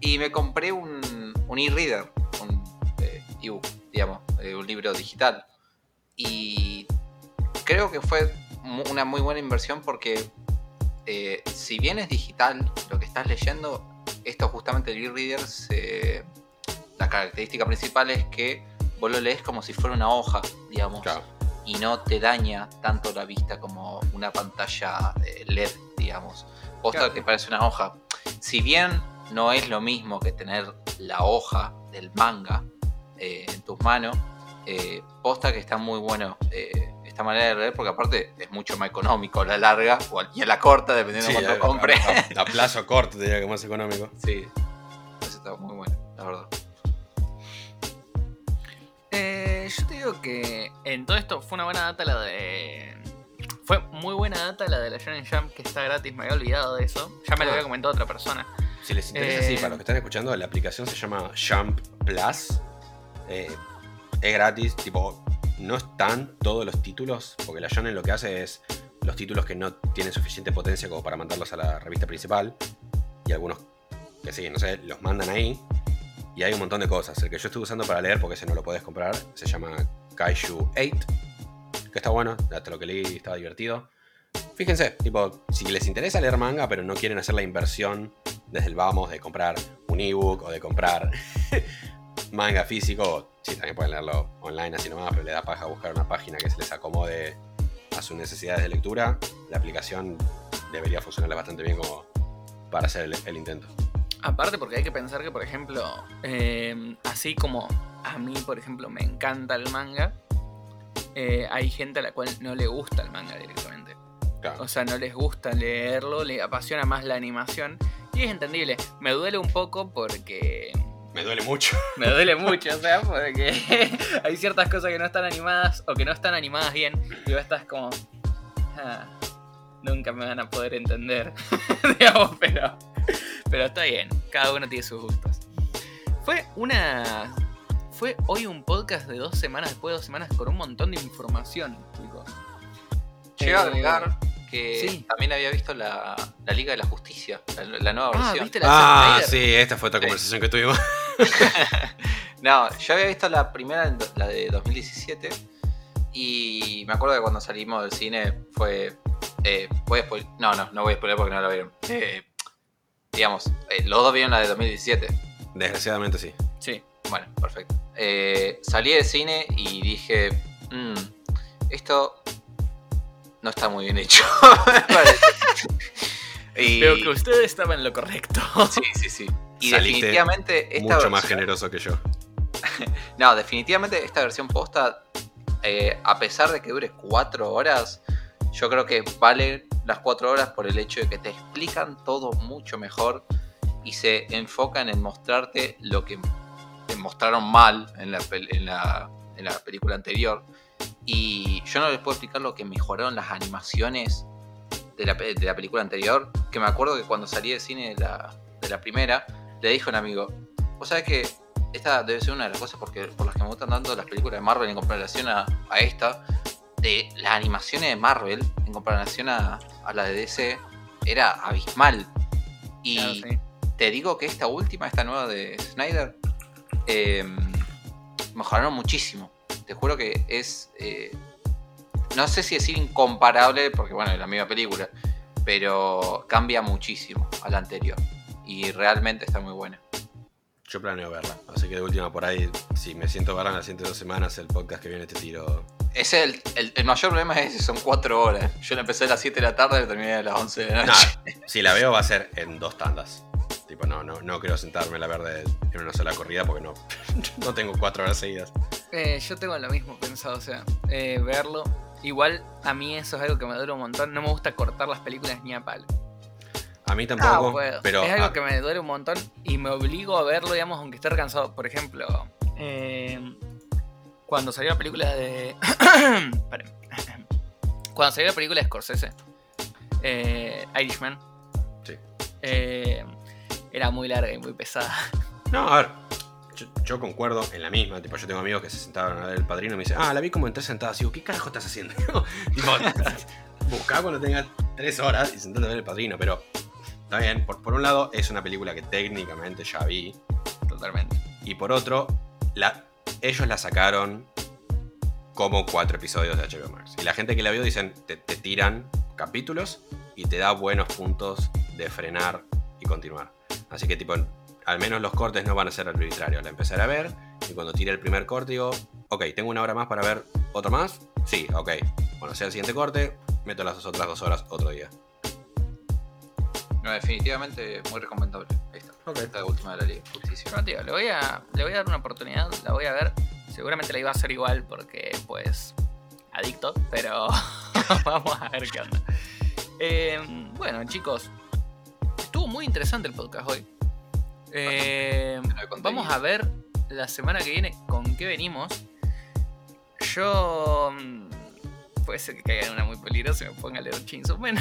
Y me compré un, un e-reader, un eh, ebook, digamos, eh, un libro digital. Y creo que fue mu- una muy buena inversión porque eh, si bien es digital lo que estás leyendo, esto justamente el e-reader, la característica principal es que vos lo lees como si fuera una hoja, digamos, claro. Y no te daña tanto la vista como una pantalla eh, LED, digamos. Posta Claro. que parece una hoja. Si bien no es lo mismo que tener la hoja del manga eh, en tus manos, eh, posta que está muy bueno eh, esta manera de leer, porque aparte es mucho más económico a la larga o a- y a la corta, dependiendo Sí, de cuánto compre. A, a- a plazo corto, te diría que más económico. sí, eso está muy bueno, la verdad. Eh, yo te digo que en todo esto fue una buena data la de. Fue muy buena data la de la Shonen Jump que está gratis, me había olvidado de eso. Ya me lo Ah. había comentado otra persona. Si les interesa, Eh, sí, para los que están escuchando, la aplicación se llama Jump Plus. Eh, es gratis, tipo, no están todos los títulos, porque la Shonen lo que hace es los títulos que no tienen suficiente potencia como para mandarlos a la revista principal. Y algunos que sí, no sé, los mandan ahí. Y hay un montón de cosas. El que yo estoy usando para leer, porque ese no lo podés comprar, se llama Kaiju 8. Que está bueno, hasta lo que leí estaba divertido. Fíjense, tipo, si les interesa leer manga, pero no quieren hacer la inversión desde el vamos de comprar un ebook o de comprar <laughs> manga físico, sí, también pueden leerlo online así nomás, pero le da paja buscar una página que se les acomode a sus necesidades de lectura. La aplicación debería funcionarle bastante bien como para hacer el intento. Aparte, porque hay que pensar que, por ejemplo, eh, así como a mí, por ejemplo, me encanta el manga, eh, hay gente a la cual no le gusta el manga directamente. Claro. O sea, no les gusta leerlo, le apasiona más la animación. Y es entendible. Me duele un poco porque. Me duele mucho. <laughs> Me duele mucho, o sea, porque <laughs> hay ciertas cosas que no están animadas o que no están animadas bien. Y vos estás como. "Ah, nunca me van a poder entender. <laughs> Digamos, pero. <laughs> Pero está bien, cada uno tiene sus gustos. Fue una. Fue hoy un podcast de dos semanas, después de dos semanas, con un montón de información, chicos. Llego a Eh, agregar que sí. también había visto la, la Liga de la Justicia, la, la nueva Ah, versión. ¿viste la Ah, sí, esta fue otra Sí. conversación que tuvimos. <laughs> No, yo había visto la primera, la de 2017, y me acuerdo que cuando salimos del cine fue... Eh, voy a No, no, no voy a spoiler porque no la vieron. Eh, digamos, eh, los dos vieron la de 2017. Desgraciadamente sí. Sí. Bueno, perfecto. Eh, salí del cine y dije, "Mm, esto no está muy bien hecho. <laughs> <laughs> Y- Veo que usted estaba en lo correcto. Sí, sí, sí. Y Saliste definitivamente esta Mucho más generoso que yo. <laughs> No, definitivamente esta versión posta, eh, a pesar de que dure 4 horas, yo creo que vale las 4 horas por el hecho de que te explican todo mucho mejor y se enfocan en mostrarte lo que te mostraron mal en la, en la- en la película anterior. Y yo no les puedo explicar lo que mejoraron las animaciones de la, de la película anterior. Que me acuerdo que cuando salí de cine de la, de la primera, le dije a un amigo, vos sabés que esta debe ser una de las cosas porque, por las que me gustan tanto las películas de Marvel en comparación a, a esta. De las animaciones de Marvel en comparación a, a la de DC era abismal. Y Claro, sí. te digo que esta última, esta nueva de Snyder, eh, mejoraron muchísimo. Te juro que es. eh, no sé si decir incomparable, porque bueno, es la misma película, pero cambia muchísimo a la anterior. Y realmente está muy buena. Yo planeo verla. Así que de última por ahí, si me siento verla en las siguientes dos semanas, el podcast que viene te tiro. Ese el, el- el mayor problema es que son cuatro horas. Yo la empecé a las 7 de la tarde y la terminé a las 11 de la No, noche. si la veo va a ser en dos tandas. Tipo, no, no, no quiero sentarme a la ver de- en una sola corrida porque no, <laughs> no tengo cuatro horas seguidas. Eh, yo tengo lo mismo pensado, o sea, eh, verlo. Igual a mí eso es algo que me duele un montón. No me gusta cortar las películas ni a palo. A mí Ah, tampoco, puedo. pero es algo ah, que me duele un montón y me obligo a verlo, digamos, aunque esté cansado. Por ejemplo, eh, cuando salió la película de. <coughs> Cuando salió la película de Scorsese, eh, Irishman, Sí. eh, era muy larga y muy pesada. No, a ver. Yo, yo concuerdo en la misma. Tipo, yo tengo amigos que se sentaron a ver el padrino y me dicen, ah, la vi como en tres sentadas. Y digo, ¿qué carajo estás haciendo? <laughs> tipo, <laughs> buscá cuando tengas tres horas y sentate a ver el padrino. Pero está bien. Por, por un lado, es una película que técnicamente ya vi. Totalmente. Y por otro, la, ellos la sacaron como cuatro episodios de HBO Max. Y la gente que la vio dicen, te, te tiran capítulos y te da buenos puntos de frenar y continuar. Así que tipo, al menos los cortes no van a ser arbitrarios. La empezaré a ver y cuando tire el primer corte digo, ok, tengo una hora más para ver otro más. Sí, ok. Cuando sea el siguiente corte, meto las otras dos horas otro día. No, definitivamente muy recomendable. Ahí está. Ok. Esta última de la Liga de Justicia. No, tío, le voy, a, le voy a dar una oportunidad, la voy a ver. Seguramente la iba a hacer igual porque, pues, adicto, pero <laughs> vamos a ver qué onda. Eh, bueno, chicos, estuvo muy interesante el podcast hoy. Eh, de vamos a ver la semana que viene con qué venimos. Yo. mm, Puede ser que caiga en una muy peligrosa y me ponga a leer Chainsaw Man.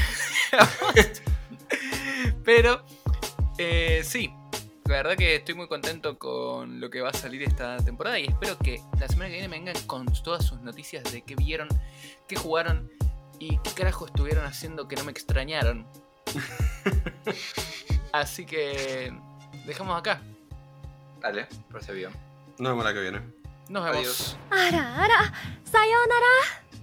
<laughs> Pero, eh, sí, la verdad que estoy muy contento con lo que va a salir esta temporada y espero que la semana que viene me vengan con todas sus noticias de qué vieron, qué jugaron y qué carajo estuvieron haciendo que no me extrañaron. <laughs> Así que dejamos acá. Dale, procedió. Nos vemos la que viene. Nos vemos. Adiós. Ara, ara, sayonara.